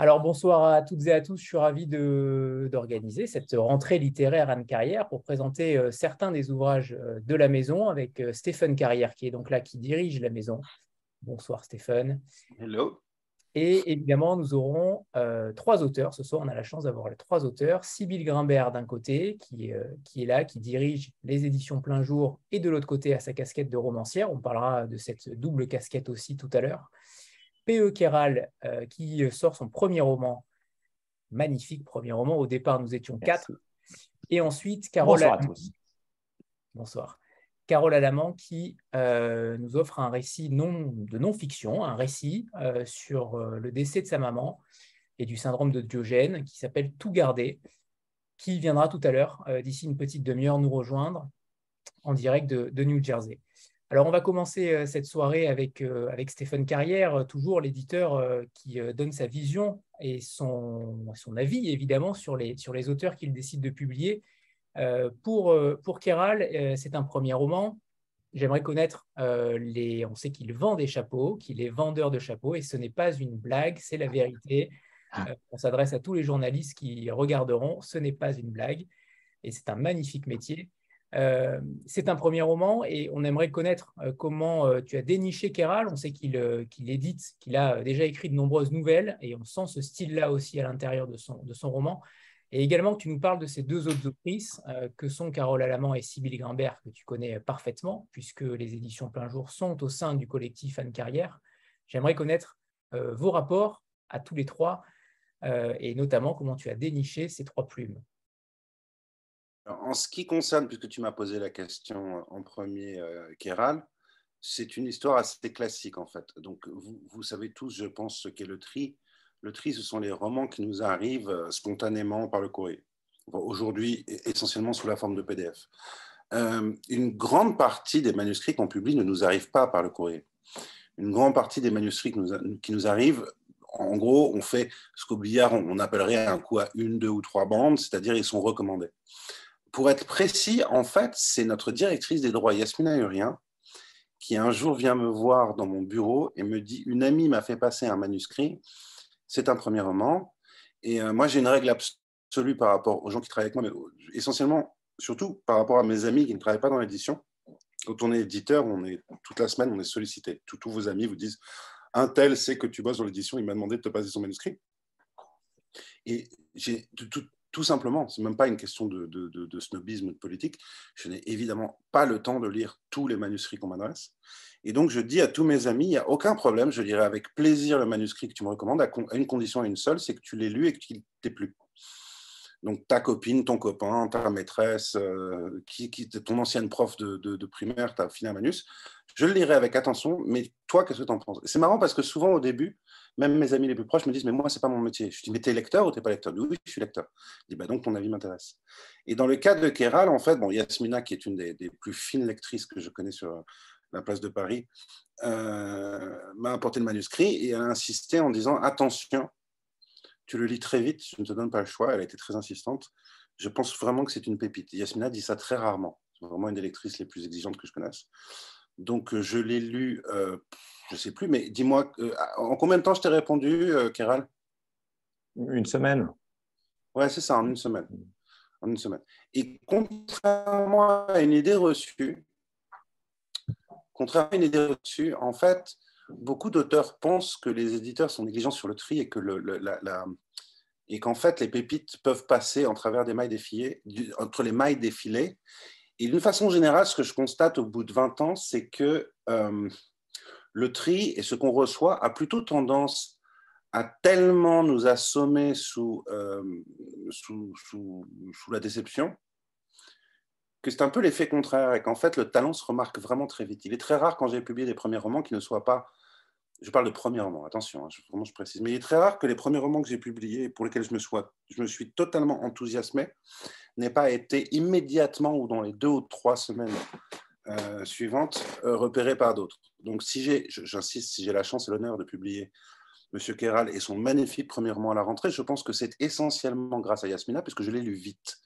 Alors bonsoir à toutes et à tous, je suis ravi d'organiser cette rentrée littéraire Anne Carrière pour présenter euh, certains des ouvrages euh, de la maison avec euh, Stéphane Carrière qui est donc là, qui dirige la maison. Bonsoir Stéphane. Hello. Et évidemment, nous aurons trois auteurs. Ce soir, on a la chance d'avoir les trois auteurs. Sybille Grimbert d'un côté, qui, qui, est là, qui dirige les éditions plein jour, et de l'autre côté, à sa casquette de romancière. On parlera de cette double casquette aussi tout à l'heure. P.E. Kéral, euh, qui sort son premier roman, magnifique premier roman. Au départ, nous étions quatre. Et ensuite, Carole Bonsoir à tous. Bonsoir. Carole Alamand qui euh, nous offre un récit non, de non-fiction, un récit euh, sur le décès de sa maman et du syndrome de Diogène qui s'appelle Tout garder, qui viendra tout à l'heure, d'ici une petite demi-heure, nous rejoindre en direct de New Jersey. Alors, on va commencer euh, cette soirée avec, euh, avec Stéphane Carrière, euh, toujours l'éditeur qui donne sa vision et son, son avis, évidemment, sur les, sur les auteurs qu'il décide de publier. pour, pour Kéral, c'est un premier roman. J'aimerais connaître les. On sait qu'il vend des chapeaux, qu'il est vendeur de chapeaux, et ce n'est pas une blague, c'est la vérité. on s'adresse à tous les journalistes qui regarderont, ce n'est pas une blague, et c'est un magnifique métier. Euh, c'est un premier roman et on aimerait connaître euh, comment euh, tu as déniché Kéral. On sait qu'il édite, qu'il a déjà écrit de nombreuses nouvelles et on sent ce style-là aussi à l'intérieur de son, roman. Et également tu nous parles de ces deux autres autrices que sont Carole Alamand et Sybille Grimbert, que tu connais parfaitement, puisque les éditions Plein Jour sont au sein du collectif Anne Carrière. J'aimerais connaître vos rapports à tous les trois et notamment comment tu as déniché ces trois plumes. En ce qui concerne, puisque tu m'as posé la question en premier, euh, Kéral, c'est une histoire assez classique en fait. Donc vous, savez tous, je pense, ce qu'est le tri. Le tri, ce sont les romans qui nous arrivent euh, spontanément par le courrier. Aujourd'hui, essentiellement sous la forme de PDF. Euh, une grande partie des manuscrits qu'on publie ne nous arrivent pas par le courrier. Une grande partie des manuscrits qui nous, qui nous arrivent, en gros, on fait ce qu'au billard, on appellerait un coup à une, deux ou trois bandes, c'est-à-dire ils sont recommandés pour être précis, en fait, c'est notre directrice des droits, Yasmina Urien, qui un jour vient me voir dans mon bureau et me dit Une amie m'a fait passer un manuscrit, c'est un premier roman. Et euh, moi, j'ai une règle absolue par rapport aux gens qui travaillent avec moi, mais essentiellement, surtout par rapport à mes amis qui ne travaillent pas dans l'édition. Quand on est éditeur, on est, toute la semaine, on est sollicité. Tous, vos amis vous disent Un tel sait que tu bosses dans l'édition, il m'a demandé de te passer son manuscrit. Et j'ai tout, tout simplement, ce n'est même pas une question de, de, de, snobisme politique. Je n'ai évidemment pas le temps de lire tous les manuscrits qu'on m'adresse. Et donc, je dis à tous mes amis, il n'y a aucun problème, je lirai avec plaisir le manuscrit que tu me recommandes, à, une condition à une seule, c'est que tu l'aies lu et qu'il t'ait plu. Donc, ta copine, ton copain, ta maîtresse, euh, qui, qui, ton ancienne prof de, de primaire, ta fille manus, je le lirai avec attention, mais toi, qu'est-ce que tu en penses C'est marrant parce que souvent, au début, même mes amis les plus proches me disent, mais moi, c'est pas mon métier. Je dis, mais t'es lecteur ou t'es pas lecteur? Oui, je suis lecteur. Je dis, bah, donc ton avis m'intéresse. Et dans le cas de Kéral, en fait, bon, Yasmina, qui est une des, plus fines lectrices que je connais sur la place de Paris, euh, m'a apporté le manuscrit et elle a insisté en disant, attention, tu le lis très vite, je ne te donne pas le choix. Elle a été très insistante. Je pense vraiment que c'est une pépite. Yasmina dit ça très rarement. C'est vraiment une des lectrices les plus exigeantes que je connaisse. Donc, je l'ai lu euh, je ne sais plus, mais dis-moi, euh, en combien de temps je t'ai répondu, euh, Kéral? Une semaine. Ouais, c'est ça, en une semaine. En une semaine. Et contrairement à une idée reçue, contrairement à une idée reçue, en fait, beaucoup d'auteurs pensent que les éditeurs sont négligents sur le tri et que le, la, et qu'en fait les pépites peuvent passer en travers des mailles défilées, entre les mailles défilées. Et d'une façon générale, ce que je constate au bout de 20 ans, c'est que euh, le tri et ce qu'on reçoit a plutôt tendance à tellement nous assommer sous, euh, sous, la déception que c'est un peu l'effet contraire et qu'en fait le talent se remarque vraiment très vite. Il est très rare quand j'ai publié des premiers romans qui ne soient pas... Je parle de premiers romans, attention, hein, je, vraiment je précise. Mais il est très rare que les premiers romans que j'ai publiés et pour lesquels je me, sois, je me suis totalement enthousiasmé n'aient pas été immédiatement ou dans les deux ou trois semaines euh, suivante, euh, repérée par d'autres. Donc, si j'ai, j'insiste, si j'ai la chance et l'honneur de publier Monsieur Kéral et son magnifique premier roman à la rentrée, je pense que c'est essentiellement grâce à Yasmina, puisque je l'ai lu vite.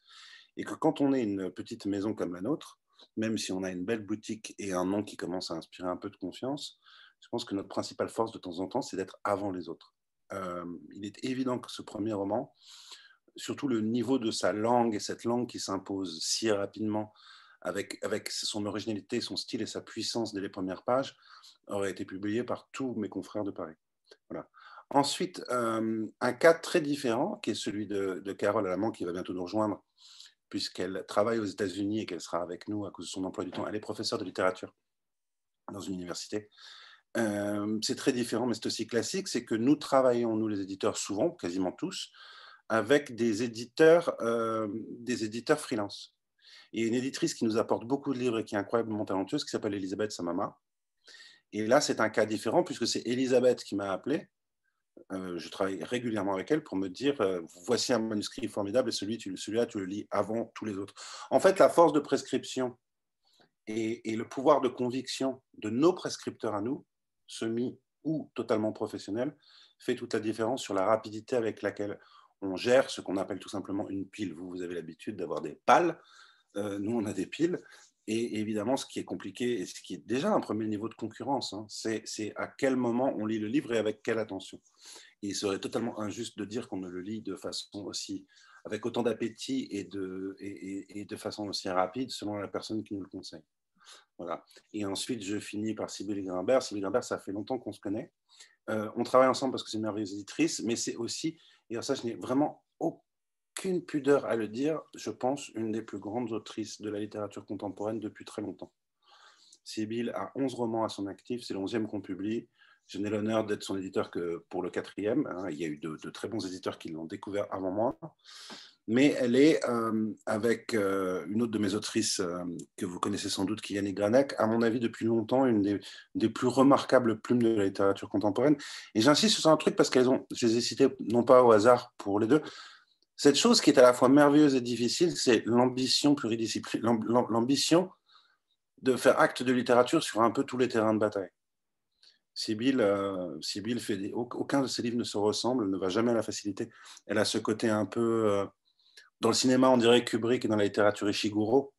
Et que quand on est une petite maison comme la nôtre, même si on a une belle boutique et un nom qui commence à inspirer un peu de confiance, je pense que notre principale force de temps en temps, c'est d'être avant les autres. euh, il est évident que ce premier roman, surtout le niveau de sa langue et cette langue qui s'impose si rapidement avec, son originalité, son style et sa puissance dès les premières pages, aurait été publié par tous mes confrères de Paris. Voilà. Ensuite, euh, un cas très différent, qui est celui de, de Carole Alamand, qui va bientôt nous rejoindre, puisqu'elle travaille aux États-Unis et qu'elle sera avec nous à cause de son emploi du temps. Elle est professeure de littérature dans une université. Euh, c'est très différent, mais c'est aussi classique, c'est que nous travaillons, nous les éditeurs, souvent, quasiment tous, avec des éditeurs, euh, des éditeurs freelance. A une éditrice qui nous apporte beaucoup de livres et qui est incroyablement talentueuse, qui s'appelle Elisabeth Samama. Et là, c'est un cas différent, puisque c'est Elisabeth qui m'a appelé. Euh, je travaille régulièrement avec elle pour me dire voici un manuscrit formidable et celui, celui-là, tu le lis avant tous les autres. En fait, la force de prescription et, et le pouvoir de conviction de nos prescripteurs à nous semi ou totalement professionnel, fait toute la différence sur la rapidité avec laquelle on gère ce qu'on appelle tout simplement une pile. Vous, vous avez l'habitude d'avoir des pales, euh, nous on a des piles. Et évidemment, ce qui est compliqué et ce qui est déjà un premier niveau de concurrence, hein, c'est à quel moment on lit le livre et avec quelle attention. il serait totalement injuste de dire qu'on ne le lit de façon aussi, avec autant d'appétit et de, et, de façon aussi rapide selon la personne qui nous le conseille. Voilà. Et ensuite, je finis par Sybille Grimbert. Sybille Grimbert, ça fait longtemps qu'on se connaît. Euh, on travaille ensemble parce que c'est une merveilleuse éditrice, mais c'est aussi, et ça, je n'ai vraiment aucune pudeur à le dire, je pense, une des plus grandes autrices de la littérature contemporaine depuis très longtemps. Sybille a 11 romans à son actif, c'est l'onzième qu'on publie. Je n'ai l'honneur d'être son éditeur que pour le quatrième. Hein. Il y a eu de, très bons éditeurs qui l'ont découvert avant moi mais elle est euh, avec euh, une autre de mes autrices euh, que vous connaissez sans doute, Yannick Granek, à mon avis depuis longtemps une des, plus remarquables plumes de la littérature contemporaine. Et j'insiste sur un truc parce qu'elles ont, je les ai citées non pas au hasard pour les deux. Cette chose qui est à la fois merveilleuse et difficile, c'est l'ambition pluridisciplinaire, l'ambition de faire acte de littérature sur un peu tous les terrains de bataille. Sibylle, fait aucun de ses livres ne se ressemble, elle ne va jamais à la facilité. Elle a ce côté un peu dans le cinéma, on dirait Kubrick et dans la littérature Ishiguro,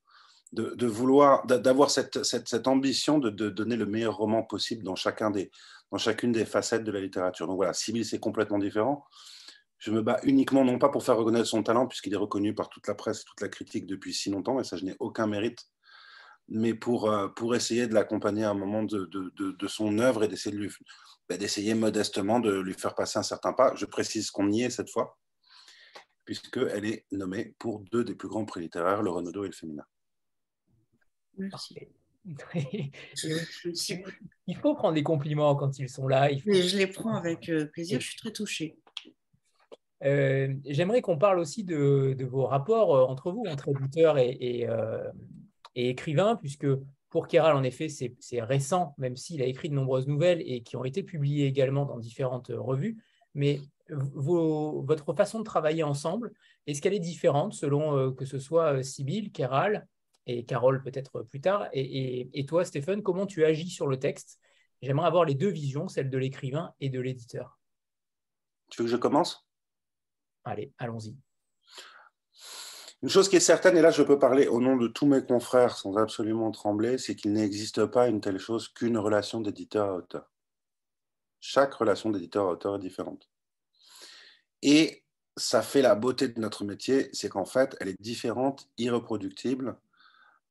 de, vouloir, d'avoir cette, ambition de, donner le meilleur roman possible dans, chacune des facettes de la littérature. Donc voilà, Sibyl, c'est complètement différent. Je me bats uniquement, non pas pour faire reconnaître son talent, puisqu'il est reconnu par toute la presse et toute la critique depuis si longtemps, et ça, je n'ai aucun mérite, mais pour, euh, pour essayer de l'accompagner à un moment de, de, son œuvre et d'essayer de lui, bah, d'essayer modestement de lui faire passer un certain pas. Je précise qu'on y est cette fois puisqu'elle est nommée pour deux des plus grands prix littéraires, le Renaudot et le Féminin. Merci. il faut prendre des compliments quand ils sont là. je les prends avec euh, plaisir, je suis très touchée. Euh, j'aimerais qu'on parle aussi de, vos rapports euh, entre vous, entre éditeurs et, et, et écrivains, puisque pour Kéral, en effet, c'est récent, même s'il a écrit de nombreuses nouvelles et qui ont été publiées également dans différentes revues. Mais votre façon de travailler ensemble, est-ce qu'elle est différente selon euh, que ce soit euh, Sybille, Kéral et Carole peut-être plus tard? Et, toi, Stéphane, comment tu agis sur le texte? J'aimerais avoir les deux visions, celle de l'écrivain et de l'éditeur. Tu veux que je commence? Allez, allons-y. Une chose qui est certaine, et là je peux parler au nom de tous mes confrères sans absolument trembler, c'est qu'il n'existe pas une telle chose qu'une relation d'éditeur à auteur. Chaque relation d'éditeur à auteur est différente. Et ça fait la beauté de notre métier, c'est qu'en fait, elle est différente, irreproductible.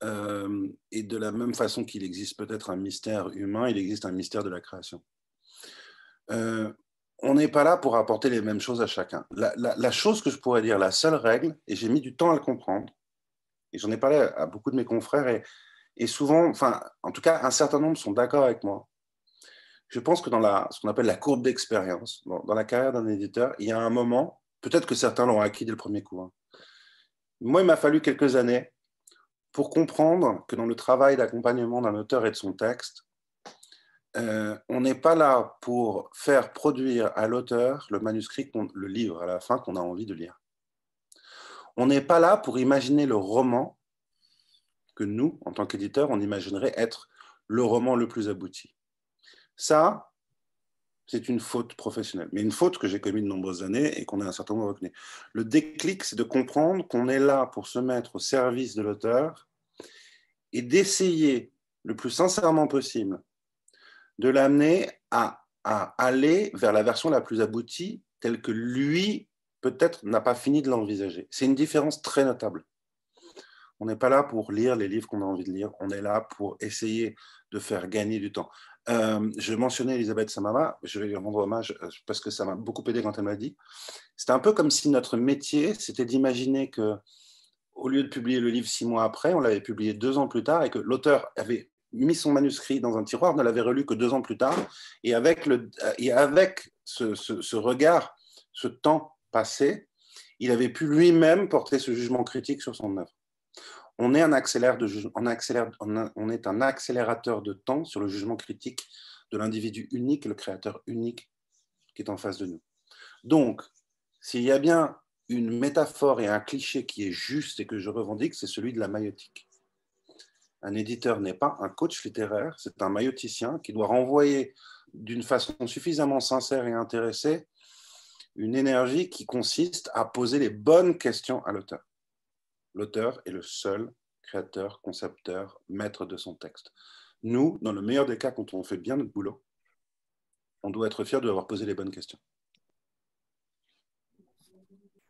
Euh, et de la même façon qu'il existe peut-être un mystère humain, il existe un mystère de la création. Euh, on n'est pas là pour apporter les mêmes choses à chacun. La, chose que je pourrais dire, la seule règle, et j'ai mis du temps à le comprendre, et j'en ai parlé à, beaucoup de mes confrères, et, souvent, enfin, en tout cas, un certain nombre sont d'accord avec moi, je pense que dans la, ce qu'on appelle la courbe d'expérience, dans, la carrière d'un éditeur, il y a un moment, peut-être que certains l'ont acquis dès le premier coup. Hein. Moi, il m'a fallu quelques années pour comprendre que dans le travail d'accompagnement d'un auteur et de son texte, euh, on n'est pas là pour faire produire à l'auteur le manuscrit, le livre à la fin qu'on a envie de lire. On n'est pas là pour imaginer le roman que nous, en tant qu'éditeur, on imaginerait être le roman le plus abouti. Ça, c'est une faute professionnelle, mais une faute que j'ai commise de nombreuses années et qu'on a un certain nombre reconnu. Le déclic, c'est de comprendre qu'on est là pour se mettre au service de l'auteur et d'essayer le plus sincèrement possible de l'amener à, aller vers la version la plus aboutie tel que lui, peut-être, n'a pas fini de l'envisager. C'est une différence très notable. On n'est pas là pour lire les livres qu'on a envie de lire, on est là pour essayer de faire gagner du temps. Euh, je mentionnais Elisabeth Samama, je vais lui rendre hommage euh, parce que ça m'a beaucoup aidé quand elle m'a dit. C'était un peu comme si notre métier, c'était d'imaginer que, au lieu de publier le livre six mois après, on l'avait publié deux ans plus tard et que l'auteur avait mis son manuscrit dans un tiroir, ne l'avait relu que deux ans plus tard, et avec, le, et avec ce, regard, ce temps passé, il avait pu lui-même porter ce jugement critique sur son œuvre on est un, on, est un accélérateur de temps sur le jugement critique de l'individu unique, le créateur unique qui est en face de nous. Donc, s'il y a bien une métaphore et un cliché qui est juste et que je revendique, c'est celui de la maïotique. Un éditeur n'est pas un coach littéraire, c'est un maïoticien qui doit renvoyer d'une façon suffisamment sincère et intéressée une énergie qui consiste à poser les bonnes questions à l'auteur l'auteur est le seul créateur, concepteur, maître de son texte. Nous, dans le meilleur des cas, quand on fait bien notre boulot, on doit être fier d'avoir posé les bonnes questions.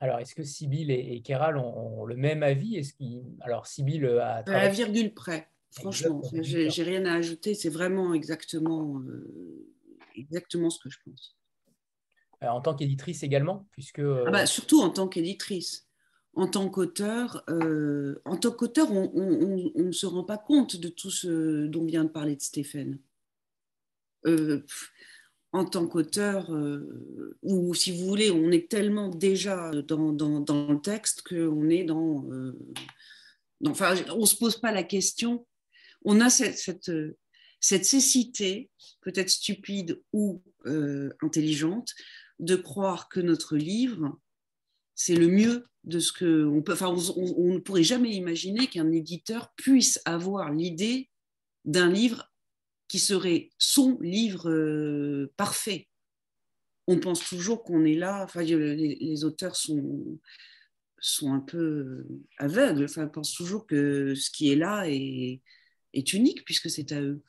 Alors, est-ce que Sibyl et, Kéral ont, le même avis? Est-ce Alors, Sibyl a... À la virgule près, franchement. J'ai rien à ajouter. C'est vraiment exactement, euh, exactement ce que je pense. Euh, en tant qu'éditrice également puisque... Ah bah, surtout en tant qu'éditrice en tant qu'auteur, euh, en tant qu'auteur, on ne se rend pas compte de tout ce dont vient de parler de Stéphane. Euh, en tant qu'auteur, euh, ou si vous voulez, on est tellement déjà dans, le texte qu'on est dans, Enfin, on ne se pose pas la question. On a cette, cette cécité, peut-être stupide ou intelligente, de croire que notre livre, c'est le mieux de ce que on peut. Enfin, on, ne pourrait jamais imaginer qu'un éditeur puisse avoir l'idée d'un livre qui serait son livre euh, parfait. On pense toujours qu'on est là. Enfin, les, auteurs sont sont un peu aveugles. Enfin, pensent toujours que ce qui est là est, est unique puisque c'est à eux.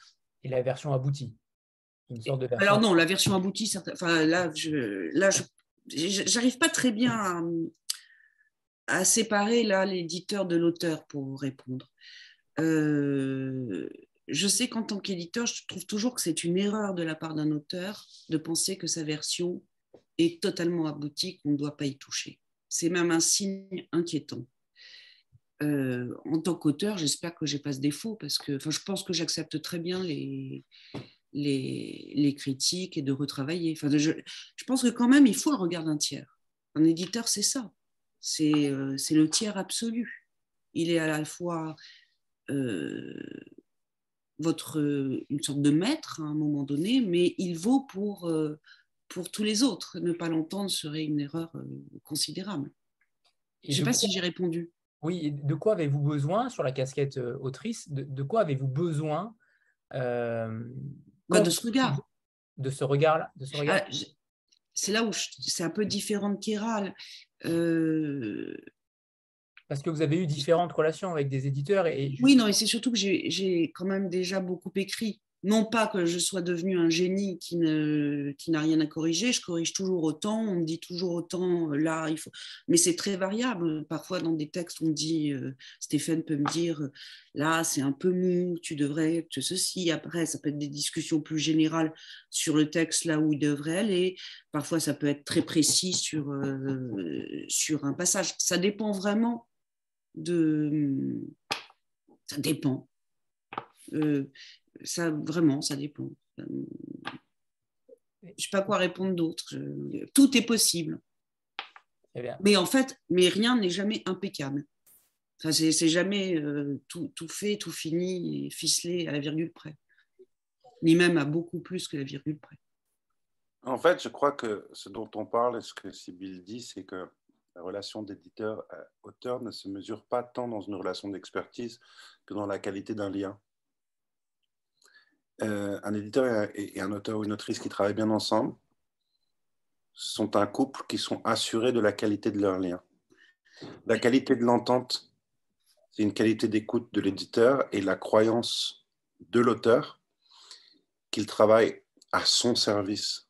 Et la version aboutie. Une sorte de version... Alors non, la version aboutie, enfin là, je, là, j'arrive pas très bien à, à séparer là l'éditeur de l'auteur pour répondre. Euh, je sais qu'en tant qu'éditeur, je trouve toujours que c'est une erreur de la part d'un auteur de penser que sa version est totalement aboutie, qu'on ne doit pas y toucher. C'est même un signe inquiétant. Euh, en tant qu'auteur, j'espère que je n'ai pas ce défaut parce que je pense que j'accepte très bien les, les, les, critiques et de retravailler. Enfin, je, je pense que quand même, il faut le regard d'un tiers. Un éditeur, c'est ça. Euh, c'est le tiers absolu. Il est à la fois euh, votre, une sorte de maître à un moment donné, mais il vaut pour, euh, pour tous les autres. Ne pas l'entendre serait une erreur considérable. Je ne sais pas si j'ai répondu. Oui, de quoi avez-vous besoin sur la casquette autrice? De, quoi avez-vous besoin bah, De ce regard. De ce regard-là regard ah, C'est là où c'est un peu différent de Kéral. Euh, Parce que vous avez eu différentes relations avec des éditeurs. Et... Oui, non, et c'est surtout que j'ai quand même déjà beaucoup écrit. Non pas que je sois devenu un génie qui n'a qui rien à corriger, je corrige toujours autant, on me dit toujours autant, euh, là, il faut... Mais c'est très variable. Parfois, dans des textes, on me dit, euh, Stéphane peut me dire, là, c'est un peu mou, tu devrais être ceci. Après, ça peut être des discussions plus générales sur le texte, là où il devrait aller. Parfois, ça peut être très précis sur, euh, sur un passage. Ça dépend vraiment de... Ça dépend ça, vraiment, ça dépend. Je ne sais pas quoi répondre d'autre. Tout est possible. Mais en fait, mais rien n'est jamais impeccable. Enfin, c'est jamais euh, tout, tout, fait, tout fini et ficelé à la virgule près. Ni même à beaucoup plus que la virgule près. En fait, je crois que ce dont on parle et ce que Sybille dit, c'est que la relation d'éditeur-auteur ne se mesure pas tant dans une relation d'expertise que dans la qualité d'un lien. Euh, un éditeur et, un auteur ou une autrice qui travaillent bien ensemble sont un couple qui sont assurés de la qualité de leur lien. La qualité de l'entente, c'est une qualité d'écoute de l'éditeur et la croyance de l'auteur qu'il travaille à son service,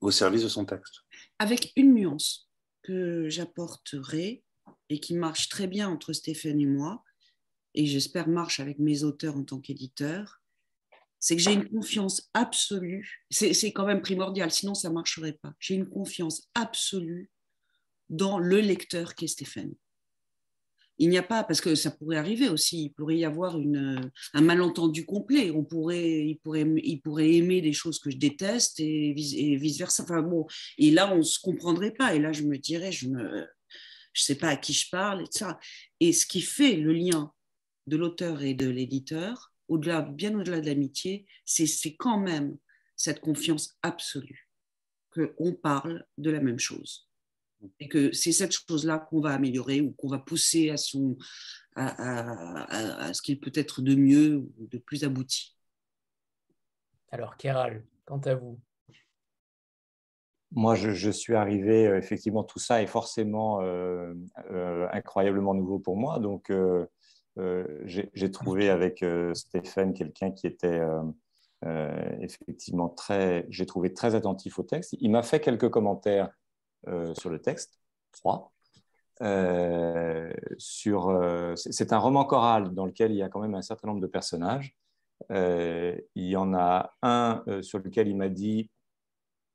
au service de son texte. avec une nuance que j'apporterai et qui marche très bien entre Stéphane et moi, et j'espère marche avec mes auteurs en tant qu'éditeur, c'est que j'ai une confiance absolue, c'est quand même primordial, sinon ça ne marcherait pas, j'ai une confiance absolue dans le lecteur qui est Stéphane. Il n'y a pas, parce que ça pourrait arriver aussi, il pourrait y avoir une, un malentendu complet. On pourrait, il, pourrait, il pourrait aimer des choses que je déteste et, vice-versa. Enfin, bon, et là, on ne se comprendrait pas. Et là, je me dirais, je ne je sais pas à qui je parle, et ça. Et ce qui fait le lien de l'auteur et de l'éditeur, au-delà, bien au-delà de l'amitié, c'est quand même cette confiance absolue qu'on parle de la même chose et que c'est cette chose-là qu'on va améliorer ou qu'on va pousser à, son, à, ce qu'il peut être de mieux ou de plus abouti. Alors, Kéral, quant à vous Moi, je, suis arrivé, euh, effectivement, tout ça est forcément euh, euh, incroyablement nouveau pour moi. Donc, j'ai trouvé avec Stéphane quelqu'un qui était effectivement très, j'ai trouvé très attentif au texte. Il m'a fait quelques commentaires euh, sur le texte, trois. Euh, euh, c'est un roman choral dans lequel il y a quand même un certain nombre de personnages. il y en a un sur lequel il m'a dit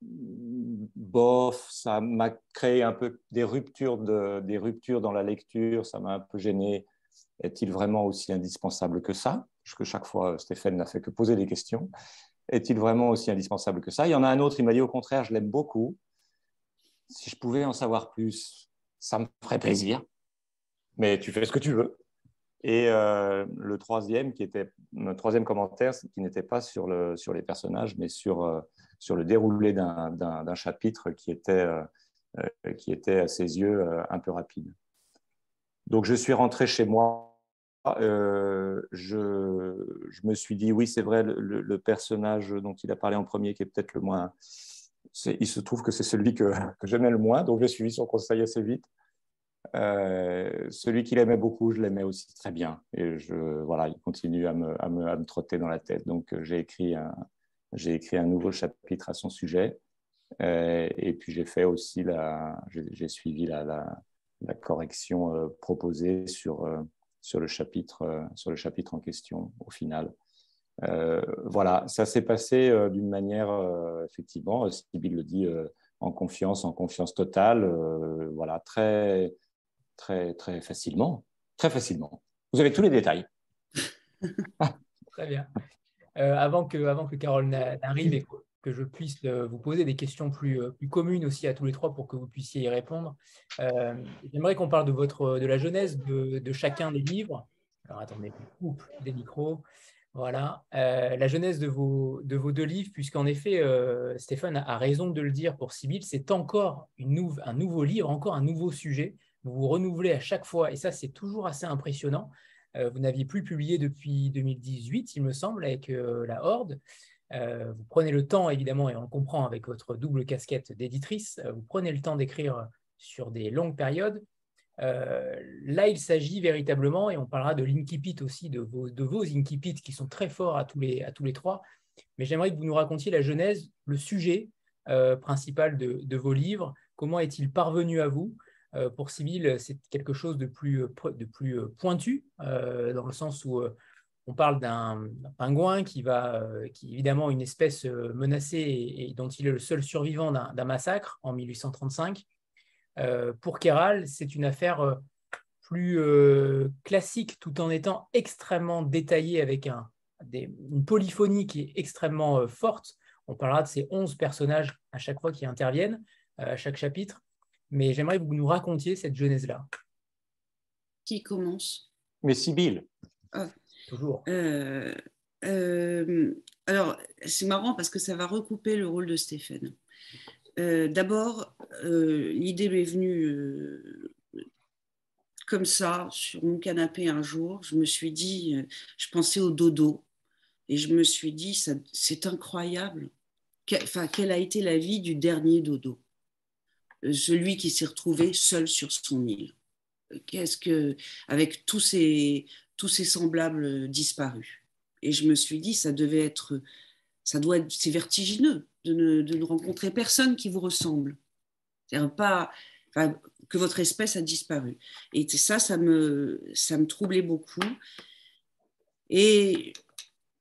bof, ça m'a créé un peu des ruptures, de, des ruptures dans la lecture, ça m'a un peu gêné. Est-il vraiment aussi indispensable que ça? Parce que chaque fois, Stéphane n'a fait que poser des questions. Est-il vraiment aussi indispensable que ça? Il y en a un autre, il m'a dit au contraire, je l'aime beaucoup si je pouvais en savoir plus, ça me ferait plaisir. Mais tu fais ce que tu veux. Et euh, le troisième, qui était le troisième commentaire, qui n'était pas sur, le, sur les personnages, mais sur, euh, sur le déroulé d'un chapitre qui était, euh, qui était à ses yeux un peu rapide. Donc je suis rentré chez moi. Je, je, me suis dit, oui, c'est vrai, le, le, personnage dont il a parlé en premier, qui est peut-être le moins, il se trouve que c'est celui que, j'aimais le moins, donc j'ai suivi son conseil assez vite. Euh, celui qu'il aimait beaucoup, je l'aimais aussi très bien. Et voilà, il continue à me, à trotter dans la tête. Donc j'ai écrit, un, nouveau chapitre à son sujet. Euh, et puis j'ai fait aussi la, j'ai suivi la, correction euh, proposée sur, le chapitre, sur le chapitre en question au final. Euh, voilà, ça s'est passé euh, d'une manière, euh, effectivement, Sibyl le dit, en confiance, en confiance totale, voilà, très, très, très facilement, très facilement. Vous avez tous les détails. très bien. avant, que, avant que Carole n'arrive et que je puisse vous poser des questions plus, plus, communes aussi à tous les trois pour que vous puissiez y répondre, j'aimerais qu'on parle de, votre, de la genèse de, chacun des livres. Alors attendez, coupe des micros. Voilà, euh, la jeunesse de vos, de vos deux livres, puisqu'en effet, euh, Stéphane a, raison de le dire pour Sibyl, c'est encore un nouveau livre, encore un nouveau sujet. Vous vous renouvelez à chaque fois, et ça, c'est toujours assez impressionnant. Euh, vous n'aviez plus publié depuis 2018, il me semble, avec La Horde. vous prenez le temps, évidemment, et on comprend avec votre double casquette d'éditrice, vous prenez le temps d'écrire sur des longues périodes. Euh, là, il s'agit véritablement, et on parlera de l'inkipit aussi, de vos, de qui sont très forts à tous les, à tous les trois, mais j'aimerais que vous nous racontiez la genèse, le sujet euh, principal de, vos livres, comment est-il parvenu à vous? Euh, Pour Sibyl, c'est quelque chose de plus, de plus pointu, dans le sens où on parle d'un pingouin qui va, qui est évidemment une espèce menacée et dont il est le seul survivant d'un massacre en 1835 euh, pour Keral, c'est une affaire euh, plus euh, classique tout en étant extrêmement détaillée avec une polyphonie qui est extrêmement forte. On parlera de ces 11 personnages à chaque fois qui interviennent, à chaque chapitre. Mais j'aimerais que vous nous racontiez cette genèse-là. Qui commence? Mais Sibyl. Ah. Toujours. alors, c'est marrant parce que ça va recouper le rôle de Stéphane. Euh, d'abord, euh, l'idée m'est venue euh, comme ça, sur mon canapé un jour. Je me suis dit, je pensais au dodo. Et je me suis dit, c'est incroyable. quelle a été la vie du dernier dodo? Celui qui s'est retrouvé seul sur son île. Qu'est-ce que, avec tous ses semblables disparus. Et je me suis dit, ça devait être, ça doit c'est vertigineux de ne, rencontrer personne qui vous ressemble. Pas que votre espèce a disparu. Et ça, ça me, ça me troublait beaucoup. Et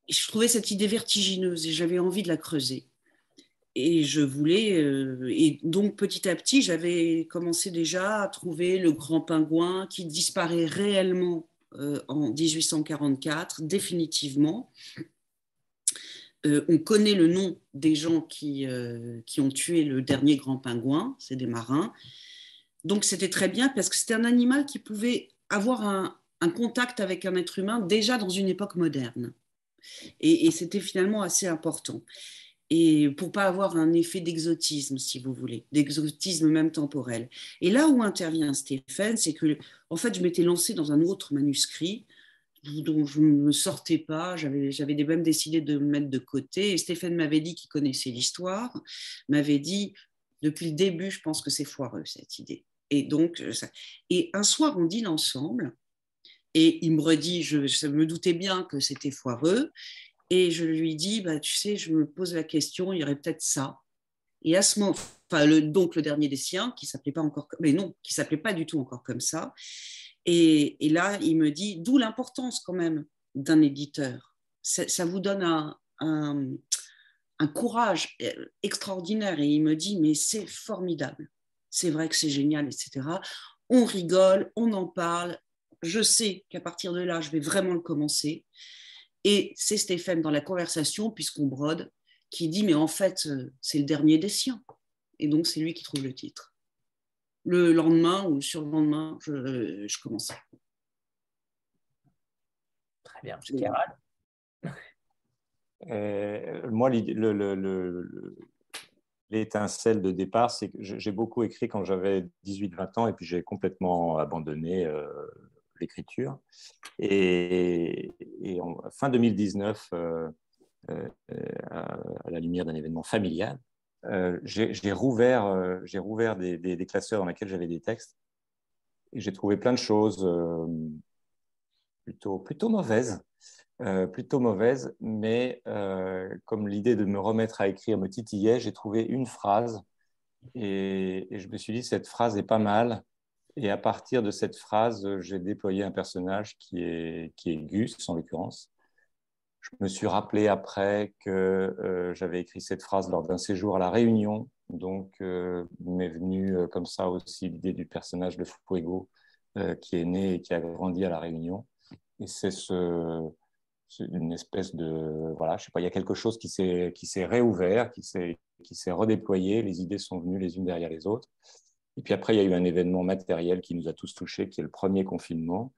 je trouvais cette idée vertigineuse et j'avais envie de la creuser. Et je voulais, euh, et donc petit à petit, j'avais commencé déjà à trouver le grand pingouin qui disparaît réellement euh, en 1844, définitivement. Euh, on connaît le nom des gens qui, qui ont tué le dernier grand pingouin, c'est des marins. Donc c'était très bien parce que c'était un animal qui pouvait avoir un, contact avec un être humain déjà dans une époque moderne. Et, c'était finalement assez important. Et pour pas avoir un effet d'exotisme, si vous voulez, d'exotisme même temporel. Et là où intervient Stéphane, c'est que, en fait, je m'étais lancée dans un autre manuscrit dont je ne me sortais pas, j'avais même décidé de me mettre de côté. Et Stéphane m'avait dit qu'il connaissait l'histoire, m'avait dit, depuis le début, je pense que c'est foireux, cette idée. Et donc, euh, et un soir, on dîne ensemble, et il me redit, je, me doutais bien que c'était foireux, et je lui dis, bah, tu sais, je me pose la question, il y aurait peut-être ça. Et à ce moment, enfin, donc le dernier des siens, qui s'appelait pas encore, mais non, qui s'appelait pas du tout encore comme ça. Et, là, il me dit, d'où l'importance quand même d'un éditeur. Ça, vous donne un, courage extraordinaire. Et il me dit, mais c'est formidable c'est vrai que c'est génial, etc. On rigole, on en parle. Je sais qu'à partir de là, je vais vraiment le commencer. Et c'est Stéphane dans la conversation, puisqu'on brode, qui dit, mais en fait, euh, c'est le dernier des siens. Et donc, c'est lui qui trouve le titre. Le lendemain ou sur le lendemain, je, je commence. Très bien. Euh, moi, le, le, l'étincelle de départ, c'est que j'ai beaucoup écrit quand j'avais 18-20 ans et puis j'ai complètement abandonné euh, l'écriture. Et, en fin 2019, euh, euh, à, la lumière d'un événement familial, j'ai rouvert, j'ai rouvert des, des, classeurs dans lesquels j'avais des textes et j'ai trouvé plein de choses plutôt, plutôt mauvaises. Euh, plutôt mauvaise, mais euh, comme l'idée de me remettre à écrire me titillait, j'ai trouvé une phrase et, je me suis dit cette phrase est pas mal. Et à partir de cette phrase, j'ai déployé un personnage qui est, qui est Gus, en l'occurrence. Je me suis rappelé après que euh, j'avais écrit cette phrase lors d'un séjour à La Réunion. Donc, m'est venue comme ça aussi l'idée du personnage de Fuego, qui est né et qui a grandi à La Réunion. Et c'est ce, une espèce de voilà, je sais pas, il y a quelque chose qui s'est réouvert, qui s'est redéployé, les idées sont venues les unes derrière les autres. Et puis après, il y a eu un événement matériel qui nous a tous touchés, qui est le premier confinement,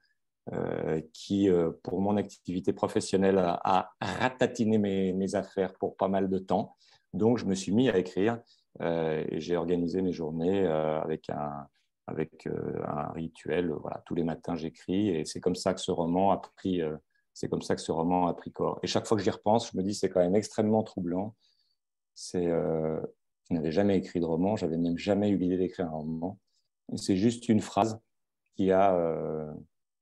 euh, qui, euh, pour mon activité professionnelle, a, ratatiné mes, affaires pour pas mal de temps. Donc, je me suis mis à écrire euh, et j'ai organisé mes journées avec un, rituel. Tous les matins, j'écris et c'est comme ça que ce roman a pris c'est comme ça que ce roman a pris corps. Et chaque fois que j'y repense, je me dis c'est quand même extrêmement troublant. Je n'avais jamais écrit de roman, j'avais même jamais eu l'idée d'écrire un roman. C'est juste une phrase qui a,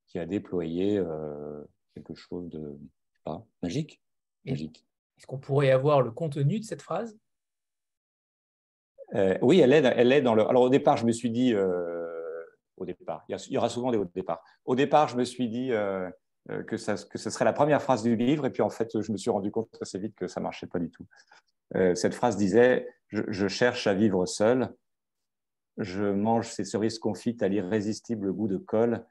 qui a déployé euh, quelque chose de pas, magique? magique. Est-ce qu'on pourrait avoir le contenu de cette phrase? Oui, elle est, elle est dans le. Alors au départ, je me suis dit, au départ, il y aura souvent des hauts départs. Au départ, je me suis dit euh, que, ça, que ce serait la première phrase du livre. Et puis, en fait, je me suis rendu compte assez vite que ça ne marchait pas du tout. Euh, cette phrase disait je, cherche à vivre seul. Je mange ces cerises confites à l'irrésistible goût de colle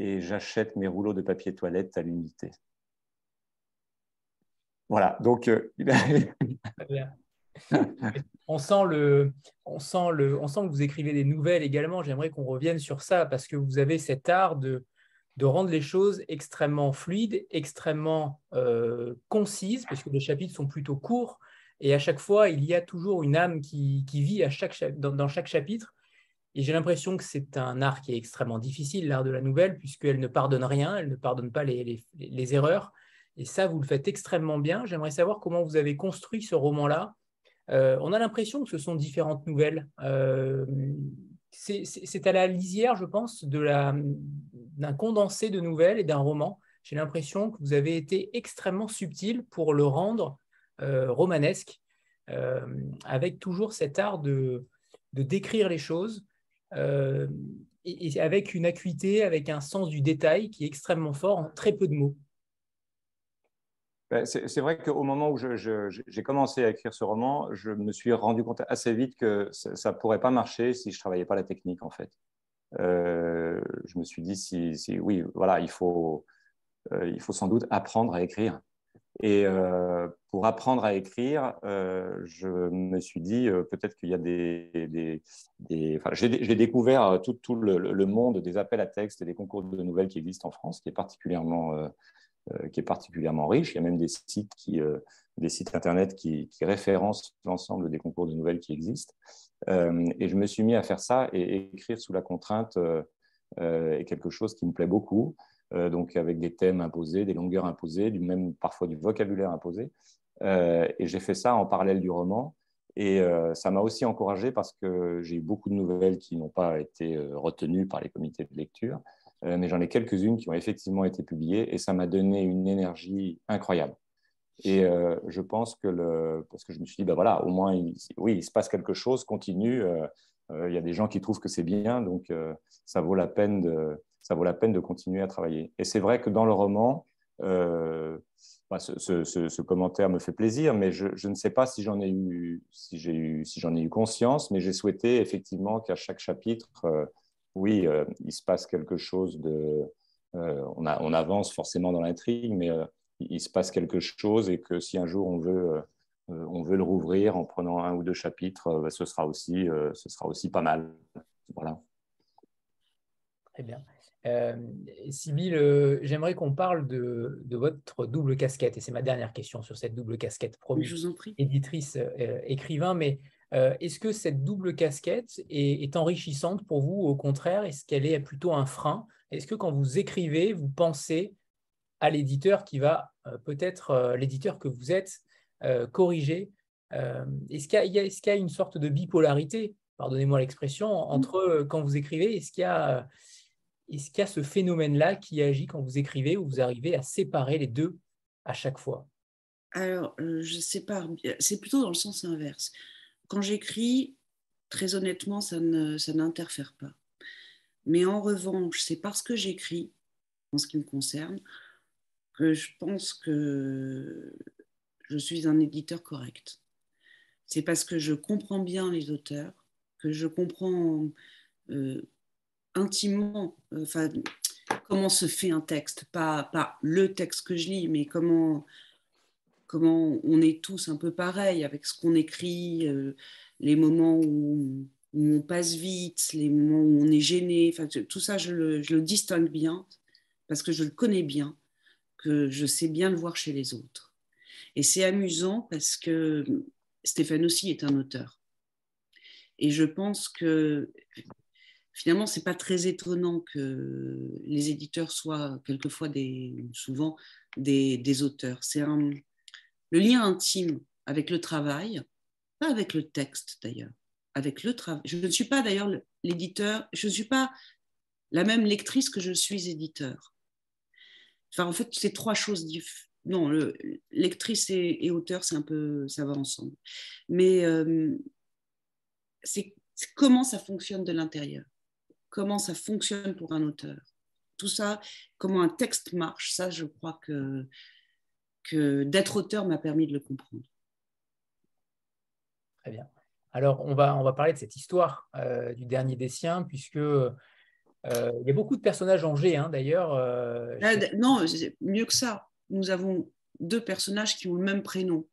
et j'achète mes rouleaux de papier toilette à l'unité. Voilà, donc. Euh, on, sent le, on, sent le, on sent que vous écrivez des nouvelles également. J'aimerais qu'on revienne sur ça parce que vous avez cet art de, de rendre les choses extrêmement fluides, extrêmement euh, concises, parce que les chapitres sont plutôt courts, et à chaque fois, il y a toujours une âme qui, vit à chaque, dans, chaque chapitre. Et j'ai l'impression que c'est un art qui est extrêmement difficile, l'art de la nouvelle, puisqu'elle ne pardonne rien, elle ne pardonne pas les, erreurs. Et ça, vous le faites extrêmement bien. J'aimerais savoir comment vous avez construit ce roman-là. Euh, on a l'impression que ce sont différentes nouvelles. Euh, c'est à la lisière, je pense, d'un condensé de nouvelles et d'un roman. J'ai l'impression que vous avez été extrêmement subtil pour le rendre euh, romanesque, avec toujours cet art de, de décrire les choses et, avec une acuité, avec un sens du détail qui est extrêmement fort en très peu de mots. Ben, c'est vrai qu'au moment où j'ai commencé à écrire ce roman, je me suis rendu compte assez vite que ça ne pourrait pas marcher si je ne travaillais pas la technique, en fait. Euh, je me suis dit, oui, voilà, il faut, euh, il faut sans doute apprendre à écrire. Et euh, pour apprendre à écrire, je me suis dit peut-être qu'il y a des. des, enfin, j'ai découvert tout, le, monde des appels à texte et des concours de nouvelles qui existent en France, qui est particulièrement euh, qui est particulièrement riche. Il y a même des sites, qui, euh, des sites Internet qui, référencent l'ensemble des concours de nouvelles qui existent. Euh, et je me suis mis à faire ça et écrire sous la contrainte est quelque chose qui me plaît beaucoup. Donc avec des thèmes imposés, des longueurs imposées, du même parfois du vocabulaire imposé. et j'ai fait ça en parallèle du roman. Et ça m'a aussi encouragé parce que j'ai eu beaucoup de nouvelles qui n'ont pas été retenues par les comités de lecture. Euh, mais j'en ai quelques-unes qui ont effectivement été publiées et ça m'a donné une énergie incroyable. Et euh, je pense que le, parce que je me suis dit, ben voilà, au moins, oui, il se passe quelque chose, continue. Euh, il y a des gens qui trouvent que c'est bien, donc ça vaut la peine de, ça vaut la peine de continuer à travailler. Et c'est vrai que dans le roman, bah, ce, commentaire me fait plaisir, mais je, ne sais pas si j'en ai eu, si j'ai eu, si j'en ai eu conscience, mais j'ai souhaité effectivement qu'à chaque chapitre oui, euh, il se passe quelque chose de... Euh, on, avance forcément dans l'intrigue, mais euh, il se passe quelque chose et que si un jour on veut, on veut le rouvrir en prenant un ou deux chapitres, bah, ce, sera aussi, ce sera aussi pas mal. Voilà. Très bien. Euh, j'aimerais qu'on parle de, votre double casquette, et c'est ma dernière question sur cette double casquette, promis, Je vous en prie. éditrice, écrivain, mais euh, est-ce que cette double casquette est, enrichissante pour vous? Au contraire, est-ce qu'elle est plutôt un frein? Est-ce que quand vous écrivez, vous pensez à l'éditeur qui va euh, peut-être, euh, l'éditeur que vous êtes, corriger? Est-ce qu'il y, a une sorte de bipolarité, pardonnez-moi l'expression, mmh. entre quand vous écrivez, est-ce qu'il y a, est-ce qu'il y a ce phénomène-là qui agit quand vous écrivez, où vous arrivez à séparer les deux à chaque fois? Alors, je sépare, c'est plutôt dans le sens inverse quand j'écris, très honnêtement, ça, n'interfère pas. Mais en revanche, c'est parce que j'écris, en ce qui me concerne, que je pense que je suis un éditeur correct. C'est parce que je comprends bien les auteurs, que je comprends euh, intimement comment se fait un texte, pas, pas le texte que je lis, mais comment, comment on est tous un peu pareil avec ce qu'on écrit, euh, les moments où, on passe vite, les moments où on est gêné, enfin, tout ça, je le, distingue bien parce que je le connais bien, que je sais bien le voir chez les autres. Et c'est amusant parce que Stéphane aussi est un auteur. Et je pense que finalement, c'est pas très étonnant que les éditeurs soient quelquefois des, souvent des, auteurs. C'est le lien intime avec le travail, pas avec le texte d'ailleurs, avec le travail. Je ne suis pas d'ailleurs l'éditeur, je ne suis pas la même lectrice que je suis éditeur. En fait, c'est trois choses différentes. Non, lectrice et, auteur, c'est un peu, ça va ensemble. Mais euh, c'est comment ça fonctionne de l'intérieur, comment ça fonctionne pour un auteur. Tout ça, comment un texte marche, ça, je crois que que d'être auteur m'a permis de le comprendre. Très bien. Alors, on va, on va parler de cette histoire euh, du dernier des siens, puisque euh, il y a beaucoup de personnages en G, hein, d'ailleurs. Euh, non, mieux que ça. Nous avons deux personnages qui ont le même prénom.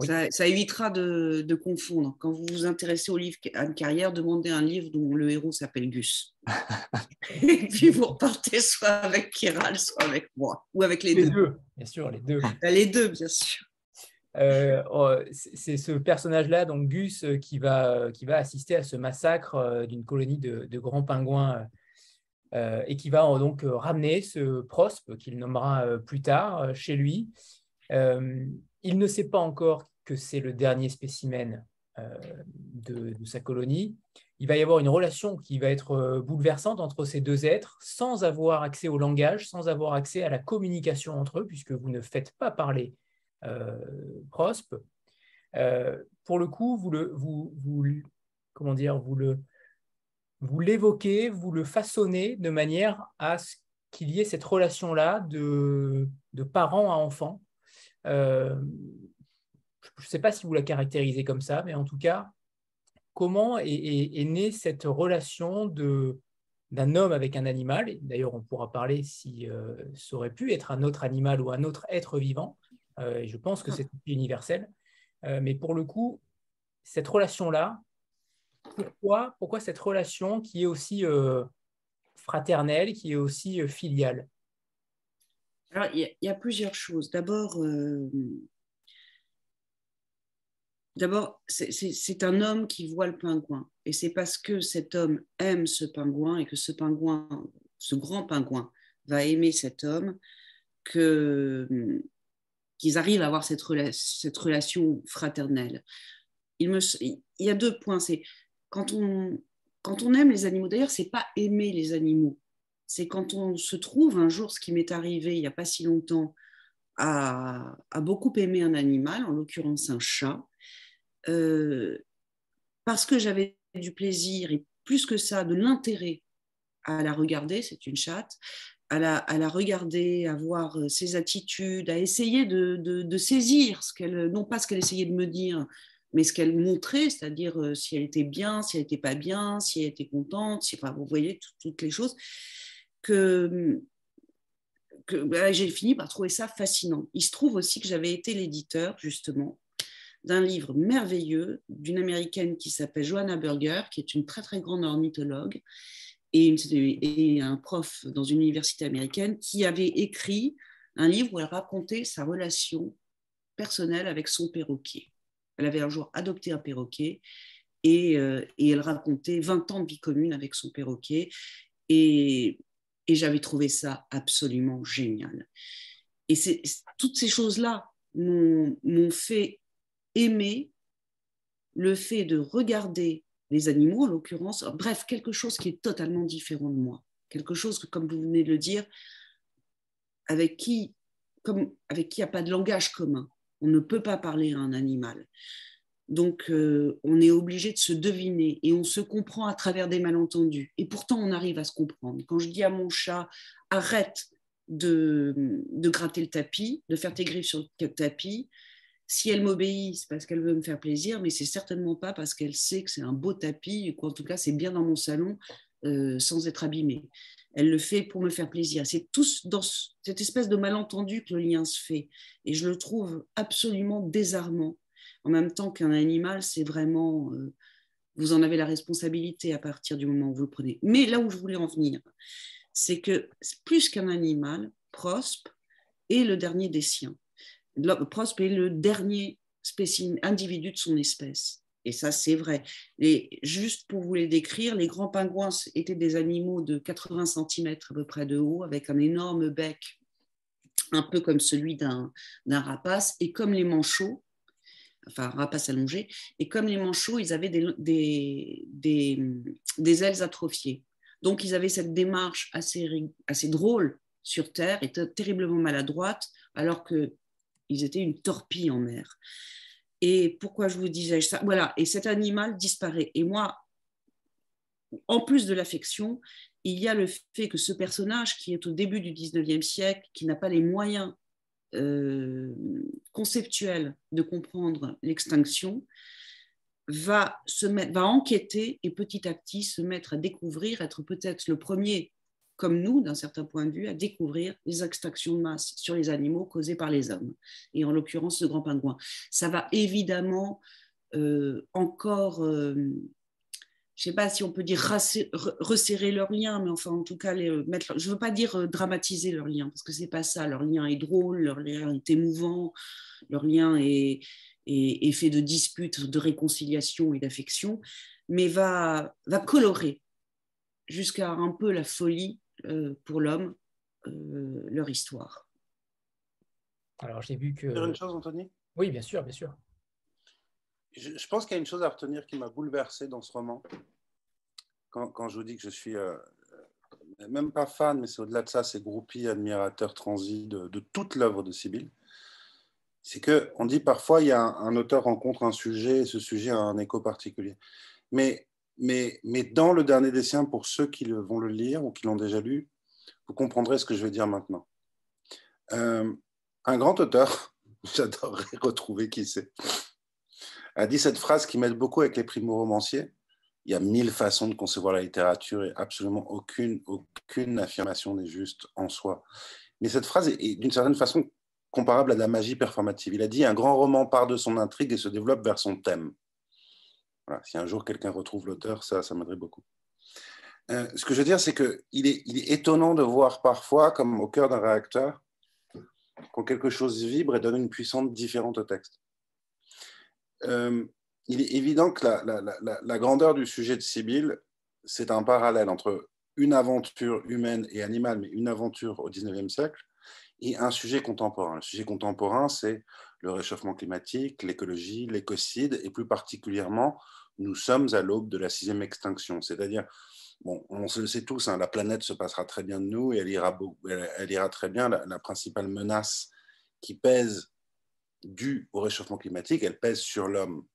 Ça, évitera de, confondre. Quand vous vous intéressez au livre Anne Carrière, demandez un livre dont le héros s'appelle Gus. Et puis vous repartez soit avec Kiral, soit avec moi, ou avec les, deux. Bien sûr, les deux. Euh, les deux, bien sûr. Euh, oh, c'est ce personnage-là, donc Gus, euh, qui va, qui va assister à ce massacre d'une colonie de, grands pingouins et qui va donc ramener ce Prospe qu'il nommera plus tard chez lui. il ne sait pas encore c'est le dernier spécimen euh, de, sa colonie. Il va y avoir une relation qui va être euh, bouleversante entre ces deux êtres, sans avoir accès au langage, sans avoir accès à la communication entre eux, puisque vous ne faites pas parler euh, Prospe. pour le coup, vous, le, vous, comment dire, vous le, vous l'évoquez, vous le façonnez de manière à ce qu'il y ait cette relation-là de, de parent à enfant. Je ne sais pas si vous la caractérisez comme ça, mais en tout cas, comment est, née cette relation de, d'un homme avec un animal? D'ailleurs, on pourra parler si euh, ça aurait pu être un autre animal ou un autre être vivant. Euh, je pense que c'est universel. mais pour le coup, cette relation-là, pourquoi, pourquoi cette relation qui est aussi euh, fraternelle, qui est aussi euh, filiale? Alors, il y, a plusieurs choses. D'abord, euh, d'abord c'est un homme qui voit le pingouin. Et c'est parce que cet homme aime ce pingouin et que ce pingouin, ce grand pingouin, va aimer cet homme que qu'ils arrivent à avoir cette, relation fraternelle. Il, y a deux points. C'est quand on, quand on aime les animaux, d'ailleurs, c'est pas aimer les animaux, c'est quand on se trouve un jour, ce qui m'est arrivé il n'y a pas si longtemps, à, beaucoup aimer un animal, en l'occurrence un chat, parce que j'avais du plaisir et plus que ça, de l'intérêt à la regarder, c'est une chatte, à la, à la, regarder, à voir ses attitudes, à essayer de saisir ce qu'elle, non pas ce qu'elle essayait de me dire, mais ce qu'elle montrait, c'est-à-dire euh, si elle était bien, si elle n'était pas bien, si elle était contente, si, enfin, vous voyez toutes les choses, que, que bah, j'ai fini par trouver ça fascinant. Il se trouve aussi que j'avais été l'éditeur, justement, d'un livre merveilleux d'une américaine qui s'appelle Joanna Berger, qui est une très très grande ornithologue et, un prof dans une université américaine, qui avait écrit un livre où elle racontait sa relation personnelle avec son perroquet. Elle avait un jour adopté un perroquet et, euh, elle racontait 20 ans de vie commune avec son perroquet. Et, j'avais trouvé ça absolument génial. Et toutes ces choses-là m'ont fait aimer le fait de regarder les animaux, en l'occurrence, bref, quelque chose qui est totalement différent de moi. Quelque chose que, comme vous venez de le dire, avec qui, comme, avec qui il n'y a pas de langage commun. On ne peut pas parler à un animal. Donc, euh, on est obligé de se deviner et on se comprend à travers des malentendus. Et pourtant, on arrive à se comprendre. Quand je dis à mon chat, arrête de, gratter le tapis, de faire tes griffes sur le tapis, si elle m'obéit, c'est parce qu'elle veut me faire plaisir, mais c'est certainement pas parce qu'elle sait que c'est un beau tapis, ou qu'en tout cas, c'est bien dans mon salon euh, sans être abîmé elle le fait pour me faire plaisir. C'est tous dans cette espèce de malentendu que le lien se fait. Et je le trouve absolument désarmant. En même temps qu'un animal, c'est vraiment... Euh, vous en avez la responsabilité à partir du moment où vous le prenez. Mais là où je voulais en venir, c'est que plus qu'un animal, Prospe est le dernier des siens. Prospe est le dernier spécimen, individu de son espèce. Et ça, c'est vrai. Et juste pour vous les décrire, les grands pingouins étaient des animaux de 80 cm à peu près de haut, avec un énorme bec, un peu comme celui d'un rapace, et comme les manchots, enfin un rapace allongé, et comme les manchots, ils avaient des, des, des, ailes atrophiées. Donc, ils avaient cette démarche assez, assez drôle sur Terre et terriblement maladroite, alors qu'ils étaient une torpille en mer. Et pourquoi je vous disais ça? Voilà, et cet animal disparaît. Et moi, en plus de l'affection, il y a le fait que ce personnage qui est au début du 19e siècle, qui n'a pas les moyens euh, conceptuels de comprendre l'extinction, va, se va enquêter et petit à petit se mettre à découvrir, être peut-être le premier comme nous, d'un certain point de vue, à découvrir les extractions de masse sur les animaux causées par les hommes, et en l'occurrence ce grand pingouin. Ça va évidemment euh, encore, euh, je ne sais pas si on peut dire resserrer leurs liens, mais enfin en tout cas, les, mettre, je ne veux pas dire euh, dramatiser leurs liens, parce que ce n'est pas ça. Leur lien est drôle, leur lien est émouvant, leur lien est, est, est fait de disputes, de réconciliation et d'affection, mais va, va colorer jusqu'à un peu la folie euh, pour l'homme euh, leur histoire. Alors j'ai vu que. une chose, Anthony? Oui, bien sûr, bien sûr. Je, pense qu'il y a une chose à retenir qui m'a bouleversé dans ce roman. Quand, je vous dis que je suis euh, même pas fan, mais c'est au-delà de ça, c'est groupie, admirateur, transi de, toute l'œuvre de Sibylle. C'est que on dit parfois il y a un, un, auteur rencontre un sujet et ce sujet a un écho particulier. Mais mais, dans le dernier des siens, pour ceux qui vont le lire ou qui l'ont déjà lu, vous comprendrez ce que je vais dire maintenant. Euh, un grand auteur, j'adorerais retrouver qui c'est, a dit cette phrase qui m'aide beaucoup avec les primo-romanciers. Il y a mille façons de concevoir la littérature et absolument aucune, aucune affirmation n'est juste en soi. Mais cette phrase est, d'une certaine façon comparable à la magie performative. Il a dit un grand roman part de son intrigue et se développe vers son thème. Si un jour quelqu'un retrouve l'auteur, ça, ça m'aiderait beaucoup. Euh, ce que je veux dire, c'est qu'il est, il est étonnant de voir parfois, comme au cœur d'un réacteur, quand quelque chose vibre et donne une puissance différente au texte. Euh, il est évident que la, grandeur du sujet de Sibylle, c'est un parallèle entre une aventure humaine et animale, mais une aventure au XIXe siècle, et un sujet contemporain. Le sujet contemporain, c'est le réchauffement climatique, l'écologie, l'écocide, et plus particulièrement, nous sommes à l'aube de la sixième extinction, c'est-à-dire Bon, on le sait tous, hein, la planète se passera très bien de nous et elle ira, elle, ira très bien. La, principale menace qui pèse due au réchauffement climatique, elle pèse sur l'homme.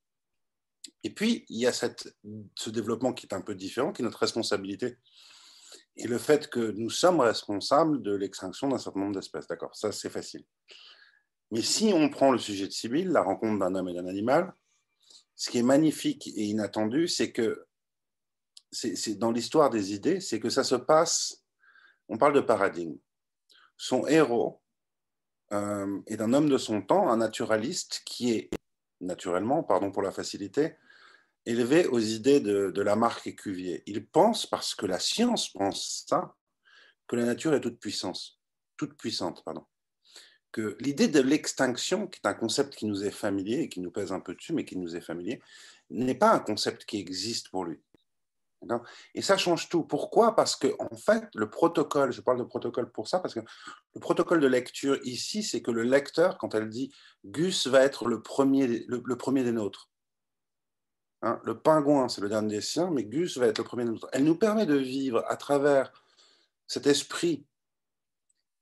Et puis, il y a cette, ce développement qui est un peu différent, qui est notre responsabilité. Et le fait que nous sommes responsables de l'extinction d'un certain nombre d'espèces. D'accord, ça c'est facile. Mais si on prend le sujet de Sibylle, la rencontre d'un homme et d'un animal, ce qui est magnifique et inattendu, c'est que c'est dans l'histoire des idées, c'est que ça se passe, on parle de paradigme. Son héros euh, est un homme de son temps, un naturaliste qui est, naturellement, pardon pour la facilité, élevé aux idées de, de Lamarck et Cuvier. Il pense, parce que la science pense ça, que la nature est toute puissance, toute puissante, pardon. Que l'idée de l'extinction, qui est un concept qui nous est familier et qui nous pèse un peu dessus, mais qui nous est familier, n'est pas un concept qui existe pour lui. Et ça change tout. Pourquoi? Parce que en fait, le protocole, je parle de protocole pour ça, parce que le protocole de lecture ici, c'est que le lecteur, quand elle dit Gus va être le premier, le, premier des nôtres. Hein, le pingouin, c'est le dernier des siens, mais Gus va être le premier des nôtres. Elle nous permet de vivre à travers cet esprit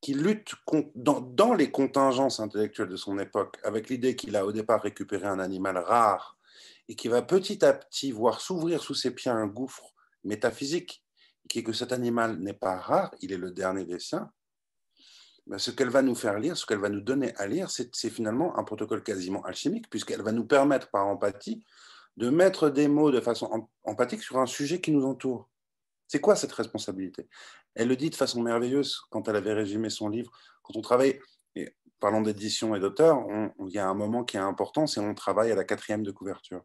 qui lutte dans, les contingences intellectuelles de son époque, avec l'idée qu'il a au départ récupéré un animal rare et qui va petit à petit voir s'ouvrir sous ses pieds un gouffre métaphysique, qui est que cet animal n'est pas rare, il est le dernier des siens, ben, ce qu'elle va nous faire lire, ce qu'elle va nous donner à lire, c'est finalement un protocole quasiment alchimique, puisqu'elle va nous permettre par empathie de mettre des mots de façon empathique sur un sujet qui nous entoure. C'est quoi cette responsabilité? Elle le dit de façon merveilleuse quand elle avait résumé son livre. Quand on travaille, et parlant d'édition et d'auteur, il y a un moment qui est important, c'est on travaille à la quatrième de couverture.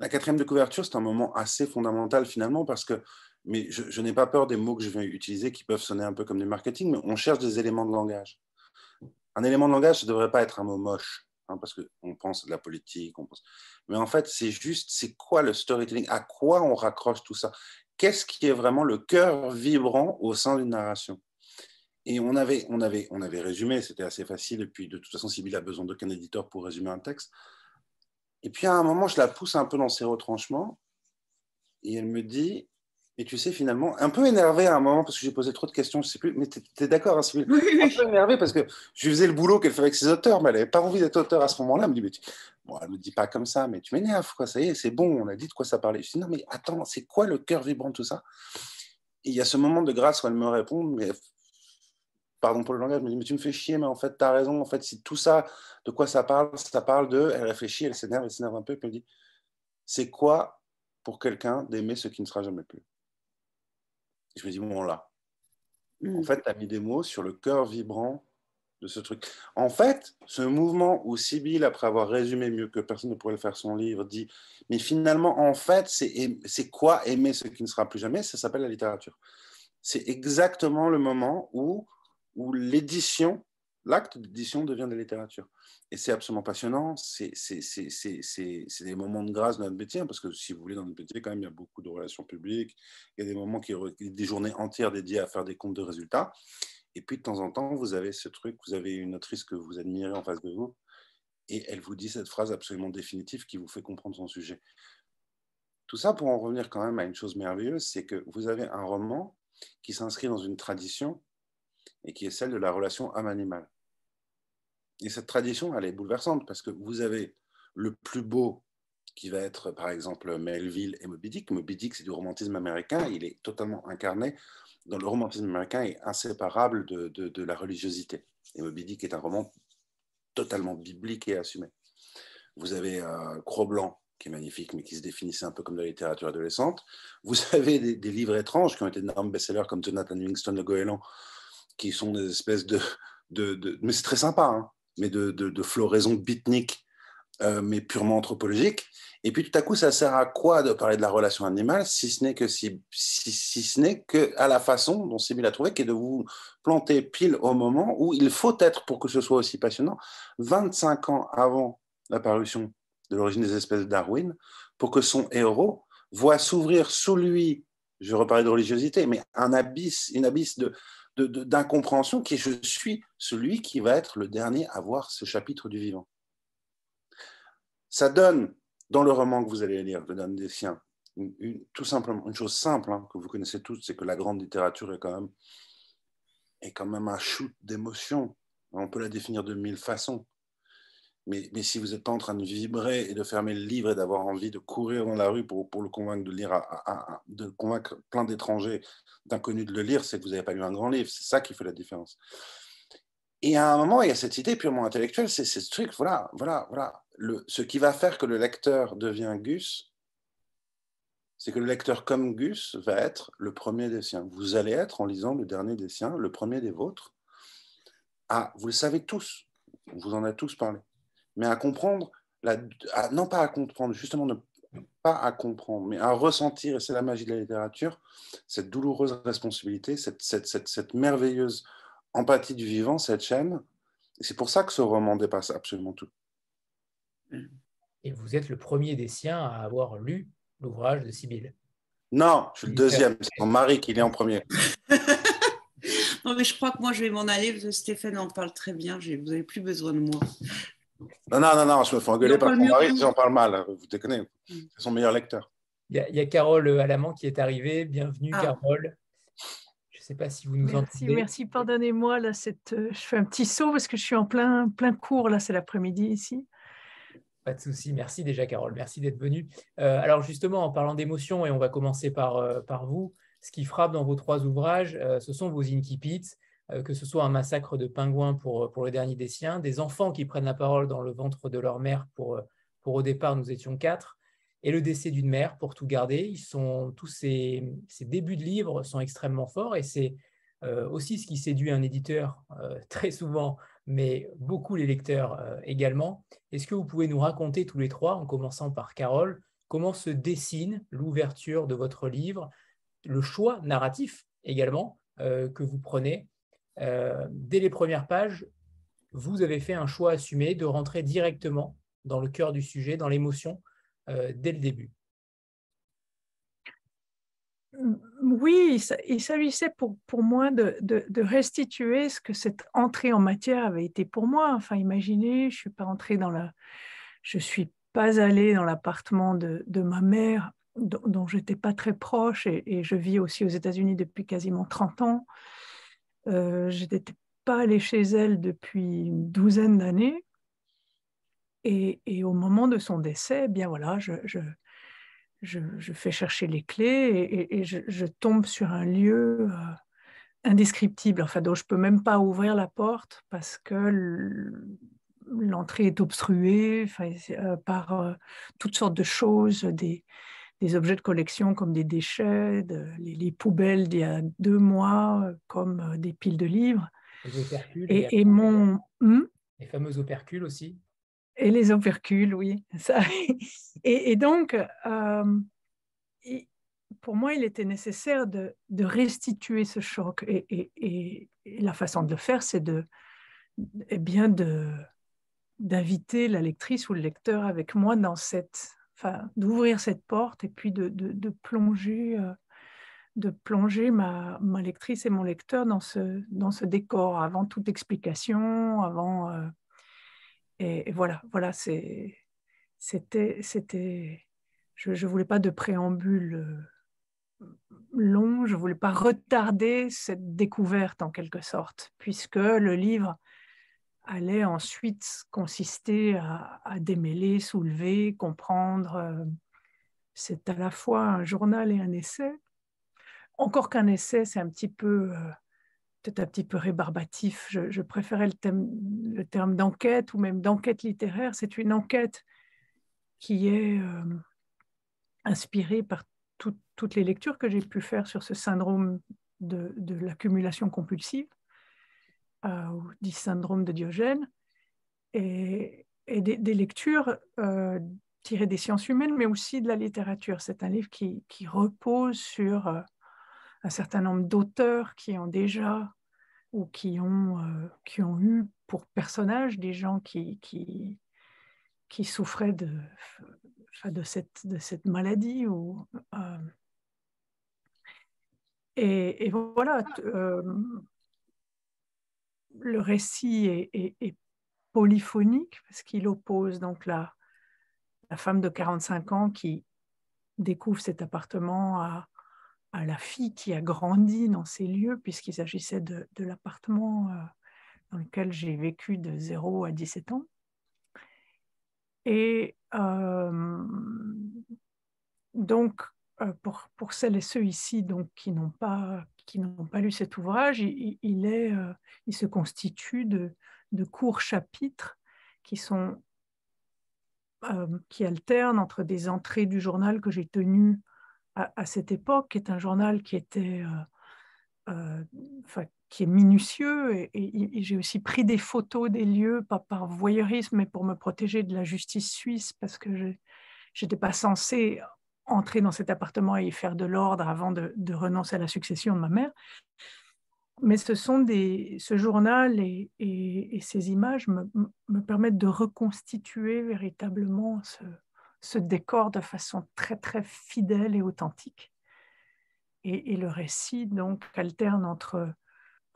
La quatrième de couverture, c'est un moment assez fondamental finalement parce que, je, n'ai pas peur des mots que je vais utiliser qui peuvent sonner un peu comme du marketing, mais on cherche des éléments de langage. Un élément de langage, ça ne devrait pas être un mot moche, hein, parce qu'on pense de la politique, on pense... mais en fait, c'est juste, c'est quoi le storytelling? À quoi on raccroche tout ça? Qu'est-ce qui est vraiment le cœur vibrant au sein d'une narration? Et on avait, on, avait, on avait résumé, c'était assez facile, et puis de toute façon, Sybille a besoin d'aucun éditeur pour résumer un texte. Et puis à un moment, je la pousse un peu dans ses retranchements et elle me dit, et tu sais, finalement, un peu énervée à un moment parce que j'ai posé trop de questions, je sais plus, mais tu es, d'accord, hein, Un peu énervée parce que je faisais le boulot qu'elle fait avec ses auteurs, mais elle n'avait pas envie d'être auteur à ce moment-là. Elle me dit, mais bon, elle me dit pas comme ça, mais tu m'énerves, quoi, ça y est, c'est bon, on a dit de quoi ça parlait. Je dis, non, mais attends, c'est quoi le cœur vibrant de tout ça? Et il y a ce moment de grâce où elle me répond, mais pardon pour le langage, mais tu me fais chier, mais en fait, tu as raison. En fait, si tout ça, de quoi ça parle, ça parle de. Elle réfléchit, elle s'énerve, elle s'énerve un peu, puis elle dit c'est quoi pour quelqu'un d'aimer ce qui ne sera jamais plus? Je me dis bon, là. En mm. fait, tu as mis des mots sur le cœur vibrant de ce truc. En fait, ce mouvement où Sibyl, après avoir résumé mieux que personne ne pourrait le faire son livre, dit Mais finalement, en fait, c'est quoi aimer ce qui ne sera plus jamais? Ça s'appelle la littérature. C'est exactement le moment où où l'édition, l'acte d'édition devient de la littérature. Et c'est absolument passionnant, c'est des moments de grâce dans notre métier, hein, parce que si vous voulez, dans notre métier, quand même, il y a beaucoup de relations publiques, il y a des moments qui des journées entières dédiées à faire des comptes de résultats. Et puis de temps en temps, vous avez ce truc, vous avez une autrice que vous admirez en face de vous, et elle vous dit cette phrase absolument définitive qui vous fait comprendre son sujet. Tout ça pour en revenir quand même à une chose merveilleuse, c'est que vous avez un roman qui s'inscrit dans une tradition et qui est celle de la relation homme-animal. Et cette tradition, elle est bouleversante parce que vous avez le plus beau qui va être par exemple Melville et Moby Dick. Moby Dick, c'est du romantisme américain, il est totalement incarné dans le romantisme américain est inséparable de, la religiosité. Et Moby Dick est un roman totalement biblique et assumé. Vous avez euh, Cro-Blanc, qui est magnifique, mais qui se définissait un peu comme de la littérature adolescente. Vous avez des, livres étranges qui ont été d'énormes best-sellers comme Jonathan Livingston, Le Goéland, qui sont des espèces de. mais c'est très sympa, hein, mais de, floraison beatnik, euh, mais purement anthropologique. Et puis tout à coup, ça sert à quoi de parler de la relation animale, si ce n'est que si, si, ce n'est que à la façon dont Sibyl a trouvé, qui est de vous planter pile au moment où il faut être pour que ce soit aussi passionnant, 25 ans avant l'apparition de l'origine des espèces de Darwin, pour que son héros voit s'ouvrir sous lui, je reparler de religiosité, mais un abysse, une abysse de, d'incompréhension qui est je suis celui qui va être le dernier à voir ce chapitre du vivant. Ça donne dans le roman que vous allez lire, Le Dernier des Siens, tout simplement, une chose simple hein, que vous connaissez tous, c'est que la grande littérature est quand même, est quand même un shoot d'émotion. On peut la définir de mille façons. Mais, si vous n'êtes pas en train de vibrer et de fermer le livre et d'avoir envie de courir dans la rue pour, le convaincre de lire, de convaincre plein d'étrangers, d'inconnus de le lire, c'est que vous n'avez pas lu un grand livre. C'est ça qui fait la différence. Et à un moment, il y a cette idée purement intellectuelle, c'est ce truc, voilà, voilà, voilà ce qui va faire que le lecteur devient Gus, c'est que le lecteur comme Gus va être le premier des siens. Vous allez être, en lisant le dernier des siens, le premier des vôtres. Ah, vous le savez tous, vous en avez tous parlé, mais à comprendre, non pas à comprendre, justement ne pas à comprendre, mais à ressentir, et c'est la magie de la littérature, cette douloureuse responsabilité, cette, cette merveilleuse empathie du vivant, cette chaîne. Et c'est pour ça que ce roman dépasse absolument tout. Et vous êtes le premier des siens à avoir lu l'ouvrage de Sibylle. Non, je suis le deuxième. C'est mon mari qui lit en premier. non, mais je crois que moi, je vais m'en aller. Stéphane en parle très bien. Vous n'avez plus besoin de moi. Non, non, non, non je me fais engueuler par mon mari si j'en parle mal. Vous déconnez. Mm. C'est son meilleur lecteur. Il y, a, Carole Alamant qui est arrivée. Bienvenue, ah. Carole. Je ne sais pas si vous nous merci, entendez. Merci, pardonnez-moi. Là, cette, euh, je fais un petit saut parce que je suis en plein, plein cours. Là, c'est l'après-midi ici. Pas de souci. Merci déjà, Carole. Merci d'être venue. Euh, alors justement, en parlant d'émotion, et on va commencer par, euh, par vous, ce qui frappe dans vos trois ouvrages, euh, ce sont vos incipits, que ce soit un massacre de pingouins pour, pour le dernier des siens, des enfants qui prennent la parole dans le ventre de leur mère pour, pour au départ, nous étions quatre, et le décès d'une mère pour tout garder. Ils sont, tous ces, ces débuts de livres sont extrêmement forts et c'est aussi ce qui séduit un éditeur très souvent mais beaucoup les lecteurs euh, également. Est-ce que vous pouvez nous raconter tous les trois, en commençant par Carole, comment se dessine l'ouverture de votre livre, le choix narratif également euh, que vous prenez euh, Dès les premières pages, vous avez fait un choix assumé de rentrer directement dans le cœur du sujet, dans l'émotion, dès le début. Oui, il s'agissait pour, pour moi de, de, restituer ce que cette entrée en matière avait été pour moi. Enfin, imaginez, je suis pas entrée dans la, je suis pas allée dans l'appartement de, de, ma mère, dont, je n'étais pas très proche, et, je vis aussi aux États-Unis depuis quasiment 30 ans. Euh, je n'étais pas allée chez elle depuis une douzaine d'années. Et, au moment de son décès, eh bien voilà, je, je je, fais chercher les clés et, je, tombe sur un lieu euh, indescriptible, enfin, dont je ne peux même pas ouvrir la porte parce que l'entrée est obstruée euh, par toutes sortes de choses, des, objets de collection comme des déchets, les, poubelles d'il y a deux mois, comme des piles de livres. Les et, mon... Hmm? les fameux opercules aussi et les opercules, oui. Ça. Et, donc, euh, pour moi, il était nécessaire de, restituer ce choc. Et, la façon de le faire, c'est de, eh bien de d'inviter la lectrice ou le lecteur avec moi dans cette, d'ouvrir cette porte et puis de, de, plonger, euh, de plonger ma, ma, lectrice et mon lecteur dans ce, dans ce décor avant toute explication, avant euh, et, voilà, voilà, c'était, c'était, je ne voulais pas de préambule euh, long, je voulais pas retarder cette découverte en quelque sorte, puisque le livre allait ensuite consister à, démêler, soulever, comprendre. C'est à la fois un journal et un essai. Encore qu'un essai, c'est un petit peu, peut-être un petit peu rébarbatif. Je, préférais le, le terme d'enquête ou même d'enquête littéraire. C'est une enquête qui est inspirée par toutes les lectures que j'ai pu faire sur ce syndrome de, l'accumulation compulsive, euh, ou dit syndrome de Diogène, et, des, lectures euh, tirées des sciences humaines, mais aussi de la littérature. C'est un livre qui, repose sur euh, un certain nombre d'auteurs qui ont déjà ou qui ont, qui ont eu pour personnages des gens qui, qui, qui souffraient de, de, cette, de cette maladie ou et, voilà, euh, le récit est, polyphonique parce qu'il oppose donc la, la, femme de 45 ans qui découvre cet appartement à, la fille qui a grandi dans ces lieux, puisqu'il s'agissait de, l'appartement euh, dans lequel j'ai vécu de 0 à 17 ans. Et euh, donc, pour, pour, celles et ceux ici donc, qui n'ont pas, pas lu cet ouvrage, il, est, euh, il se constitue de, de, courts chapitres qui, sont, euh, qui alternent entre des entrées du journal que j'ai tenu à, cette époque, qui est un journal qui était qui est minutieux et, j'ai aussi pris des photos des lieux, pas par voyeurisme, mais pour me protéger de la justice suisse parce que je n'étais pas censée entrer dans cet appartement et y faire de l'ordre avant de, renoncer à la succession de ma mère. Mais ce sont des, ce journal et, ces images me, permettent de reconstituer véritablement ce, décor de façon très très fidèle et authentique. Et, le récit donc alterne entre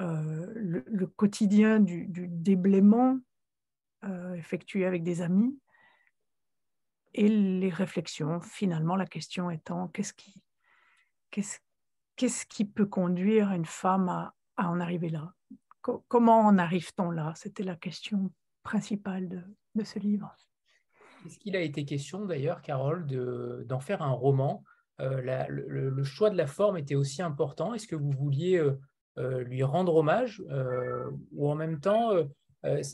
euh, le, quotidien du, déblaiement euh, effectué avec des amis et les réflexions. Finalement, la question étant qu'est-ce qui, qu'est-ce, qui peut conduire une femme à, en arriver là? Comment en arrive-t-on là? C'était la question principale de, ce livre. Est-ce qu'il a été question d'ailleurs, Carole, de, d'en faire un roman? Euh, le, choix de la forme était aussi important. Est-ce que vous vouliez euh, euh, lui rendre hommage ou en même temps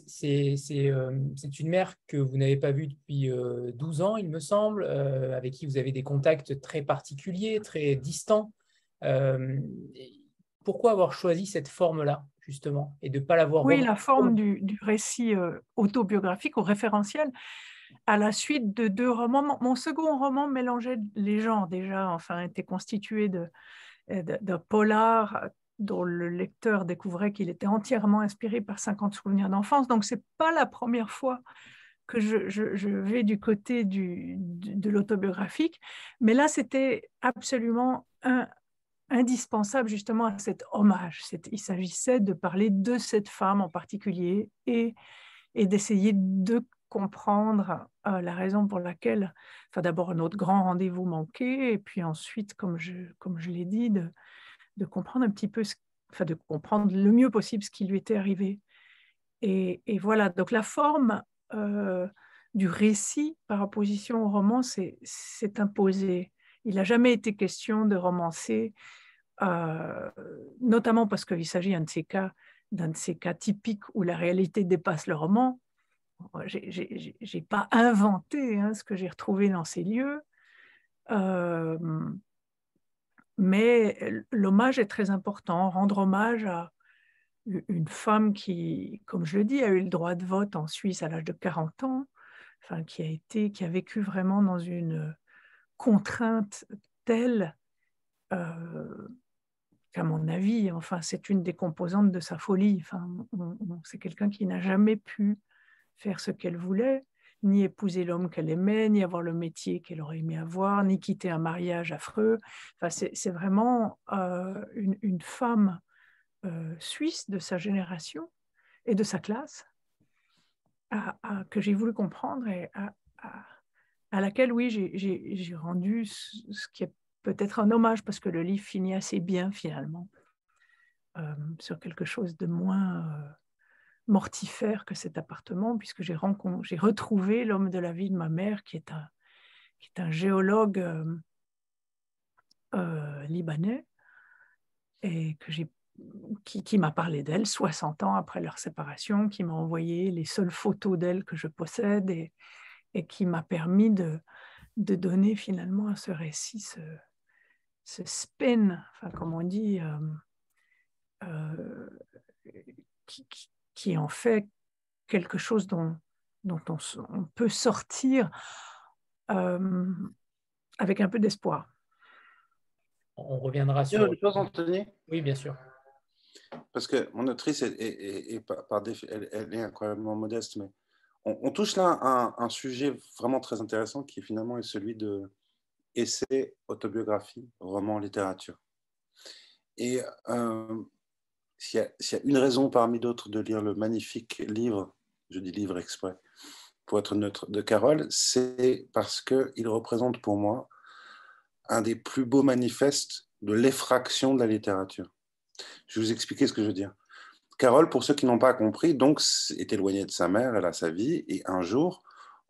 c'est une mère que vous n'avez pas vue depuis 12 euh, ans, il me semble, avec qui vous avez des contacts très particuliers, très distants. pourquoi avoir choisi cette forme-là, justement, et de ne pas l'avoir... Oui, la forme du, du récit autobiographique ou référentiel à la suite de deux romans. Mon, second roman mélangeait les genres déjà, enfin, était constitué de, de, de polar dont le lecteur découvrait qu'il était entièrement inspiré par 50 souvenirs d'enfance. Donc, ce n'est pas la première fois que je, vais du côté du, de l'autobiographique, mais là, c'était absolument indispensable justement à cet hommage. Il s'agissait de parler de cette femme en particulier et, d'essayer de comprendre euh, la raison pour laquelle, d'abord notre grand rendez-vous manqué, et puis ensuite, comme je, comme je l'ai dit, de, de comprendre un petit peu, enfin de comprendre le mieux possible ce qui lui était arrivé. Et, voilà, donc la forme euh, du récit par opposition au roman s'est imposée. Il n'a jamais été question de romancer, euh, notamment parce qu'il s'agit d'un de ces cas d'un de ces cas typiques où la réalité dépasse le roman. Je n'ai pas inventé hein, ce que j'ai retrouvé dans ces lieux. Euh, mais l'hommage est très important, rendre hommage à une femme qui, comme je le dis, a eu le droit de vote en Suisse à l'âge de 40 ans, enfin, qui a été, qui a vécu vraiment dans une contrainte telle euh, qu'à mon avis, enfin, c'est une des composantes de sa folie. Enfin, c'est quelqu'un qui n'a jamais pu faire ce qu'elle voulait, ni épouser l'homme qu'elle aimait, ni avoir le métier qu'elle aurait aimé avoir, ni quitter un mariage affreux. Enfin, c'est vraiment euh, une, femme euh, suisse de sa génération et de sa classe que j'ai voulu comprendre et à, laquelle, oui, j'ai rendu ce, qui est peut-être un hommage parce que le livre finit assez bien finalement euh, sur quelque chose de moins mortifère que cet appartement, puisque j'ai retrouvé l'homme de la vie de ma mère, qui est un, géologue euh, euh, libanais, et que j'ai qui, m'a parlé d'elle 60 ans après leur séparation, qui m'a envoyé les seules photos d'elle que je possède et, qui m'a permis de, donner finalement à ce récit ce, ce spin, enfin, comme on dit, euh, qui, en fait quelque chose dont, dont on, on peut sortir euh, avec un peu d'espoir. On reviendra sur. Une chose, Anthony? Oui, bien sûr. Parce que mon autrice est, est, par, elle, elle, est incroyablement modeste, mais on, touche là un, un, sujet vraiment très intéressant qui finalement est celui de essai, autobiographie, roman, littérature. Et euh, s'il y, a une raison parmi d'autres de lire le magnifique livre, je dis livre exprès, pour être neutre, de Carole, c'est parce qu'il représente pour moi un des plus beaux manifestes de l'effraction de la littérature. Je vais vous expliquer ce que je veux dire. Carole, pour ceux qui n'ont pas compris, donc est éloignée de sa mère, elle a sa vie, et un jour,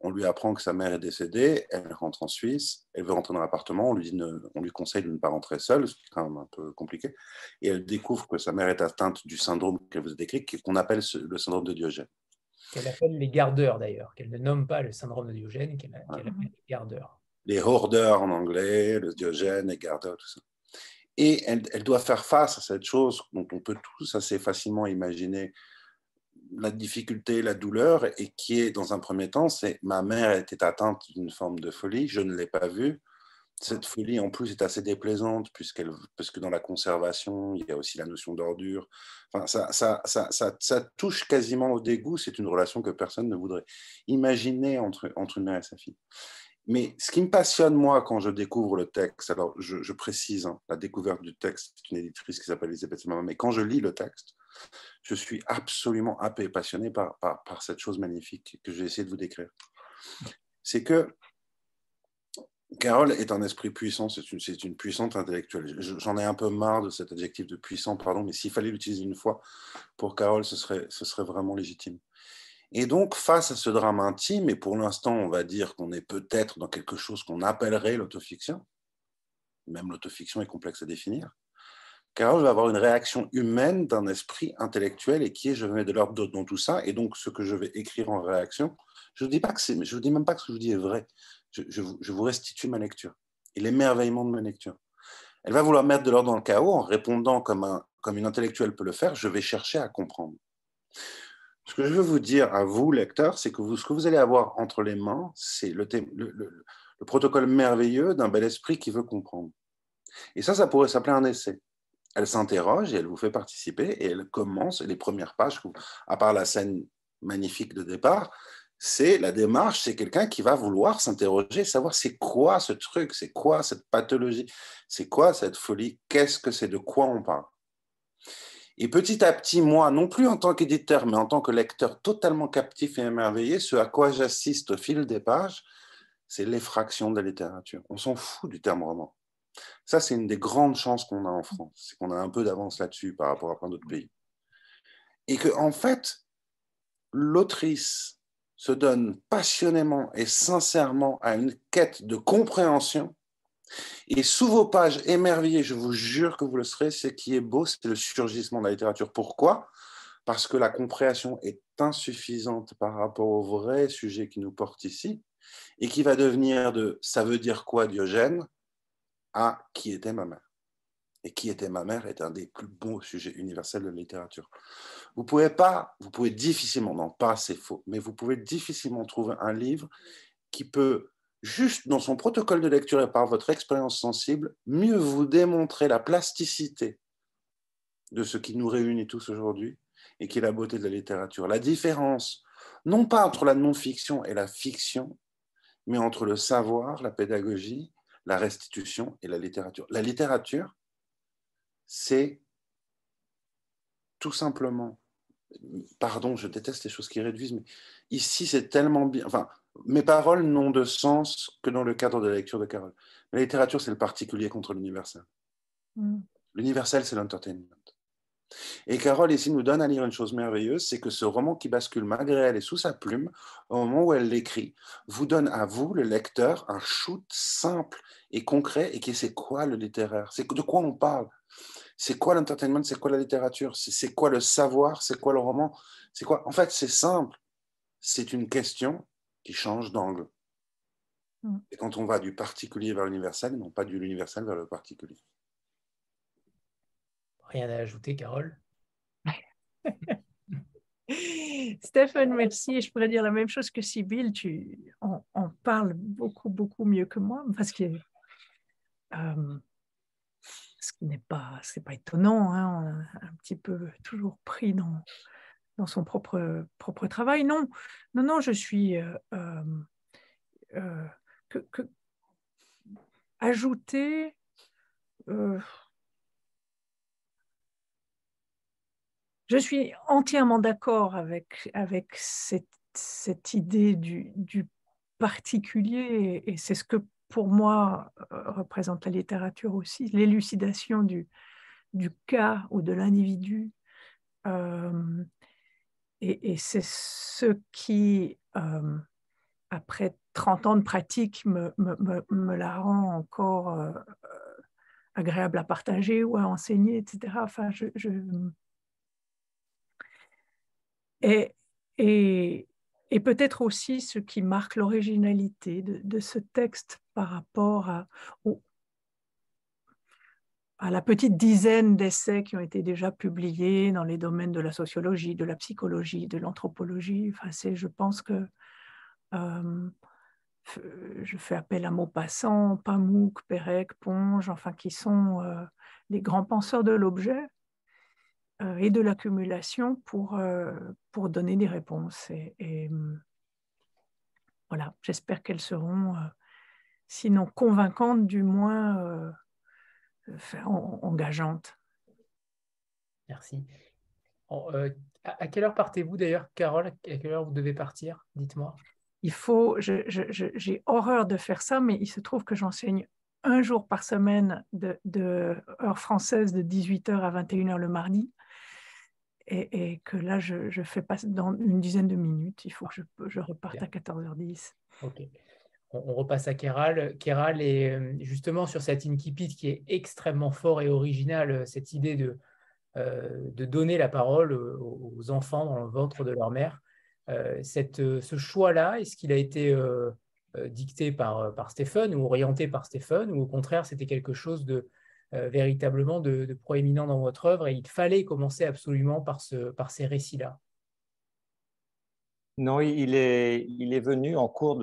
on lui apprend que sa mère est décédée, elle rentre en Suisse, elle veut rentrer dans l'appartement, on, lui on lui conseille de ne pas rentrer seule, c'est quand même un peu compliqué, et elle découvre que sa mère est atteinte du syndrome qu'elle vous a décrit, qu'on appelle le syndrome de Diogène. Qu'elle appelle les gardeurs d'ailleurs, qu'elle ne nomme pas le syndrome de Diogène, qu'elle appelle les gardeurs. Les hoardeurs en anglais, le Diogène, les gardeurs, tout ça. Et elle, elle, doit faire face à cette chose dont on peut tous assez facilement imaginer la difficulté, la douleur, et qui est dans un premier temps, c'est ma mère était atteinte d'une forme de folie, je ne l'ai pas vue. Cette folie, en plus, est assez déplaisante, puisqu'elle, parce que dans la conservation, il y a aussi la notion d'ordure. Enfin, ça, ça, ça, ça, touche quasiment au dégoût. C'est une relation que personne ne voudrait imaginer entre, une mère et sa fille. Mais ce qui me passionne, moi, quand je découvre le texte, alors je, précise, hein, la découverte du texte, c'est une éditrice qui s'appelle Elisabeth Maman, mais quand je lis le texte, je suis absolument happé passionné par, cette chose magnifique que j'ai essayé de vous décrire. C'est que Carole est un esprit puissant, c'est une, une, puissante intellectuelle. J'en ai un peu marre de cet adjectif de puissant, pardon, mais s'il fallait l'utiliser une fois, pour Carole, ce serait, ce serait vraiment légitime. Et donc, face à ce drame intime, et pour l'instant, on va dire qu'on est peut-être dans quelque chose qu'on appellerait l'autofiction, même l'autofiction est complexe à définir, Carole va avoir une réaction humaine d'un esprit intellectuel et qui est je mets de l'ordre dans tout ça. Et donc, ce que je vais écrire en réaction, je ne dis pas que je vous dis même pas que ce que je dis est vrai. Je, je, vous, je vous restitue ma lecture et l'émerveillement de ma lecture. Elle va vouloir mettre de l'ordre dans le chaos en répondant comme, un, comme une intellectuelle peut le faire. Je vais chercher à comprendre. Ce que je veux vous dire à vous, lecteurs, c'est que vous, ce que vous allez avoir entre les mains, c'est le, protocole merveilleux d'un bel esprit qui veut comprendre. Et ça, ça pourrait s'appeler un essai. Elle s'interroge et elle vous fait participer et elle commence les premières pages, à part la scène magnifique de départ, c'est la démarche, c'est quelqu'un qui va vouloir s'interroger, savoir c'est quoi ce truc, c'est quoi cette pathologie, c'est quoi cette folie, qu'est-ce que c'est, de quoi on parle. Et petit à petit, moi, non plus en tant qu'éditeur, mais en tant que lecteur totalement captif et émerveillé, ce à quoi j'assiste au fil des pages, c'est l'effraction de la littérature. On s'en fout du terme roman. Ça, c'est une des grandes chances qu'on a en France, c'est qu'on a un peu d'avance là-dessus par rapport à plein d'autres pays. Et que, en fait, l'autrice se donne passionnément et sincèrement à une quête de compréhension et sous vos pages émerveillées, je vous jure que vous le serez, ce qui est beau, c'est le surgissement de la littérature. Pourquoi? Parce que la compréhension est insuffisante par rapport au vrai sujet qui nous porte ici, et qui va devenir de ça veut dire quoi Diogène? À qui était ma mère. Et qui était ma mère est un des plus beaux sujets universels de la littérature. Vous pouvez pas, vous pouvez difficilement, non pas c'est faux, mais vous pouvez difficilement trouver un livre qui peut juste dans son protocole de lecture et par votre expérience sensible, mieux vous démontrer la plasticité de ce qui nous réunit tous aujourd'hui et qui est la beauté de la littérature. La différence, non pas entre la non-fiction et la fiction, mais entre le savoir, la pédagogie, la restitution et la littérature. La littérature, c'est tout simplement, pardon, je déteste les choses qui réduisent, mais ici c'est tellement bien, enfin, mes paroles n'ont de sens que dans le cadre de la lecture de Carole. La littérature, c'est le particulier contre l'universel. Mm. L'universel, c'est l'entertainment. Et Carole ici nous donne à lire une chose merveilleuse, c'est que ce roman qui bascule malgré elle et sous sa plume, au moment où elle l'écrit, vous donne à vous, le lecteur, un shoot simple et concret et qui c'est quoi le littéraire? C'est de quoi on parle? C'est quoi l'entertainment? C'est quoi la littérature? C'est quoi le savoir? C'est quoi le roman? C'est quoi? En fait, c'est simple. C'est une question qui change d'angle. Mm. Et quand on va du particulier vers l'universel, non pas du l'universel vers le particulier. Rien à ajouter, Carole? Stéphane, merci. Je pourrais dire la même chose que Sybille. Tu en, parles beaucoup, beaucoup mieux que moi, parce que euh, ce qui n'est pas, c'est pas étonnant. Hein, un petit peu toujours pris dans, dans son propre, propre travail. Non, non, non, je suis euh, euh, que, que, ajouter. Je suis entièrement d'accord avec, avec cette, cette idée du, du, particulier et c'est ce que pour moi euh, représente la littérature aussi, l'élucidation du, du cas ou de l'individu. Euh, et, c'est ce qui, euh, après 30 ans de pratique, me, me, me, la rend encore agréable à partager ou à enseigner, etc. Enfin, je, et, peut-être aussi ce qui marque l'originalité de, ce texte par rapport à, la petite dizaine d'essais qui ont été déjà publiés dans les domaines de la sociologie, de la psychologie, de l'anthropologie. Enfin, je pense que euh, je fais appel à Maupassant, Pamuk, Pérec, Ponge, enfin, qui sont euh, les grands penseurs de l'objet. Euh, et de l'accumulation pour, euh, pour donner des réponses. Et, hum, voilà, j'espère qu'elles seront, euh, sinon convaincantes, du moins engageantes. Merci. à quelle heure partez-vous d'ailleurs, Carole? À quelle heure vous devez partir Dites-moi? Il faut, j'ai horreur de faire ça, mais il se trouve que j'enseigne un jour par semaine de, de heure française de 18h à 21h le mardi et, que là, je, je, fais pas dans une dizaine de minutes. Il faut que je, je reparte à 14h10. Ok. On, repasse à Kéral. Kéral est euh, justement sur cet incipit qui est extrêmement fort et original, euh, cette idée de, euh, de donner la parole aux enfants dans le ventre de leur mère. cette, ce choix-là, est-ce qu'il a été dicté par, par Stéphane ou orienté par Stéphane, ou au contraire, c'était quelque chose de, euh, véritablement de, proéminent dans votre œuvre et il fallait commencer absolument par, ce, par ces récits-là non, il est, venu en cours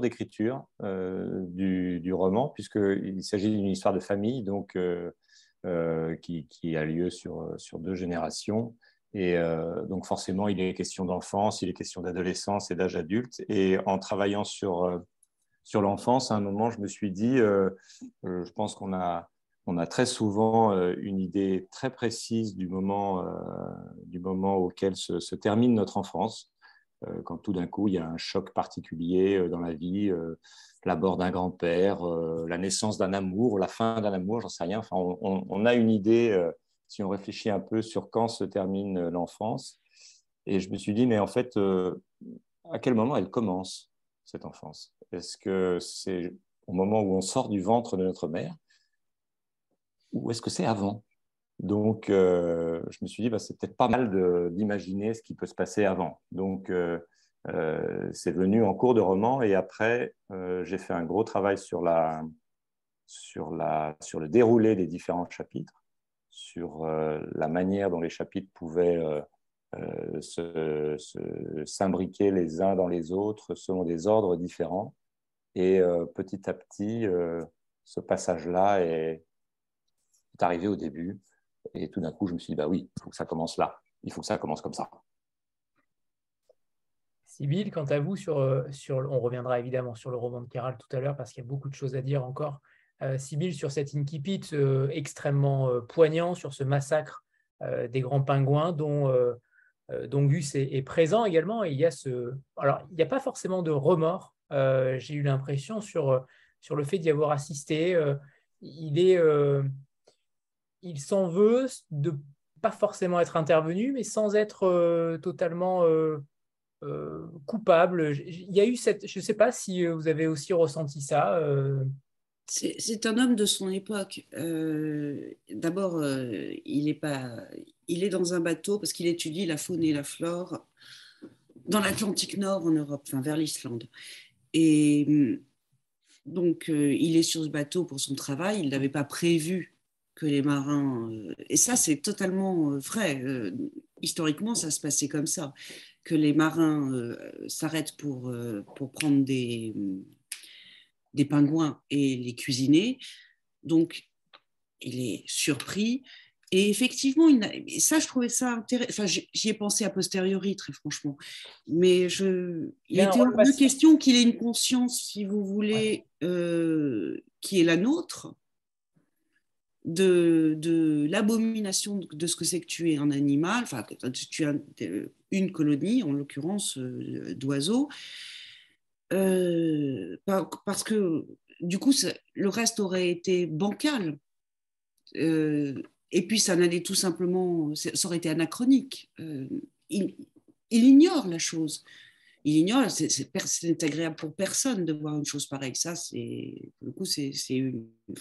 d'écriture euh, du, roman, puisqu'il s'agit d'une histoire de famille, donc euh, qui, a lieu sur deux générations. Et donc forcément, il est question d'enfance, il est question d'adolescence et d'âge adulte. Et en travaillant sur sur l'enfance, à un moment, je me suis dit, euh, euh, je pense qu'on a, on a très souvent euh, une idée très précise du moment, du moment auquel se, termine notre enfance, quand tout d'un coup, il y a un choc particulier dans la vie, la mort d'un grand-père, la naissance d'un amour, la fin d'un amour, j'en sais rien. Enfin, on, on, a une idée, si on réfléchit un peu, sur quand se termine l'enfance. Et je me suis dit, mais en fait, à quel moment elle commence cette enfance? Est-ce que c'est au moment où on sort du ventre de notre mère ou est-ce que c'est avant? Donc, euh, je me suis dit, bah, c'est peut-être pas mal d'imaginer ce qui peut se passer avant. Donc, euh, euh, c'est venu en cours de roman et après, j'ai fait un gros travail sur, la, sur, le déroulé des différents chapitres, sur la manière dont les chapitres pouvaient s'imbriquer les uns dans les autres selon des ordres différents. Et euh, petit à petit, euh, ce passage-là est, arrivé au début. Et tout d'un coup, je me suis dit, bah oui, il faut que ça commence là. Il faut que ça commence comme ça. Sybille, quant à vous, sur, sur, on reviendra évidemment sur le roman de Kéral tout à l'heure parce qu'il y a beaucoup de choses à dire encore. Euh, sur cet incipit extrêmement poignant, sur ce massacre des grands pingouins dont euh, donc Gus est, présent également. Il y a ce. Alors, il n'y a pas forcément de remords. Euh, j'ai eu l'impression sur, sur le fait d'y avoir assisté. Euh, il est. il s'en veut de pas forcément être intervenu, mais sans être totalement coupable. Il y a eu cette, je ne sais pas si vous avez aussi ressenti ça. C'est un homme de son époque. D'abord, il, est pas, il est dans un bateau parce qu'il étudie la faune et la flore dans l'Atlantique Nord en Europe, enfin vers l'Islande. Et hum, donc, il est sur ce bateau pour son travail. Il n'avait pas prévu que les marins. et ça, c'est totalement vrai. historiquement, ça se passait comme ça que les marins s'arrêtent pour, pour prendre des, des pingouins et les cuisiner. Donc, il est surpris. Et effectivement, il ça, je trouvais ça intéressant. Enfin, j'y ai pensé a posteriori, très franchement. Mais je... il était hors de question qu'il ait une conscience, si vous voulez, euh, qui est la nôtre, de, de l'abomination de ce que c'est que tuer un animal, enfin, tuer une colonie, en l'occurrence euh, d'oiseaux, euh, parce que du coup, le reste aurait été bancal. Euh, et puis, ça n'allait tout simplement, ça aurait été anachronique. Euh, il, ignore la chose. Il ignore, c'est agréable pour personne de voir une chose pareille. Ça, c'est, le coup, c'est,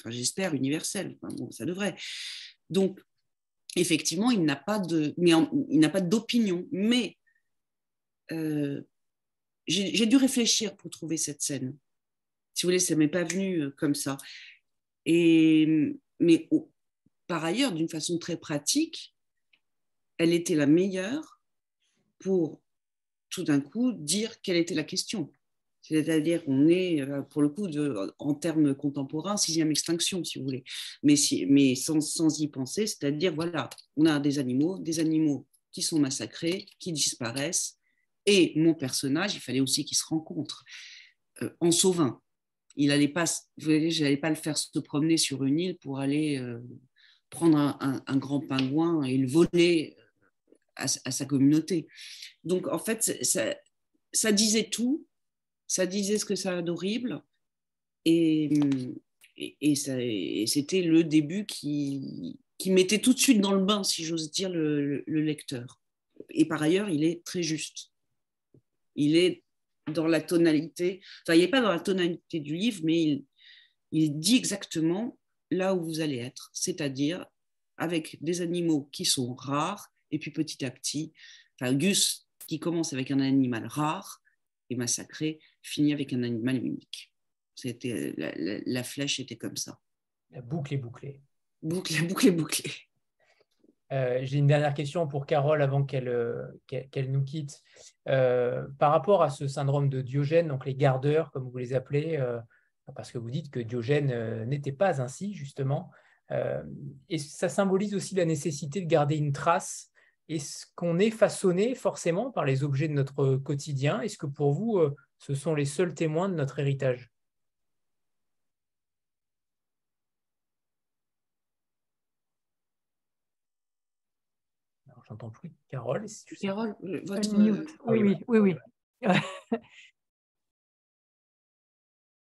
j'espère, universel. bon, ça devrait. Donc, effectivement, il n'a pas de, mais d'opinion. Mais j'ai dû réfléchir pour trouver cette scène. Si vous voulez, ça m'est pas venu euh, comme ça. Et, mais par ailleurs, d'une façon très pratique, elle était la meilleure pour tout d'un coup dire quelle était la question. C'est-à-dire, on est, euh, pour le coup, en termes contemporains, sixième extinction, si vous voulez. Mais sans, sans y penser, c'est-à-dire, voilà, on a des animaux, des animaux qui sont massacrés, qui disparaissent, et mon personnage, il fallait aussi qu'il se rencontre euh, en sauvin. Il allait pas, je n'allais pas le faire se promener sur une île pour aller euh, prendre un, grand pingouin et le voler euh, à, sa communauté. Donc en fait, ça, disait tout, ça disait ce que ça a d'horrible, et, et, c'était le début qui, qui mettait tout de suite dans le bain, si j'ose dire, le lecteur. Et par ailleurs, il est très juste il est dans la tonalité, enfin, il n'est pas dans la tonalité du livre, mais il, dit exactement là où vous allez être, c'est-à-dire avec des animaux qui sont rares, et puis petit à petit, enfin, Gus, qui commence avec un animal rare et massacré, finit avec un animal unique. C'était, la, flèche était comme ça. La boucle est bouclée. Boucle, la boucle est bouclée. Euh, j'ai une dernière question pour Carole avant qu'elle euh, nous quitte. Euh, par rapport à ce syndrome de Diogène, donc les gardeurs, comme vous les appelez, parce que vous dites que Diogène n'était pas ainsi, justement, et ça symbolise aussi la nécessité de garder une trace? Est-ce qu'on est façonné forcément par les objets de notre quotidien? Est-ce que pour vous, ce sont les seuls témoins de notre héritage? J'entends plus. Carole, si tu sais. Carole, votre... Euh, oui, oui, oui, oui.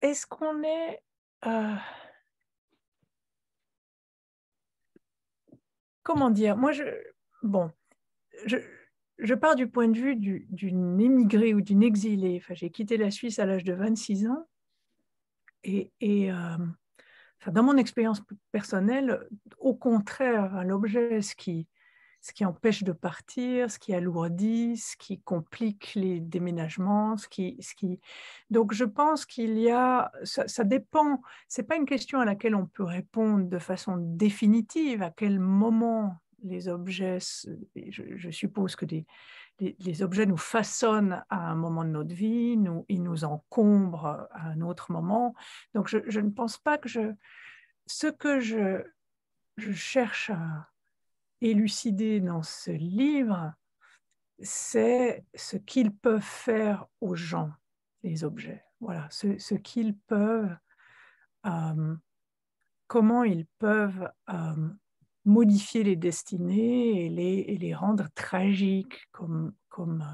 Est-ce qu'on est... Euh, comment dire? Moi, je... Bon, je, je pars du point de vue d'une émigrée ou d'une exilée. Enfin, j'ai quitté la Suisse à l'âge de 26 ans. Et, et euh, enfin, dans mon expérience personnelle, au contraire, l'objet, ce qui, ce qui empêche de partir, ce qui alourdit, ce qui complique les déménagements, ce qui. Donc je pense qu'il y a, ça, ça dépend, c'est pas une question à laquelle on peut répondre de façon définitive, à quel moment les objets, je, suppose que les, les, objets nous façonnent à un moment de notre vie, nous, ils nous encombrent à un autre moment. Donc je, je ne pense pas que je... Ce que je, je cherche à élucider dans ce livre, c'est ce qu'ils peuvent faire aux gens, les objets. Voilà, ce, qu'ils peuvent, euh, comment ils peuvent euh, modifier les destinées et les, rendre tragiques, comme, comme,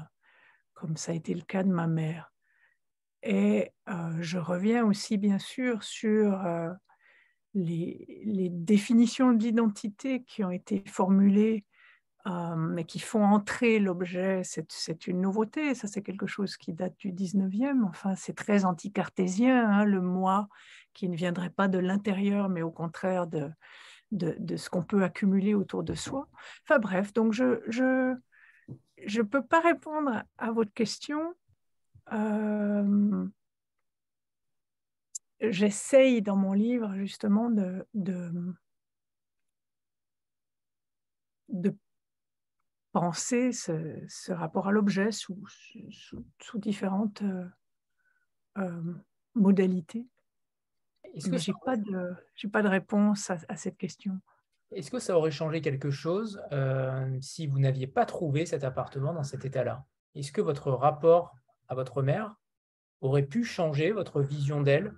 ça a été le cas de ma mère. Et euh, je reviens aussi, bien sûr, sur les, définitions de l'identité qui ont été formulées euh, et qui font entrer l'objet, c'est une nouveauté. Ça, c'est quelque chose qui date du 19e. Enfin, c'est très anticartésien, hein, le moi qui ne viendrait pas de l'intérieur, mais au contraire de, ce qu'on peut accumuler autour de soi. Enfin bref, donc je ne je, je peux pas répondre à votre question. Euh, j'essaye dans mon livre justement de, de, de penser ce, ce, rapport à l'objet sous, sous, sous, différentes euh, euh modalités. Je n'ai pas, de, pas de réponse à, cette question. Est-ce que ça aurait changé quelque chose euh, si vous n'aviez pas trouvé cet appartement dans cet état-là? Est-ce que votre rapport à votre mère aurait pu changer votre vision d'elle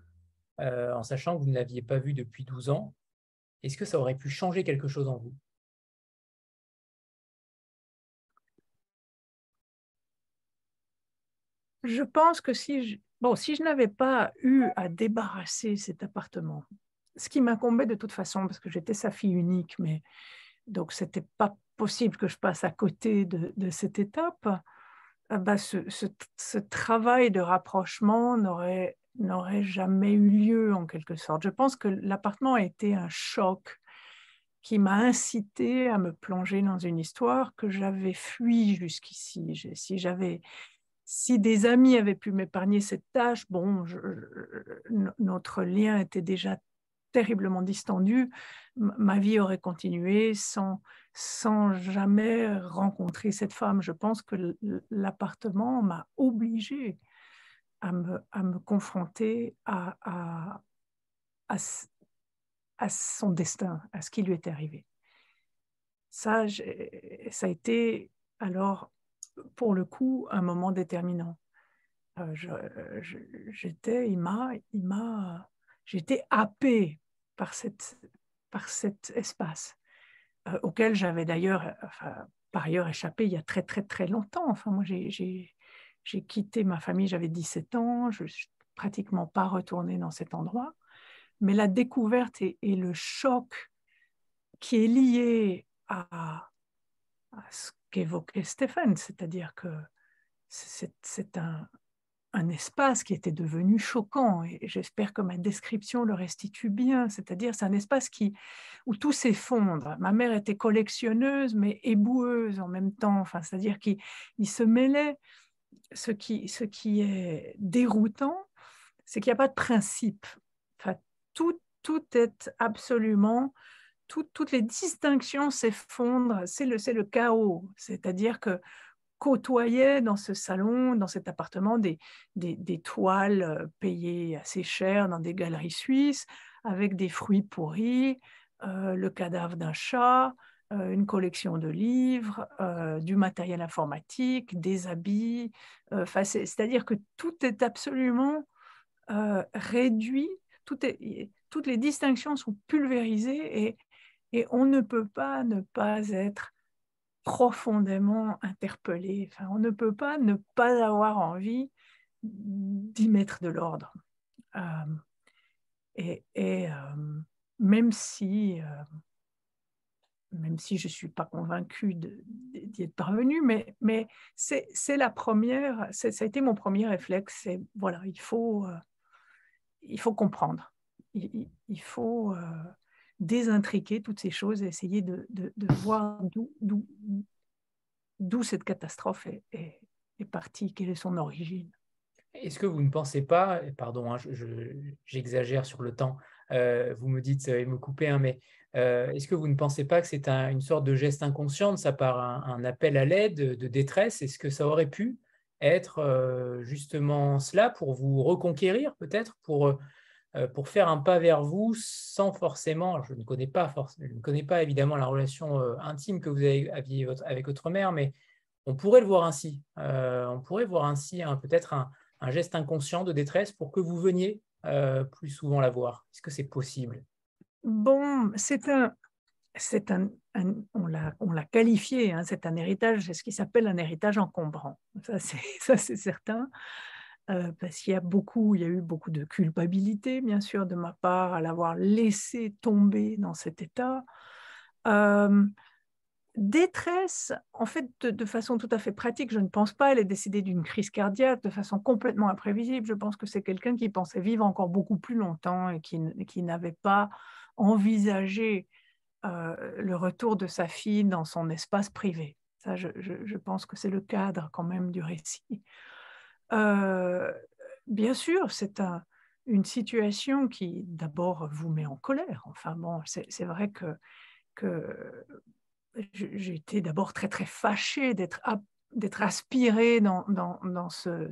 euh, en sachant que vous ne l'aviez pas vue depuis 12 ans Est-ce que ça aurait pu changer quelque chose en vous? Je pense que si je, bon, si je n'avais pas eu à débarrasser cet appartement, ce qui m'incombait de toute façon parce que j'étais sa fille unique, mais donc c'était pas possible que je passe à côté de, de cette étape. Euh, bah, ce, ce, travail de rapprochement n'aurait n'aurait jamais eu lieu en quelque sorte. Je pense que l'appartement a été un choc qui m'a incité à me plonger dans une histoire que j'avais fui jusqu'ici. Si j'avais, si des amis avaient pu m'épargner cette tâche, bon, notre lien était déjà terriblement distendu. Ma vie aurait continué sans, sans jamais rencontrer cette femme. Je pense que l'appartement m'a obligée à me, à me confronter à, à, à, son destin, à ce qui lui est arrivé. Ça, ça a été alors, pour le coup, un moment déterminant. Euh, j'étais, il m'a, il m'a, j'étais happée par, cette, par cet espace euh, auquel j'avais d'ailleurs, enfin, par ailleurs, échappé il y a très très très longtemps. Enfin, moi, j'ai j'ai quitté ma famille, j'avais 17 ans, je ne suis pratiquement pas retournée dans cet endroit. Mais la découverte et, le choc qui est lié à, ce qu'évoquait Stéphane, c'est-à-dire que c'est un, espace qui était devenu choquant et j'espère que ma description le restitue bien, c'est-à-dire c'est un espace qui, où tout s'effondre. Ma mère était collectionneuse mais éboueuse en même temps, enfin, c'est-à-dire qu'il se mêlait ce qui, ce qui est déroutant, c'est qu'il n'y a pas de principe. Enfin, tout, tout est absolument, toutes les distinctions s'effondrent, c'est le, le chaos. C'est-à-dire que côtoyait dans ce salon, dans cet appartement, des, des, des, toiles euh, payées assez cher dans des galeries suisses, avec des fruits pourris, euh, le cadavre d'un chat, une collection de livres, euh, du matériel informatique, des habits. Euh, c'est-à-dire que tout est absolument réduit, toutes les distinctions sont pulvérisées et, on ne peut pas ne pas être profondément interpellé. On ne peut pas ne pas avoir envie d'y mettre de l'ordre. et même si même si je ne suis pas convaincue d'y être parvenue, mais, c'est la première, ça a été mon premier réflexe, voilà, il faut, euh, il faut comprendre, il, faut euh, désintriquer toutes ces choses et essayer de, voir d'où cette catastrophe est, partie, quelle est son origine. Est-ce que vous ne pensez pas, pardon, hein, j'exagère sur le temps, euh, vous me dites, et me couper, hein, mais euh, est-ce que vous ne pensez pas que c'est une sorte de geste inconscient de sa part, un, appel à l'aide, de détresse? Est-ce que ça aurait pu être euh, justement cela pour vous reconquérir peut-être, pour, euh, pour faire un pas vers vous sans forcément, je ne connais pas, je ne connais pas évidemment la relation intime que vous aviez avec votre mère, mais on pourrait le voir ainsi. on pourrait voir ainsi peut-être un, un, geste inconscient de détresse pour que vous veniez plus souvent la voir. Est-ce que c'est possible? Bon, c'est un, c'est un, on l'a qualifié, hein, c'est un héritage, c'est ce qui s'appelle un héritage encombrant. Ça, c'est certain. euh, parce qu'il y a beaucoup, il y a eu beaucoup de culpabilité, bien sûr, de ma part à l'avoir laissé tomber dans cet état. Euh, détresse, en fait, de, façon tout à fait pratique, je ne pense pas, elle est décédée d'une crise cardiaque de façon complètement imprévisible. Je pense que c'est quelqu'un qui pensait vivre encore beaucoup plus longtemps et qui, qui n'avait pas envisagé euh, le retour de sa fille dans son espace privé. Ça, je, pense que c'est le cadre quand même du récit. Euh, bien sûr, c'est un, une situation qui d'abord vous met en colère. Enfin bon, c'est vrai que, que j'ai été d'abord très très fâchée d'être d'être aspirée dans, ce,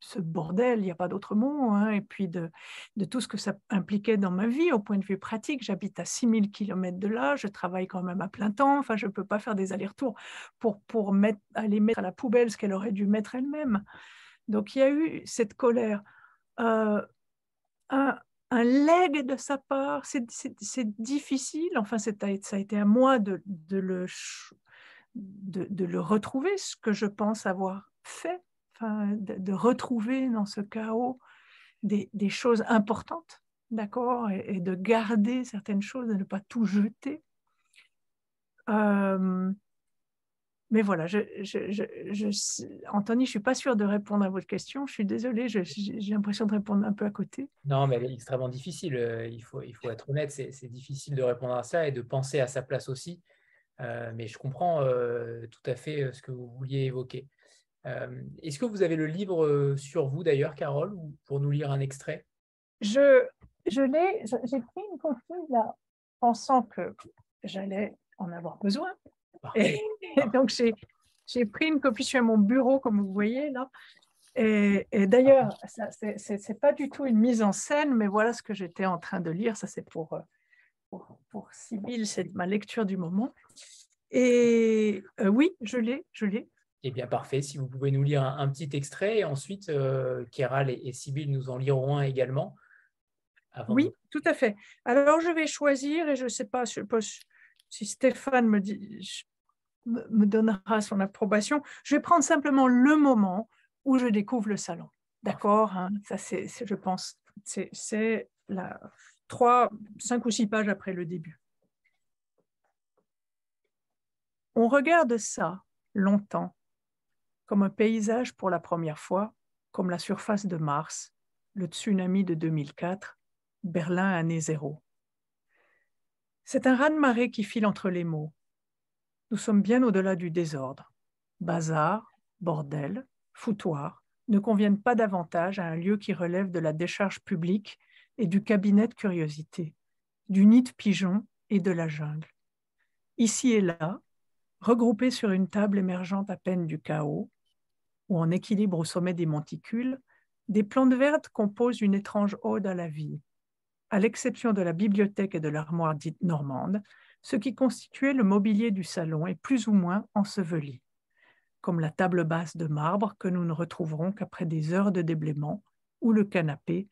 ce, bordel, il n'y a pas d'autre mot, hein, et puis de, de, tout ce que ça impliquait dans ma vie au point de vue pratique. J'habite à 6000 km de là, je travaille quand même à plein temps, enfin je ne peux pas faire des allers-retours pour, pour aller mettre à la poubelle ce qu'elle aurait dû mettre elle-même. Donc il y a eu cette colère. Euh, un, un leg de sa part, c'est difficile, enfin ça a été à moi de, de, le, de, le retrouver, ce que je pense avoir fait, de, retrouver dans ce chaos des, choses importantes, d'accord, et, de garder certaines choses, de ne pas tout jeter. Euh, mais voilà, Anthony, je ne suis pas sûre de répondre à votre question. Je suis désolée, j'ai l'impression de répondre un peu à côté. Non, mais elle extrêmement difficile. Euh, il faut, il faut être honnête, c'est difficile de répondre à ça et de penser à sa place aussi. Euh, mais je comprends tout à fait ce que vous vouliez évoquer. Est-ce que vous avez le livre sur vous d'ailleurs, Carole, ou pour nous lire un extrait? Je, je l'ai, j'ai pris une copie là, pensant que j'allais en avoir besoin. Et, donc, j'ai pris une copie sur mon bureau, comme vous voyez là. Et, d'ailleurs, ce n'est pas du tout une mise en scène, mais voilà ce que j'étais en train de lire. Ça, c'est pour, pour, pour Sibylle, c'est ma lecture du moment. Et euh, oui, je l'ai, je l'ai. Eh bien, parfait. Si vous pouvez nous lire un, petit extrait, et ensuite, euh, Kéral et, et Sibylle nous en liront un également. oui, tout à fait. Alors, je vais choisir, et je ne sais pas, je, si Stéphane me, dit, me donnera son approbation, je vais prendre simplement le moment où je découvre le salon. D'accord hein, Ça, c'est, je pense, c'est la trois, cinq ou six pages après le début. On regarde ça longtemps, comme un paysage pour la première fois, comme la surface de Mars, le tsunami de 2004, Berlin année zéro. C'est un raz-de-marée qui file entre les mots. Nous sommes bien au-delà du désordre. Bazar, bordel, foutoir ne conviennent pas davantage à un lieu qui relève de la décharge publique et du cabinet de curiosité, du nid de pigeons et de la jungle. Ici et là, regroupés sur une table émergeante à peine du chaos, ou en équilibre au sommet des monticules, des plantes vertes composent une étrange ode à la vie, à l'exception de la bibliothèque et de l'armoire dite normande, ce qui constituait le mobilier du salon est plus ou moins enseveli, comme la table basse de marbre que nous ne retrouverons qu'après des heures de déblaiement, ou le canapé,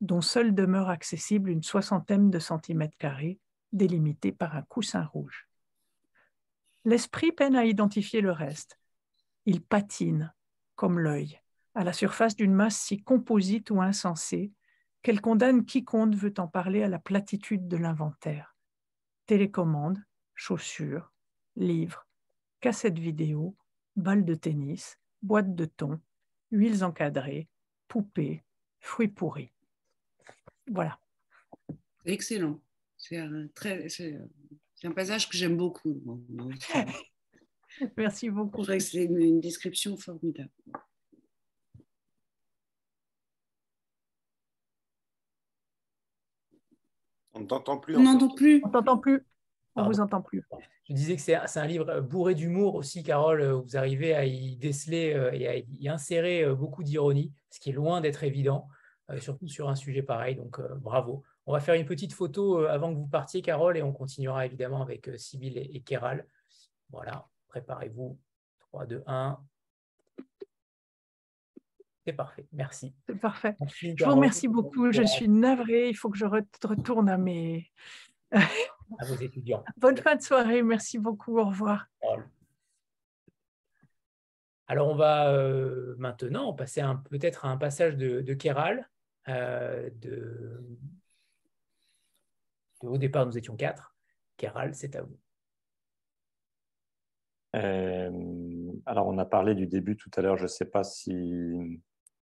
dont seul demeure accessible une soixantaine de centimètres carrés, délimité par un coussin rouge. L'esprit peine à identifier le reste. Il patine, comme l'œil, à la surface d'une masse si composite ou insensée qu'elle condamne quiconque veut en parler à la platitude de l'inventaire. Télécommande, chaussures, livres, cassettes vidéo, balles de tennis, boîtes de thon, huiles encadrées, poupées, fruits pourris. Voilà. Excellent. C'est un, très, c'est un passage que j'aime beaucoup. Merci beaucoup. C'est une description formidable. On ne t'entend plus. On n'entend plus. On t'entend plus. On vous entend plus. Je disais que c'est un livre bourré d'humour aussi, Carole. Vous arrivez à y déceler euh, et à y insérer euh, beaucoup d'ironie, ce qui est loin d'être évident, euh, surtout sur un sujet pareil. Donc, bravo. On va faire une petite photo avant que vous partiez, Carole, et on continuera évidemment avec Sybille et Kéral. Voilà, préparez-vous. 3, 2, 1. C'est parfait, merci. C'est parfait. je vous remercie beaucoup. Je suis navrée. Il faut que je retourne à mes. à vos étudiants. Bonne fin de soirée. Merci beaucoup. Au revoir. Alors, on va euh, maintenant passer peut-être à un passage de, de Kéral. Euh, de... Au départ, nous étions quatre. Kéral, c'est à vous. Euh, alors, on a parlé du début tout à l'heure. Je ne sais pas si.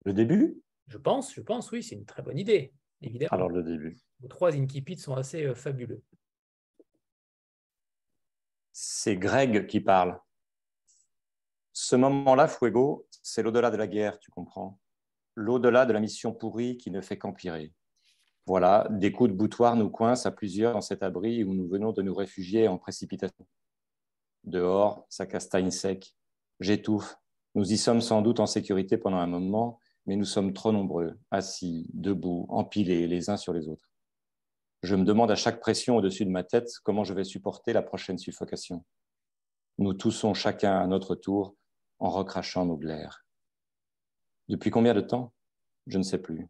Le début? Je pense, je pense, oui, c'est une très bonne idée, évidemment. Alors, le début. Vos trois incipits sont assez fabuleux. C'est Greg qui parle. Ce moment-là, Fuego, c'est l'au-delà de la guerre, tu comprends L'au-delà de la mission pourrie qui ne fait qu'empirer. Voilà, des coups de boutoir nous coincent à plusieurs dans cet abri où nous venons de nous réfugier en précipitation. Dehors, ça castagne sec. J'étouffe. Nous y sommes sans doute en sécurité pendant un moment, mais nous sommes trop nombreux, assis, debout, empilés les uns sur les autres. Je me demande à chaque pression au-dessus de ma tête comment je vais supporter la prochaine suffocation. Nous toussons chacun à notre tour en recrachant nos glaires. Depuis combien de temps? Je ne sais plus.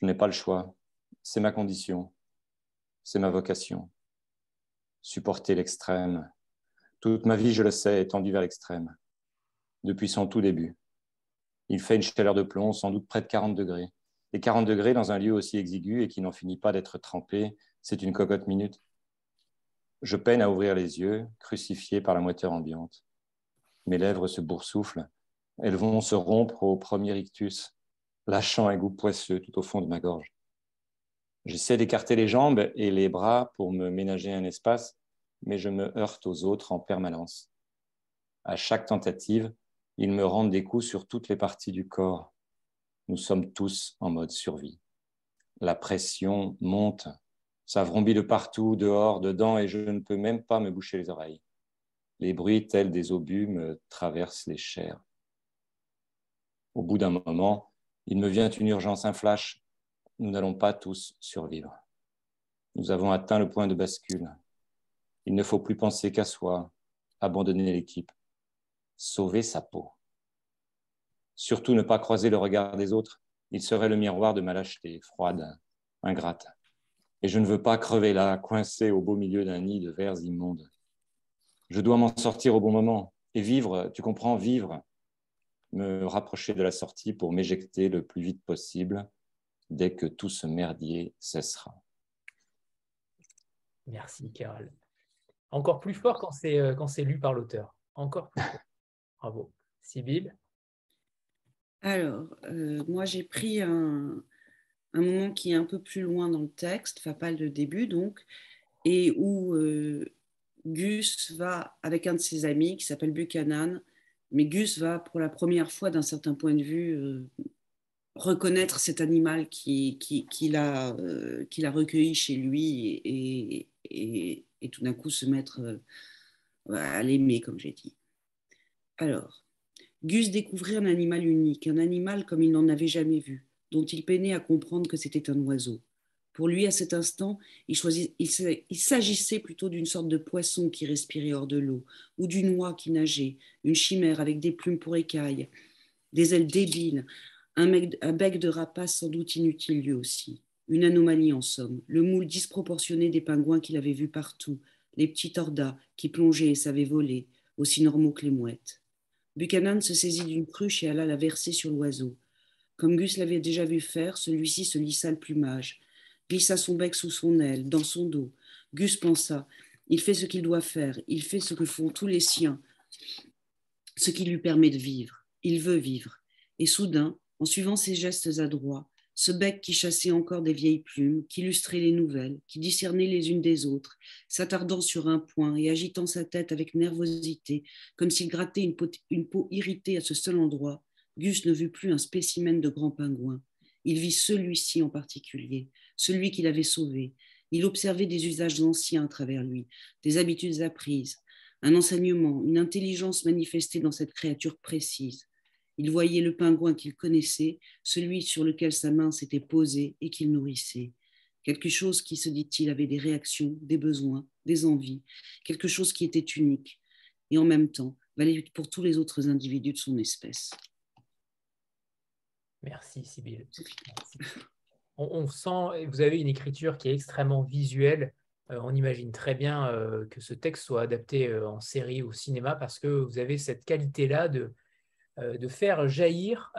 Je n'ai pas le choix. C'est ma condition. C'est ma vocation. Supporter l'extrême. Toute ma vie, je le sais, est tendue vers l'extrême. Depuis son tout début. Il fait une chaleur de plomb, sans doute près de 40 degrés. Et 40 degrés dans un lieu aussi exigu et qui n'en finit pas d'être trempé, c'est une cocotte minute. Je peine à ouvrir les yeux, crucifié par la moiteur ambiante. Mes lèvres se boursouflent. Elles vont se rompre au premier ictus, lâchant un goût poisseux tout au fond de ma gorge. J'essaie d'écarter les jambes et les bras pour me ménager un espace, mais je me heurte aux autres en permanence. À chaque tentative, ils me rendent des coups sur toutes les parties du corps. Nous sommes tous en mode survie. La pression monte, ça vrombit de partout, dehors, dedans, et je ne peux même pas me boucher les oreilles. Les bruits tels des obus me traversent les chairs. Au bout d'un moment, il me vient une urgence, un flash. Nous n'allons pas tous survivre. Nous avons atteint le point de bascule. Il ne faut plus penser qu'à soi, abandonner l'équipe, sauver sa peau. Surtout ne pas croiser le regard des autres. Il serait le miroir de ma lâcheté, froide, ingrate. Et je ne veux pas crever là, coincé au beau milieu d'un nid de vers immondes. Je dois m'en sortir au bon moment et vivre, tu comprends, vivre, me rapprocher de la sortie pour m'éjecter le plus vite possible dès que tout ce merdier cessera. Merci, Carole. Encore plus fort quand c'est, euh, quand c'est lu par l'auteur. Encore plus fort. Bravo. Sybille Alors, euh, moi, j'ai pris un, un, moment qui est un peu plus loin dans le texte, enfin pas le début donc, et où euh, Gus va avec un de ses amis qui s'appelle Buchanan, mais Gus va pour la première fois d'un certain point de vue euh, reconnaître cet animal qu'il qui, qui, a, euh, a, recueilli chez lui et, et, et tout d'un coup se mettre à l'aimer, comme j'ai dit. Alors, Gus découvrit un animal unique, un animal comme il n'en avait jamais vu, dont il peinait à comprendre que c'était un oiseau. Pour lui, à cet instant, il, il s'agissait plutôt d'une sorte de poisson qui respirait hors de l'eau, ou d'une oie qui nageait, une chimère avec des plumes pour écailles, des ailes débiles, un, un bec de rapace sans doute inutile lui aussi. Une anomalie en somme, le moule disproportionné des pingouins qu'il avait vus partout, les petits tordas qui plongeaient et savaient voler, aussi normaux que les mouettes. Buchanan se saisit d'une cruche et alla la verser sur l'oiseau. Comme Gus l'avait déjà vu faire, celui-ci se lissa le plumage, glissa son bec sous son aile, dans son dos. Gus pensa Il fait ce qu'il doit faire, il fait ce que font tous les siens, ce qui lui permet de vivre. Il veut vivre. Et soudain, en suivant ses gestes adroits, ce bec qui chassait encore des vieilles plumes, qui illustrait les nouvelles, qui discernait les unes des autres, s'attardant sur un point et agitant sa tête avec nervosité, comme s'il grattait une peau, une peau irritée à ce seul endroit, Gus ne vit plus un spécimen de grand pingouin. Il vit celui-ci en particulier, celui qu'il avait sauvé. Il observait des usages anciens à travers lui, des habitudes apprises, un enseignement, une intelligence manifestée dans cette créature précise. Il voyait le pingouin qu'il connaissait, celui sur lequel sa main s'était posée et qu'il nourrissait. Quelque chose qui, se dit-il, avait des réactions, des besoins, des envies, quelque chose qui était unique et en même temps valait pour tous les autres individus de son espèce. Merci, Sybille on, sent, vous avez une écriture qui est extrêmement visuelle. Euh, on imagine très bien euh, que ce texte soit adapté euh, en série ou au cinéma parce que vous avez cette qualité-là de, de faire jaillir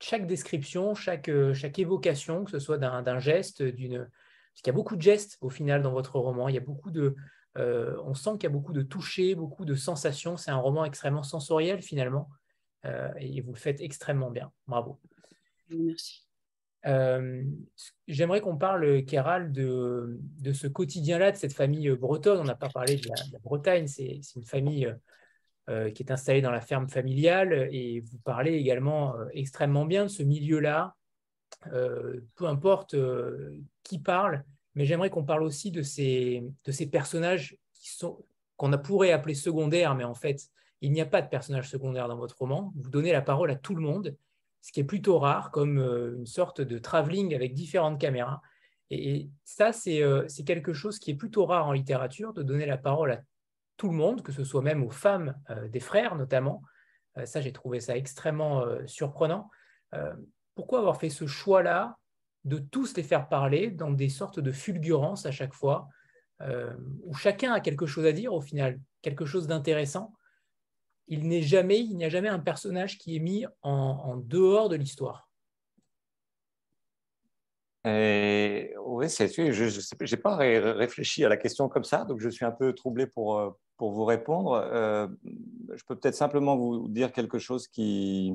chaque description, chaque, chaque évocation, que ce soit d'un geste, d'une... Parce qu'il y a beaucoup de gestes au final dans votre roman, il y a beaucoup de... on sent qu'il y a beaucoup de toucher, beaucoup de sensations. C'est un roman extrêmement sensoriel finalement. et vous le faites extrêmement bien. Bravo. Merci. Euh, j'aimerais qu'on parle, Kéral, de, ce quotidien-là, de cette famille bretonne. On n'a pas parlé de la, Bretagne, c'est une famille euh, qui est installée dans la ferme familiale et vous parlez également euh, extrêmement bien de ce milieu-là, peu importe qui parle, mais j'aimerais qu'on parle aussi de ces, de ces personnages qu'on pourrait appeler secondaires, mais en fait, il n'y a pas de personnages secondaires dans votre roman. Vous donnez la parole à tout le monde ce qui est plutôt rare, comme euh, une sorte de travelling avec différentes caméras. Et, ça, euh, c'est quelque chose qui est plutôt rare en littérature, de donner la parole à tout le monde, que ce soit même aux femmes euh, des frères notamment. ça, j'ai trouvé ça extrêmement surprenant. pourquoi avoir fait ce choix-là de tous les faire parler dans des sortes de fulgurances à chaque fois, où chacun a quelque chose à dire au final, quelque chose d'intéressant? Il n'est jamais, il n'y a jamais un personnage qui est mis en, dehors de l'histoire. oui, c'est je n'ai pas réfléchi à la question comme ça, donc je suis un peu troublé pour, euh, pour vous répondre. Euh, je peux peut-être simplement vous dire quelque chose qui,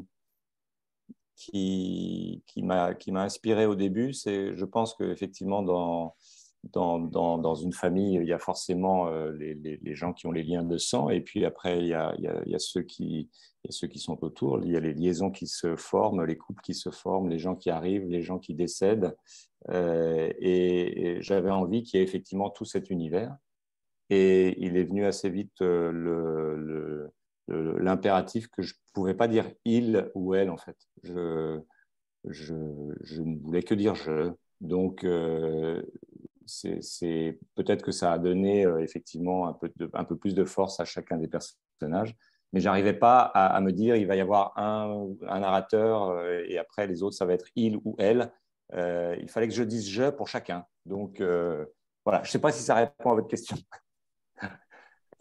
qui, qui m'a inspiré au début. C'est, je pense qu'effectivement, dans, dans, dans, une famille, il y a forcément euh, les, les, gens qui ont les liens de sang, et puis après, il y a, il y a, ceux, qui, il y a ceux qui sont autour, il y a les liaisons qui se forment, les couples qui se forment, les gens qui arrivent, les gens qui décèdent. Euh, et, j'avais envie qu'il y ait effectivement tout cet univers. Et il est venu assez vite euh, l'impératif que je ne pouvais pas dire il ou elle, en fait. Je, je, je ne voulais que dire je. Donc, c'est peut-être que ça a donné euh, effectivement un peu, un peu, plus de force à chacun des personnages. Mais j'arrivais pas à, me dire il va y avoir un, un narrateur euh, et après les autres ça va être il ou elle. Euh, il fallait que je dise je pour chacun. Donc voilà, je ne sais pas si ça répond à votre question.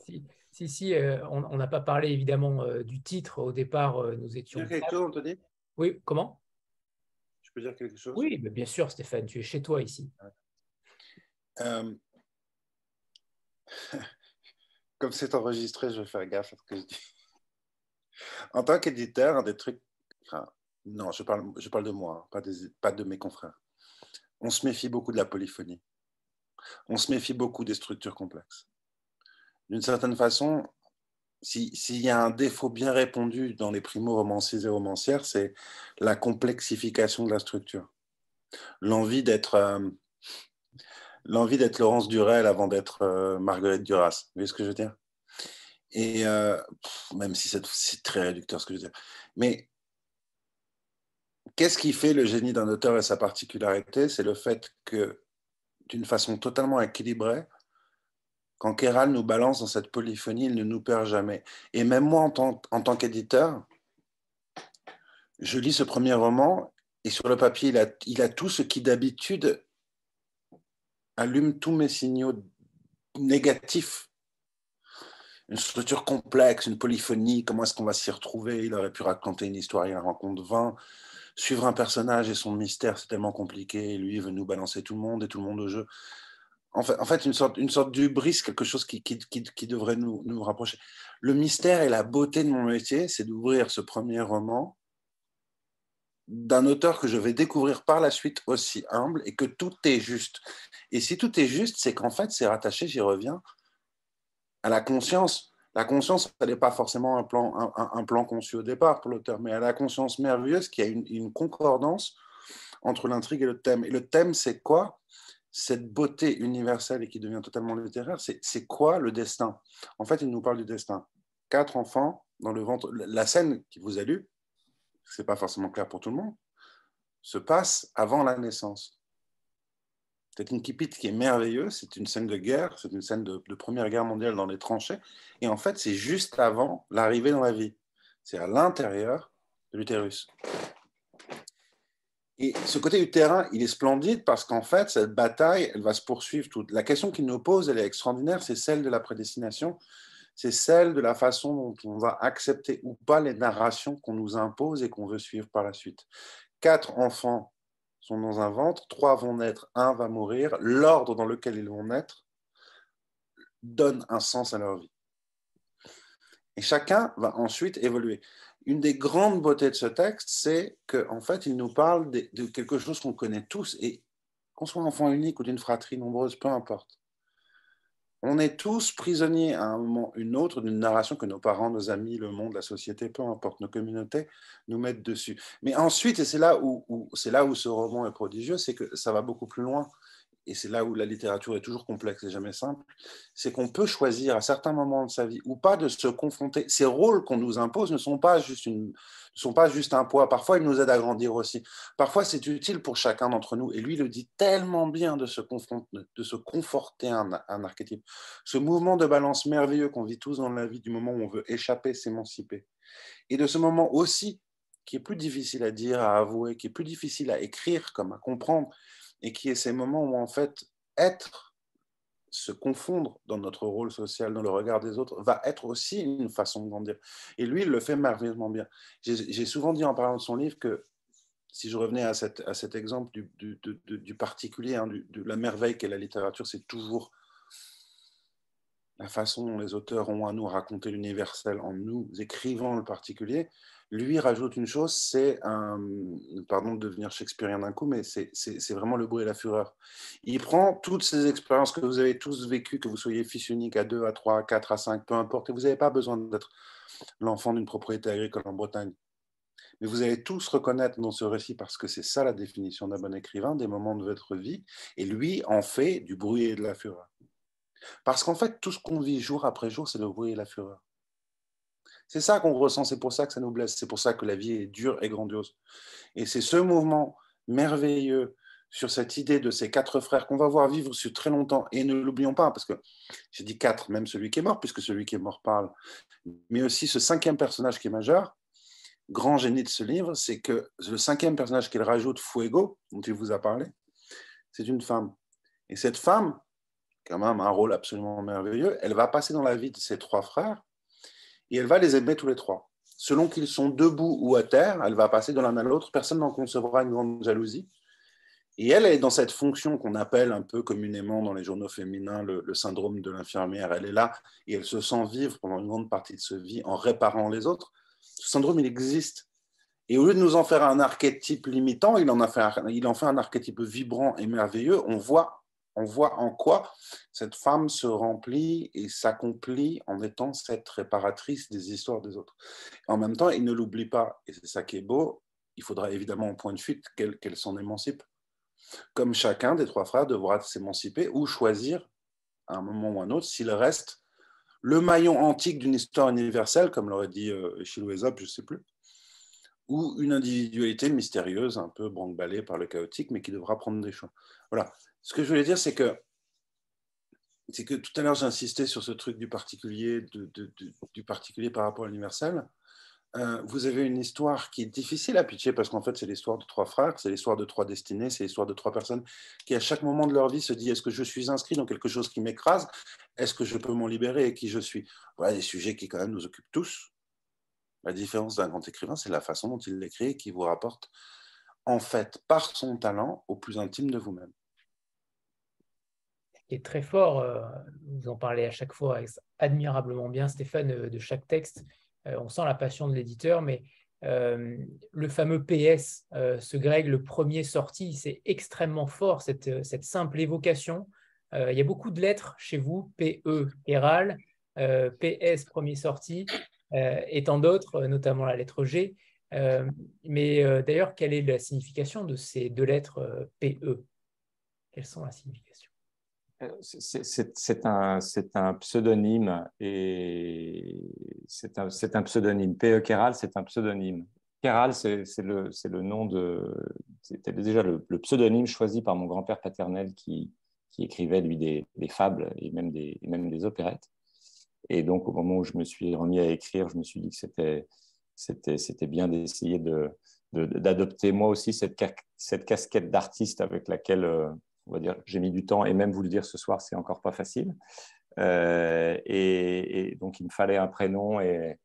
Si, si, si on n'a pas parlé évidemment du titre. Au départ, nous étions. Tu quelque chose, Anthony? Oui, comment? Je peux dire quelque chose? Oui, bien sûr, Stéphane, tu es chez toi ici. Euh, comme c'est enregistré, je vais faire gaffe à ce que je dis. En tant qu'éditeur, un des trucs. non, je parle, je parle de moi, pas, pas de mes confrères. On se méfie beaucoup de la polyphonie. On se méfie beaucoup des structures complexes. D'une certaine façon, s'il y a un défaut bien répondu dans les primo-romanciers et romancières, c'est la complexification de la structure. L'envie d'être. Euh, l'envie d'être Laurence Durel avant d'être euh, Marguerite Duras. Vous voyez ce que je veux dire? Et euh, même si c'est très réducteur ce que je veux dire. Mais qu'est-ce qui fait le génie d'un auteur et sa particularité? C'est le fait que, d'une façon totalement équilibrée, quand Kéral nous balance dans cette polyphonie, il ne nous perd jamais. Et même moi, en tant, en tant qu'éditeur, je lis ce premier roman et sur le papier, il a, il a tout ce qui d'habitude allume tous mes signaux négatifs. Une structure complexe, une polyphonie, comment est-ce qu'on va s'y retrouver? Il aurait pu raconter une histoire, il en rencontre 20. Suivre un personnage et son mystère, c'est tellement compliqué. Lui, il veut nous balancer tout le monde et tout le monde au jeu. En fait, une sorte, une sorte d'ubris, quelque chose qui, qui, qui, devrait nous, nous rapprocher. Le mystère et la beauté de mon métier, c'est d'ouvrir ce premier roman d'un auteur que je vais découvrir par la suite aussi humble et que tout est juste. Et si tout est juste, c'est qu'en fait, c'est rattaché, j'y reviens, à la conscience. La conscience, elle n'est pas forcément un plan, un, plan conçu au départ pour l'auteur, mais à la conscience merveilleuse qui a une concordance entre l'intrigue et le thème. Et le thème, c'est quoi? Cette beauté universelle et qui devient totalement littéraire, c'est quoi le destin? En fait, il nous parle du destin. Quatre enfants dans le ventre. La scène qui vous a lu, c'est pas forcément clair pour tout le monde, se passe avant la naissance. C'est une kipite qui est merveilleuse, c'est une scène de guerre, c'est une scène de, Première Guerre mondiale dans les tranchées, et en fait c'est juste avant l'arrivée dans la vie. C'est à l'intérieur de l'utérus. Et ce côté du terrain, il est splendide parce qu'en fait, cette bataille, elle va se poursuivre. Toute. La question qu'il nous pose, elle est extraordinaire, c'est celle de la prédestination. c'est celle de la façon dont on va accepter ou pas les narrations qu'on nous impose et qu'on veut suivre par la suite. Quatre enfants sont dans un ventre, trois vont naître, un va mourir. L'ordre dans lequel ils vont naître donne un sens à leur vie. Et chacun va ensuite évoluer. Une des grandes beautés de ce texte, c'est qu'en en fait, il nous parle de, quelque chose qu'on connaît tous, et qu'on soit enfant unique ou d'une fratrie nombreuse, peu importe. On est tous prisonniers à un moment ou une autre d'une narration que nos parents, nos amis, le monde, la société, peu importe, nos communautés nous mettent dessus. Mais ensuite, et c'est là où, c'est là où ce roman est prodigieux, c'est que ça va beaucoup plus loin et c'est là où la littérature est toujours complexe et jamais simple, c'est qu'on peut choisir à certains moments de sa vie ou pas de se confronter. Ces rôles qu'on nous impose ne sont pas juste une, sont pas juste un poids. Parfois, ils nous aident à grandir aussi. Parfois, c'est utile pour chacun d'entre nous. Et lui, le dit tellement bien de se confronter, de se conforter à un archétype. Ce mouvement de balance merveilleux qu'on vit tous dans la vie, du moment où on veut échapper, s'émanciper, et de ce moment aussi qui est plus difficile à dire, à avouer, qui est plus difficile à écrire, comme à comprendre, et qui est ces moments où en fait être, se confondre dans notre rôle social, dans le regard des autres, va être aussi une façon de grandir. Et lui, il le fait merveilleusement bien. J'ai souvent dit en parlant de son livre que si je revenais à, à cet exemple du, du, du, particulier, hein, de la merveille qu'est la littérature, c'est toujours la façon dont les auteurs ont à nous raconter l'universel en nous écrivant le particulier. Lui rajoute une chose, c'est un, pardon de devenir shakespearien d'un coup, mais c'est vraiment le bruit et la fureur. Il prend toutes ces expériences que vous avez tous vécues, que vous soyez fils unique à 2, à 3, à 4, à 5, peu importe, et vous n'avez pas besoin d'être l'enfant d'une propriété agricole en Bretagne. Mais vous allez tous reconnaître dans ce récit, parce que c'est ça la définition d'un bon écrivain, des moments de votre vie, et lui en fait du bruit et de la fureur. Parce qu'en fait, tout ce qu'on vit jour après jour, c'est le bruit et la fureur. C'est ça qu'on ressent, c'est pour ça que ça nous blesse, c'est pour ça que la vie est dure et grandiose. Et c'est ce mouvement merveilleux sur cette idée de ces quatre frères qu'on va voir vivre sur très longtemps. Et ne l'oublions pas, parce que j'ai dit quatre, même celui qui est mort, puisque celui qui est mort parle, mais aussi ce cinquième personnage qui est majeur, grand génie de ce livre, c'est que le cinquième personnage qu'il rajoute, Fuego, dont il vous a parlé, c'est une femme. Et cette femme, quand même un rôle absolument merveilleux. Elle va passer dans la vie de ses trois frères et elle va les aimer tous les trois. Selon qu'ils sont debout ou à terre, elle va passer de l'un à l'autre. Personne n'en concevra une grande jalousie. Et elle est dans cette fonction qu'on appelle un peu communément dans les journaux féminins le, syndrome de l'infirmière. Elle est là et elle se sent vivre pendant une grande partie de sa vie en réparant les autres. Ce syndrome, il existe. Et au lieu de nous en faire un archétype limitant, il en, a fait il en fait un archétype vibrant et merveilleux. On voit on voit en quoi cette femme se remplit et s'accomplit en étant cette réparatrice des histoires des autres. En même temps, il ne l'oublie pas, et c'est ça qui est beau, il faudra évidemment en point de fuite qu'elle s'en émancipe. Comme chacun des trois frères devra s'émanciper ou choisir à un moment ou à un autre s'il reste le maillon antique d'une histoire universelle, comme l'aurait dit euh, je ne sais plus, ou une individualité mystérieuse, un peu branle par le chaotique, mais qui devra prendre des choix. Voilà, ce que je voulais dire, c'est que, c'est que tout à l'heure, j'insistais sur ce truc du particulier, du particulier par rapport à l'universel. Euh, vous avez une histoire qui est difficile à pitcher parce qu'en fait, c'est l'histoire de trois frères, c'est l'histoire de trois destinées, c'est l'histoire de trois personnes qui, à chaque moment de leur vie, se disent est-ce que je suis inscrit dans quelque chose qui m'écrase? Est-ce que je peux m'en libérer et qui je suis? Voilà des sujets qui, quand même, nous occupent tous. La différence d'un grand écrivain, c'est la façon dont il l'écrit et qui vous rapporte, en fait, par son talent, au plus intime de vous-même très fort, euh, vous en parlez à chaque fois admirablement bien, Stéphane, euh, de chaque texte. Euh, on sent la passion de l'éditeur, mais le fameux PS, ce Greg, le premier sorti, c'est extrêmement fort, cette, cette, simple évocation. il y a beaucoup de lettres chez vous, PE, Héral, PS, premier sorti, et tant d'autres, notamment la lettre G. mais d'ailleurs, quelle est la signification de ces deux lettres PE Quelles sont la signification? C'est un, pseudonyme et c'est un, pseudonyme. P.E. Keral, c'est un pseudonyme. Keral, c'est le, nom de. C'était déjà le, pseudonyme choisi par mon grand-père paternel qui, écrivait, lui, des, fables et même des, opérettes. Et donc, au moment où je me suis remis à écrire, je me suis dit que c'était bien d'essayer d'adopter moi aussi cette, cette casquette d'artiste avec laquelle. Euh, on va dire, j'ai mis du temps, et même vous le dire ce soir, c'est encore pas facile. et, donc, il me fallait un prénom et,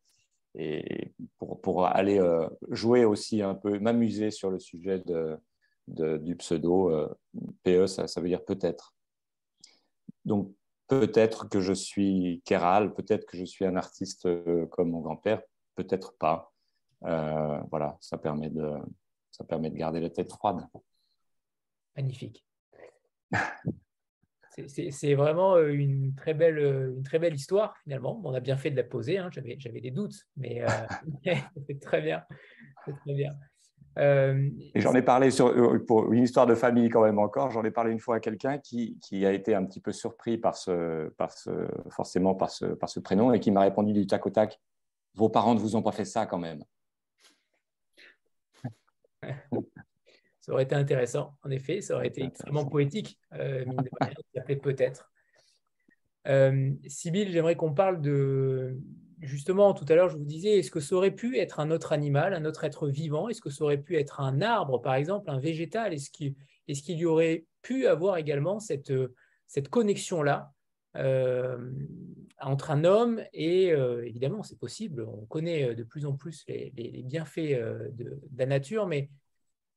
pour, aller jouer aussi un peu, m'amuser sur le sujet de, du pseudo. PE, ça, veut dire peut-être. Donc, peut-être que je suis Kéral, peut-être que je suis un artiste comme mon grand-père, peut-être pas. voilà, ça permet de, ça permet de garder la tête froide. Magnifique. C'est vraiment euh, une très, belle, euh, une très belle histoire, finalement. On a bien fait de la poser, hein. j'avais des doutes, mais euh, c'est très bien. Très bien. J'en ai parlé sur, pour une histoire de famille quand même encore, j'en ai parlé une fois à quelqu'un qui, qui, a été un petit peu surpris par ce, par ce, forcément par ce, par ce prénom et qui m'a répondu du tac au tac, vos parents ne vous ont pas fait ça quand même. ça aurait été intéressant, en effet, ça aurait été extrêmement poétique, euh, peut-être. Euh, j'aimerais qu'on parle de, justement, tout à l'heure, je vous disais, est-ce que ça aurait pu être un autre animal, un autre être vivant? Est-ce que ça aurait pu être un arbre, par exemple, un végétal? Est-ce qu'il est y aurait pu avoir également cette, cette connexion-là euh, entre un homme et, euh, évidemment, c'est possible, on connaît de plus en plus les, bienfaits de, la nature, mais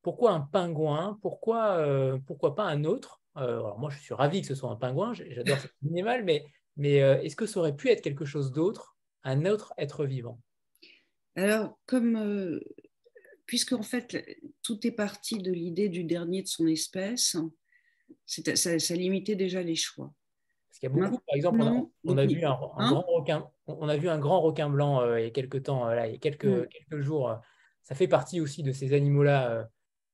pourquoi un pingouin? Pourquoi, euh, pourquoi pas un autre? Euh, alors Moi, je suis ravi que ce soit un pingouin, j'adore cet animal, mais, mais euh, est-ce que ça aurait pu être quelque chose d'autre, un autre être vivant? Alors, comme, puisque en fait, tout est parti de l'idée du dernier de son espèce, ça, ça, limitait déjà les choix. Parce qu'il y a beaucoup, par exemple, on, a, vu un, hein? grand requin, on a vu un grand requin blanc il y a quelques temps, là, il y a quelques, mm. quelques jours. ça fait partie aussi de ces animaux-là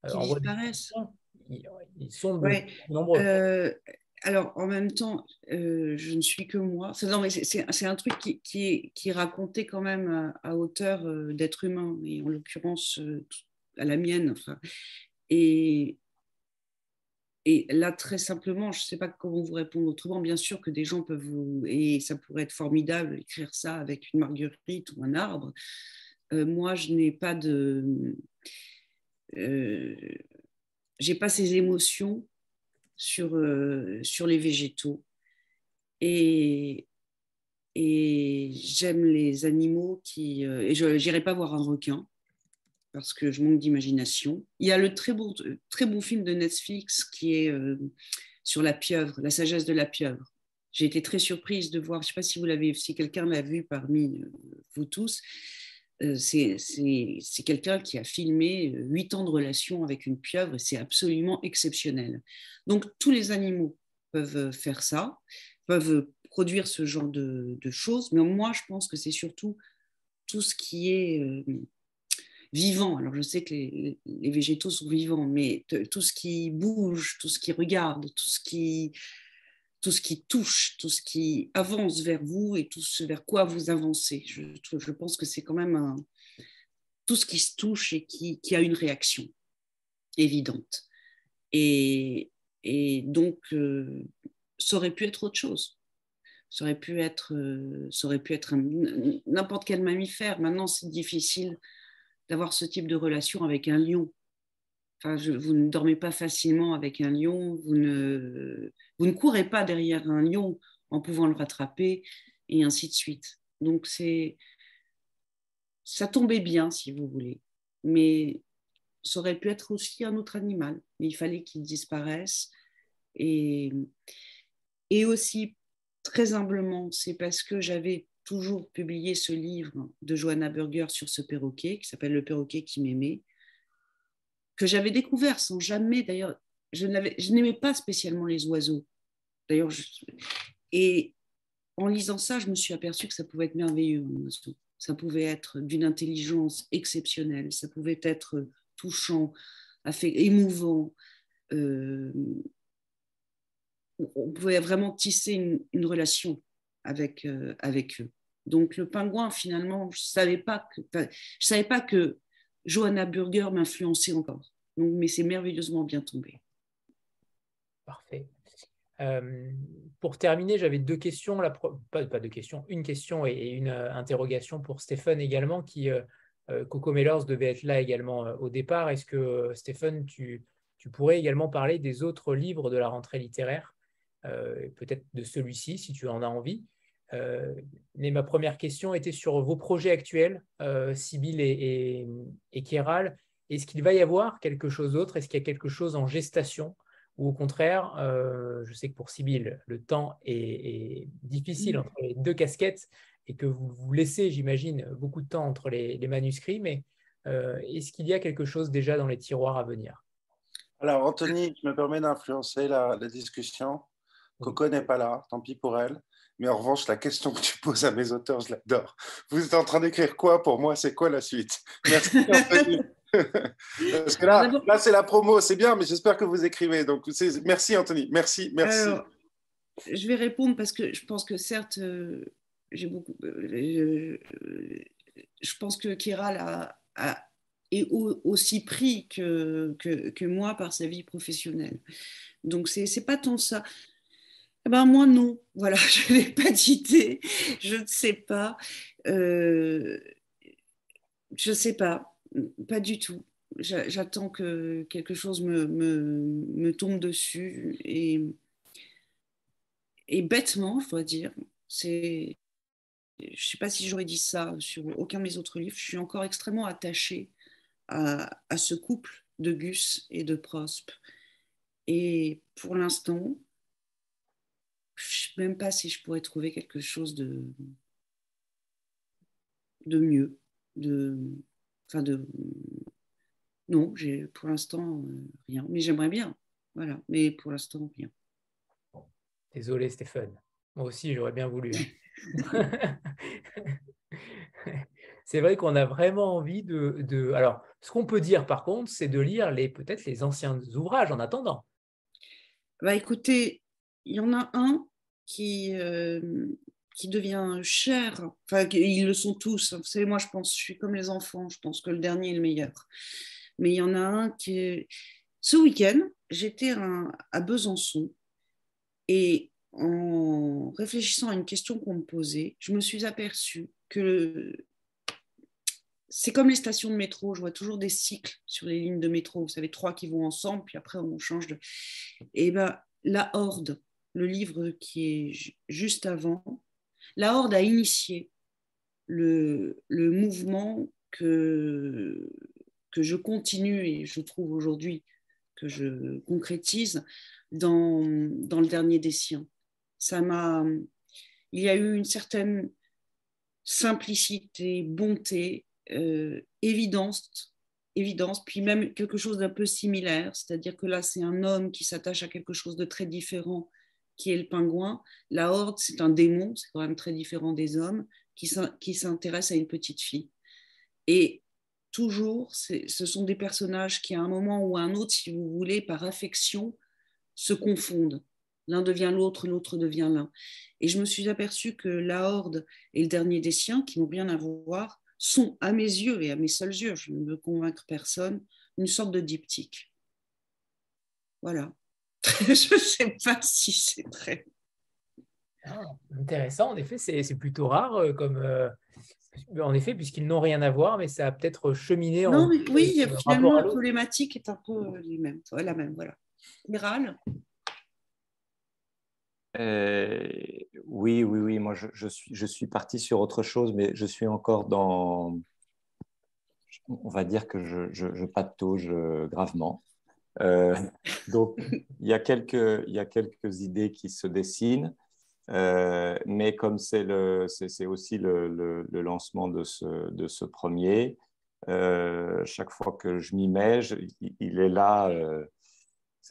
qui disparaissent. Ils, sont nombreux. Euh, alors, en même temps, euh, je ne suis que moi. C'est un truc qui, qui, est, qui, est, raconté quand même à, hauteur euh, d'être humain, et en l'occurrence à la mienne. Enfin. Et, et là, très simplement, je ne sais pas comment vous répondre autrement. Bien sûr que des gens peuvent vous. Et ça pourrait être formidable, écrire ça avec une marguerite ou un arbre. moi, je n'ai pas de j'ai pas ces émotions sur, euh, sur les végétaux. Et, et j'aime les animaux qui. Euh, et je n'irai pas voir un requin parce que je manque d'imagination. Il y a le très bon, très bon film de Netflix qui est sur la pieuvre, la sagesse de la pieuvre. J'ai été très surprise de voir, je ne sais pas si si quelqu'un l'a vu parmi vous tous, euh, c'est quelqu'un qui a filmé huit ans de relation avec une pieuvre et c'est absolument exceptionnel. Donc tous les animaux peuvent faire ça, peuvent produire ce genre de, choses, mais moi je pense que c'est surtout tout ce qui est vivant. Alors je sais que les, végétaux sont vivants, mais tout ce qui bouge, tout ce qui regarde, tout ce qui tout ce qui touche, tout ce qui avance vers vous et tout ce vers quoi vous avancez. Je, pense que c'est quand même tout ce qui se touche et qui, a une réaction évidente. Et, et donc, euh, ça aurait pu être autre chose. Ça aurait pu être, euh, ça aurait pu être n'importe quel mammifère. Maintenant, c'est difficile d'avoir ce type de relation avec un lion vous ne dormez pas facilement avec un lion, vous ne, vous ne courez pas derrière un lion en pouvant le rattraper, et ainsi de suite. Donc, c'est, ça tombait bien, si vous voulez. Mais ça aurait pu être aussi un autre animal. Il fallait qu'il disparaisse. Et, et aussi, très humblement, c'est parce que j'avais toujours publié ce livre de Johanna Burger sur ce perroquet, qui s'appelle Le perroquet qui m'aimait, que j'avais découvert sans jamais, d'ailleurs, je n'aimais pas spécialement les oiseaux. D'ailleurs, et en lisant ça, je me suis aperçue que ça pouvait être merveilleux. Ça pouvait être d'une intelligence exceptionnelle, ça pouvait être touchant, émouvant. Euh, on pouvait vraiment tisser une, relation avec, euh, avec eux. Donc le pingouin, finalement, je ne savais savais pas que Johanna Burger m'influençait encore. Donc, mais c'est merveilleusement bien tombé. Parfait. Euh, pour terminer, j'avais deux questions, pas, deux questions, une question et, une euh, interrogation pour Stéphane également, qui euh, Coco Mellers devait être là également au départ. Est-ce que Stéphane, tu, pourrais également parler des autres livres de la rentrée littéraire peut-être de celui-ci si tu en as envie? Mais ma première question était sur vos projets actuels, Sibyl et, et, Kéral. Est-ce qu'il va y avoir quelque chose d'autre? Est-ce qu'il y a quelque chose en gestation? Ou au contraire, je sais que pour Sibyl, le temps est, difficile entre les deux casquettes et que vous vous laissez, j'imagine, beaucoup de temps entre les, manuscrits, mais est-ce qu'il y a quelque chose déjà dans les tiroirs à venir? Alors, Anthony, je me permets d'influencer la, discussion. Coco n'est pas là, tant pis pour elle. Mais en revanche, la question que tu poses à mes auteurs, je l'adore. Vous êtes en train d'écrire quoi pour moi? C'est quoi la suite? Merci Anthony. Parce que là, là c'est la promo, c'est bien, mais j'espère que vous écrivez. Donc, merci Anthony, merci, merci. je vais répondre parce que je pense que certes, euh, j'ai beaucoup. Euh, je pense que Kiral a, a, est aussi pris que, que, que, moi par sa vie professionnelle. Donc, c'est n'est pas tant ça. Eh ben, moi, non. Voilà, je n'ai pas d'idée. Je ne sais pas. Euh, je ne sais pas. Pas du tout. J'attends que quelque chose me, me, me, tombe dessus. Et, et bêtement, je dois dire, c'est. Je ne sais pas si j'aurais dit ça sur aucun de mes autres livres. Je suis encore extrêmement attachée à, à ce couple de Gus et de Prospe. Et pour l'instant, je ne sais même pas si je pourrais trouver quelque chose de, de mieux. De, enfin de, non, j'ai pour l'instant euh, rien. Mais j'aimerais bien. Voilà. Mais pour l'instant, rien. Désolé, Stéphane. Moi aussi, j'aurais bien voulu. Hein. c'est vrai qu'on a vraiment envie de, de... Alors, ce qu'on peut dire, par contre, c'est de lire les peut-être les anciens ouvrages en attendant. Bah, écoutez, y en a un qui, euh, qui devient cher. Enfin, ils le sont tous. Vous savez, moi, je pense, je suis comme les enfants. Je pense que le dernier est le meilleur. Mais il y en a un qui est... Ce week-end, j'étais à Besançon et en réfléchissant à une question qu'on me posait, je me suis aperçue que c'est comme les stations de métro, je vois toujours des cycles sur les lignes de métro, vous savez, trois qui vont ensemble, puis après on change de... Et ben la Horde, le livre qui est juste avant, la Horde a initié le, le mouvement que, que je continue et je trouve aujourd'hui que je concrétise dans, dans le dernier des siens. Ça m'a, il y a eu une certaine simplicité, bonté, euh, évidence, évidence, puis même quelque chose d'un peu similaire, c'est-à-dire que là, c'est un homme qui s'attache à quelque chose de très différent qui est le pingouin. La horde, c'est un démon, c'est quand même très différent des hommes, qui s'intéresse à une petite fille. Et toujours, ce sont des personnages qui, à un moment ou à un autre, si vous voulez, par affection, se confondent. L'un devient l'autre, l'autre devient l'un. Et je me suis aperçue que la Horde et le dernier des siens, qui n'ont rien à voir, sont, à mes yeux et à mes seuls yeux, je ne veux convaincre personne, une sorte de diptyque. Voilà. je ne sais pas si c'est très. Ah, intéressant, en effet, c'est plutôt rare euh, comme. Euh, en effet, puisqu'ils n'ont rien à voir, mais ça a peut-être cheminé non, en. oui, finalement, la problématique est un peu la même. Voilà. Miral? Euh, oui, oui, oui. Moi, je, suis, je suis parti sur autre chose, mais je suis encore dans. On va dire que je, je, patauge gravement. Euh, donc, il y, a quelques, il y a quelques idées qui se dessinent, euh, mais comme c'est aussi le, le, lancement de ce, de ce premier, euh, chaque fois que je m'y mets, il, est là.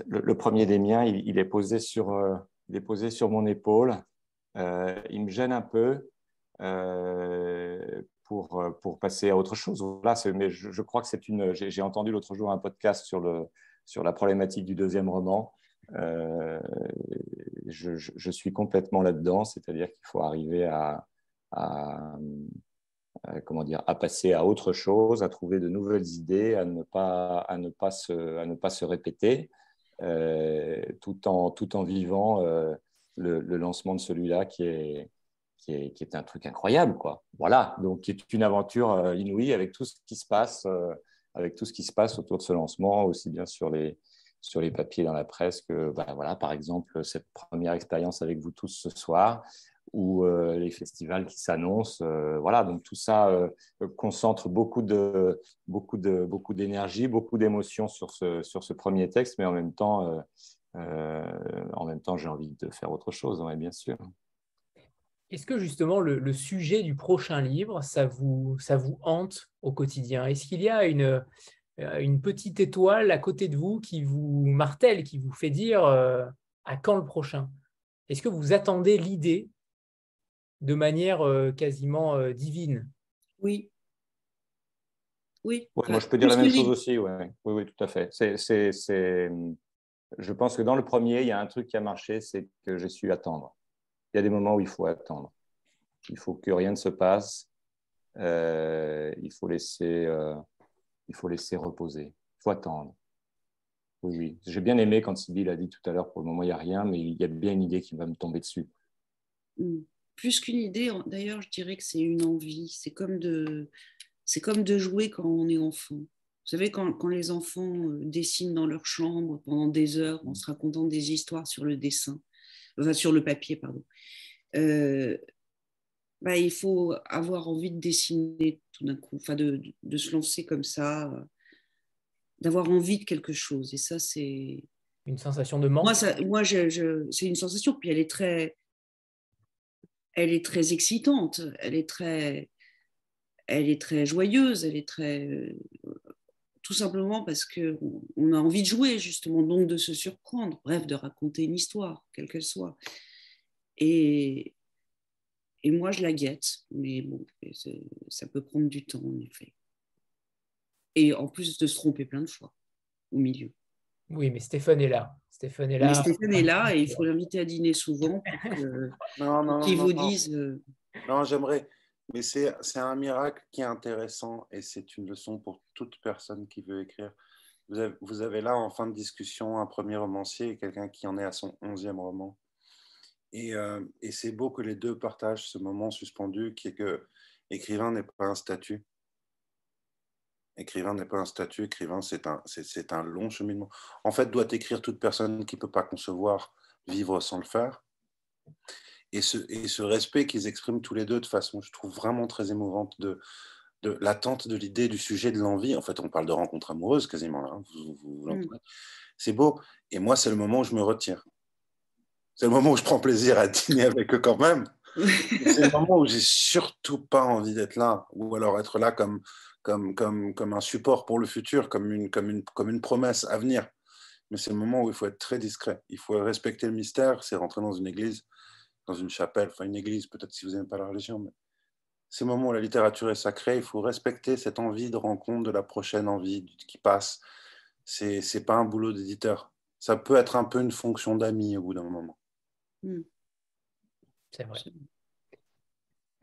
Le, premier des miens, il, est posé sur, il sur mon épaule. il me gêne un peu. pour, pour passer à autre chose. Là, mais je, je, crois que c'est une. J'ai entendu l'autre jour un podcast sur le, sur la problématique du deuxième roman. Euh, je, suis complètement là-dedans, c'est-à-dire qu'il faut arriver à, comment dire, à passer à autre chose, à trouver de nouvelles idées, à ne pas, à ne pas, se, à ne pas se répéter, euh, tout, en, tout en vivant euh, le, lancement de celui-là qui est, qui est, qui est, un truc incroyable. Quoi. Voilà, donc qui est une aventure inouïe avec tout ce qui se passe avec tout ce qui se passe autour de ce lancement, aussi bien sur les, sur les papiers dans la presse que, bah, voilà, par exemple, cette première expérience avec vous tous ce soir, ou euh, les festivals qui s'annoncent. Euh, voilà, donc tout ça euh, concentre beaucoup de beaucoup de beaucoup d'énergie, beaucoup d'émotions sur ce sur ce premier texte, mais en même temps, en même temps, j'ai envie de faire autre chose, bien sûr. Est-ce que justement le, le, sujet du prochain livre, ça vous ça vous hante au quotidien? Est-ce qu'il y a une une petite étoile à côté de vous qui vous martèle, qui vous fait dire à quand le prochain? Est-ce que vous attendez l'idée de manière euh, quasiment euh, divine? Oui. Oui. moi, je peux dire la même chose aussi. Oui, oui, tout à fait. C'est, Je pense que dans le premier, il y a un truc qui a marché, c'est que j'ai su attendre. Il y a des moments où il faut attendre. Il faut que rien ne se passe. Euh, il, faut laisser, il faut laisser reposer. Il faut attendre. Oui. J'ai bien aimé quand Sybille a dit tout à l'heure, pour le moment, il n'y a rien, mais il y a bien une idée qui va me tomber dessus. Mm plus qu'une idée, d'ailleurs, je dirais que c'est une envie. C'est comme de, comme de jouer quand on est enfant. Vous savez, quand, quand, les enfants euh, dessinent dans leur chambre pendant des heures en se racontant des histoires sur le dessin, enfin sur le papier, pardon, euh, bah, il faut avoir envie de dessiner tout d'un coup, enfin de, de, se lancer comme ça, d'avoir envie de quelque chose. Et ça, c'est. Une sensation de manque Moi, ça, moi je, c'est une sensation, puis elle est très elle est très excitante, elle est très, elle est très joyeuse, elle est très, tout simplement parce que on a envie de jouer justement, donc de se surprendre, bref, de raconter une histoire, quelle qu'elle soit. Et, et moi, je la guette, mais bon, ça peut prendre du temps en effet. Et en plus de se tromper plein de fois au milieu. Oui, mais Stéphane est là. Stéphane est là. Stéphane est là et il faut l'inviter à dîner souvent pour qu'il vous dise. Euh, non, j'aimerais. Mais c'est un miracle qui est intéressant et c'est une leçon pour toute personne qui veut écrire. Vous avez, vous avez là en fin de discussion un premier romancier et quelqu'un qui en est à son onzième roman. Et, euh, et c'est beau que les deux partagent ce moment suspendu qui est que écrivain n'est pas un statut. Écrivain n'est pas un statut, écrivain, c'est un, c'est, un long cheminement. En fait, doit écrire toute personne qui ne peut pas concevoir vivre sans le faire. Et ce, et ce respect qu'ils expriment tous les deux de façon, je trouve vraiment très émouvante, de, de l'attente de l'idée, du sujet, de l'envie. En fait, on parle de rencontre amoureuse quasiment là. Hein, mm. C'est beau. Et moi, c'est le moment où je me retire. C'est le moment où je prends plaisir à dîner avec eux quand même. c'est le moment où j'ai surtout pas envie d'être là, ou alors être là comme, comme, comme, comme un support pour le futur, comme une, comme, une, comme une promesse à venir. Mais c'est le moment où il faut être très discret. Il faut respecter le mystère. C'est rentrer dans une église, dans une chapelle, enfin une église, peut-être si vous n'aimez pas la religion, mais c'est le moment où la littérature est sacrée. Il faut respecter cette envie de rencontre, de la prochaine envie qui passe. C'est n'est pas un boulot d'éditeur. Ça peut être un peu une fonction d'ami au bout d'un moment. Hmm. C'est vrai.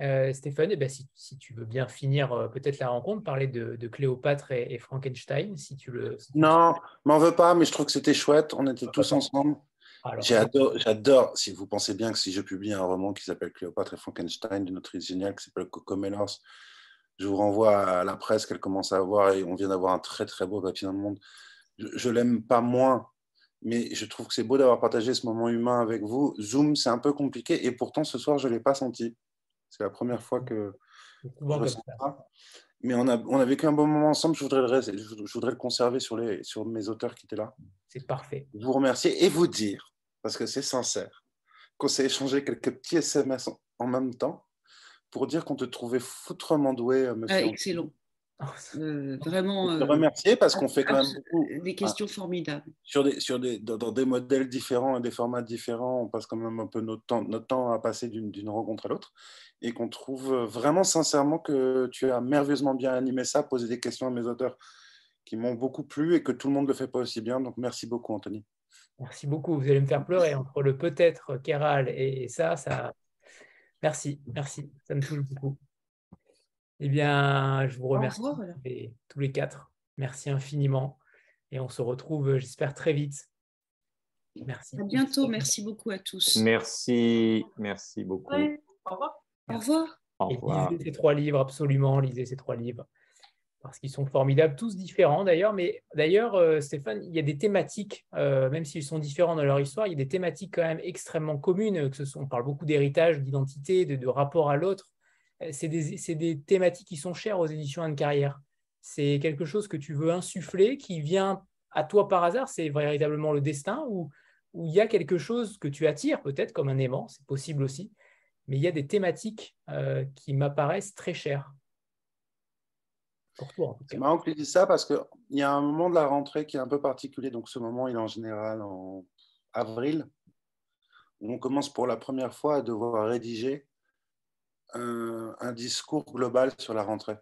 Euh, Stéphane, eh ben, si, tu veux bien finir euh, peut-être la rencontre, parler de, Cléopâtre et, Frankenstein, si tu le. non, m'en veux pas, mais je trouve que c'était chouette. On était tous ensemble. J'adore, si vous pensez bien que si je publie un roman qui s'appelle Cléopâtre et Frankenstein d'une autrice géniale qui s'appelle Coco Mellors, je vous renvoie à la presse qu'elle commence à avoir et on vient d'avoir un très très beau papier dans le monde. Je, ne l'aime pas moins, mais je trouve que c'est beau d'avoir partagé ce moment humain avec vous. Zoom, c'est un peu compliqué et pourtant ce soir, je ne l'ai pas senti. C'est la première fois que je ressens ça. Mais on a, on a vécu un bon moment ensemble. Je voudrais le, je voudrais le conserver sur, les, sur mes auteurs qui étaient là. C'est parfait. Vous remercier et vous dire, parce que c'est sincère, qu'on s'est échangé quelques petits SMS en même temps pour dire qu'on te trouvait foutrement doué, euh, monsieur. Ah, excellent. Euh, vraiment. Je te euh, remercier parce qu'on fait quand même beaucoup. Des questions formidables. Sur des, sur des, dans, des modèles différents et des formats différents, on passe quand même un peu notre temps, notre temps à passer d'une rencontre à l'autre et qu'on trouve vraiment sincèrement que tu as merveilleusement bien animé ça, posé des questions à mes auteurs qui m'ont beaucoup plu et que tout le monde ne le fait pas aussi bien. Donc merci beaucoup, Anthony. Merci beaucoup. Vous allez me faire pleurer entre le peut-être, Kéral et ça, ça. Merci, merci. Ça me touche beaucoup. Eh bien, je vous remercie tous les quatre. Merci infiniment. Et on se retrouve, j'espère, très vite. Merci. À bientôt. Merci beaucoup à tous. Merci. Merci beaucoup. Au revoir. Au revoir. Au revoir. lisez ces trois livres, absolument. Lisez ces trois livres. Parce qu'ils sont formidables, tous différents d'ailleurs. Mais d'ailleurs, euh, Stéphane, il y a des thématiques, euh, même s'ils sont différents dans leur histoire, il y a des thématiques quand même extrêmement communes. Que ce on parle beaucoup d'héritage, d'identité, de, rapport à l'autre. Euh, c'est des, thématiques qui sont chères aux éditions Anne Carrière. C'est quelque chose que tu veux insuffler, qui vient à toi par hasard. C'est véritablement le destin ou où il y a quelque chose que tu attires, peut-être comme un aimant, c'est possible aussi. Mais il y a des thématiques qui m'apparaissent très chères. C'est marrant que tu dises ça parce qu'il y a un moment de la rentrée qui est un peu particulier. Donc, ce moment, il est en général en avril, où on commence pour la première fois à devoir rédiger un, discours global sur la rentrée.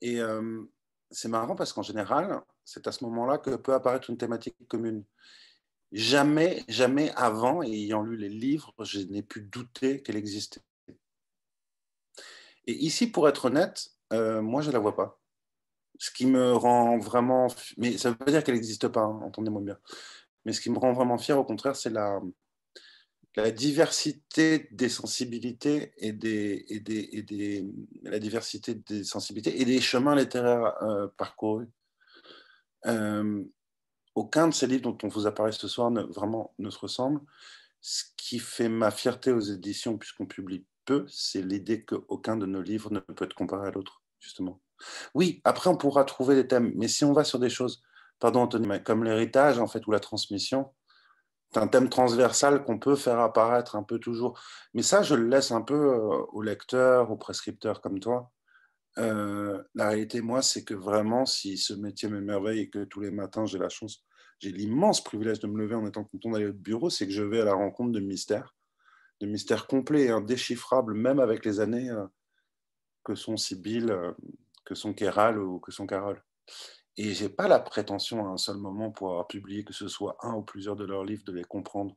Et euh, c'est marrant parce qu'en général, c'est à ce moment-là que peut apparaître une thématique commune. Jamais, jamais avant, ayant lu les livres, je n'ai pu douter qu'elle existait. Et ici, pour être honnête, euh, moi, je ne la vois pas. Ce qui me rend vraiment. Mais ça ne veut pas dire qu'elle n'existe pas, hein, entendez-moi bien. Mais ce qui me rend vraiment fier, au contraire, c'est la, diversité des sensibilités et des, et des, et des, la diversité des sensibilités et des chemins littéraires euh, parcourus. Euh, aucun de ces livres dont on vous apparaît ce soir ne, vraiment ne se ressemble. Ce qui fait ma fierté aux éditions, puisqu'on publie peu, c'est l'idée qu'aucun de nos livres ne peut être comparé à l'autre justement. Oui, après, on pourra trouver des thèmes, mais si on va sur des choses, pardon Anthony, comme l'héritage, en fait, ou la transmission, c'est un thème transversal qu'on peut faire apparaître un peu toujours. Mais ça, je le laisse un peu euh, au lecteur, au prescripteur comme toi. Euh, la réalité, moi, c'est que vraiment, si ce métier m'émerveille et que tous les matins, j'ai la chance, j'ai l'immense privilège de me lever en étant content d'aller au bureau, c'est que je vais à la rencontre de mystères, de mystères complets et indéchiffrables, même avec les années. Euh, que sont Sibyl, euh, que sont Kéral ou que sont Carole. Et j'ai pas la prétention à un seul moment pour avoir publié que ce soit un ou plusieurs de leurs livres de les comprendre.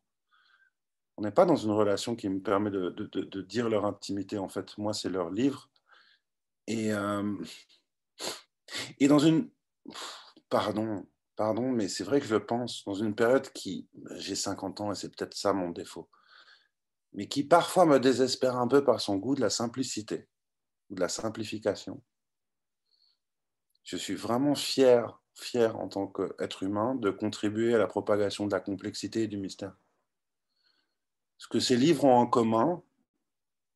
On n'est pas dans une relation qui me permet de, de, dire leur intimité. En fait, moi, c'est leur livre. Et, euh, et dans une... Pardon, pardon, mais c'est vrai que je pense, dans une période qui... J'ai 50 ans et c'est peut-être ça mon défaut. Mais qui parfois me désespère un peu par son goût de la simplicité de la simplification. Je suis vraiment fier, fier en tant qu'être humain de contribuer à la propagation de la complexité et du mystère. Ce que ces livres ont en commun,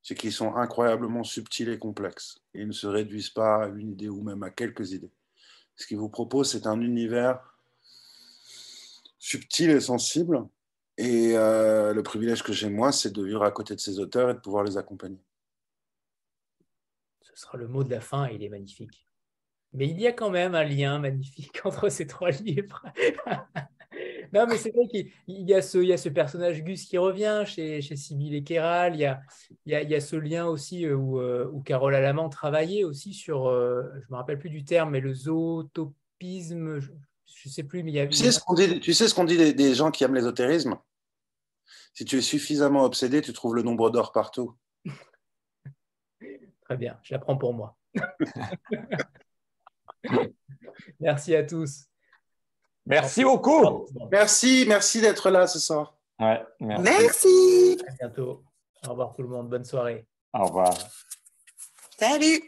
c'est qu'ils sont incroyablement subtils et complexes. Ils ne se réduisent pas à une idée ou même à quelques idées. Ce qu'ils vous proposent, c'est un univers subtil et sensible. Et euh, le privilège que j'ai moi, c'est de vivre à côté de ces auteurs et de pouvoir les accompagner ce sera le mot de la fin il est magnifique. Mais il y a quand même un lien magnifique entre ces trois livres. non, mais c'est vrai qu'il y, a ce, il y a ce personnage Gus qui revient chez, chez Sibyl et Kéral. Il y, a, il, y a, ce lien aussi euh, où, euh, où Carole Alamand travaillait aussi sur, euh, je ne me rappelle plus du terme, mais le zootopisme, je ne sais plus, mais il y a... Tu sais ce qu'on dit, tu sais ce qu'on dit des gens qui aiment l'ésotérisme? Si tu es suffisamment obsédé, tu trouves le nombre d'or partout. Très bien, je la prends pour moi. merci à tous. Merci beaucoup. Merci, merci d'être là ce soir. merci. merci. À bientôt. Au revoir tout le monde. Bonne soirée. Au revoir. Salut.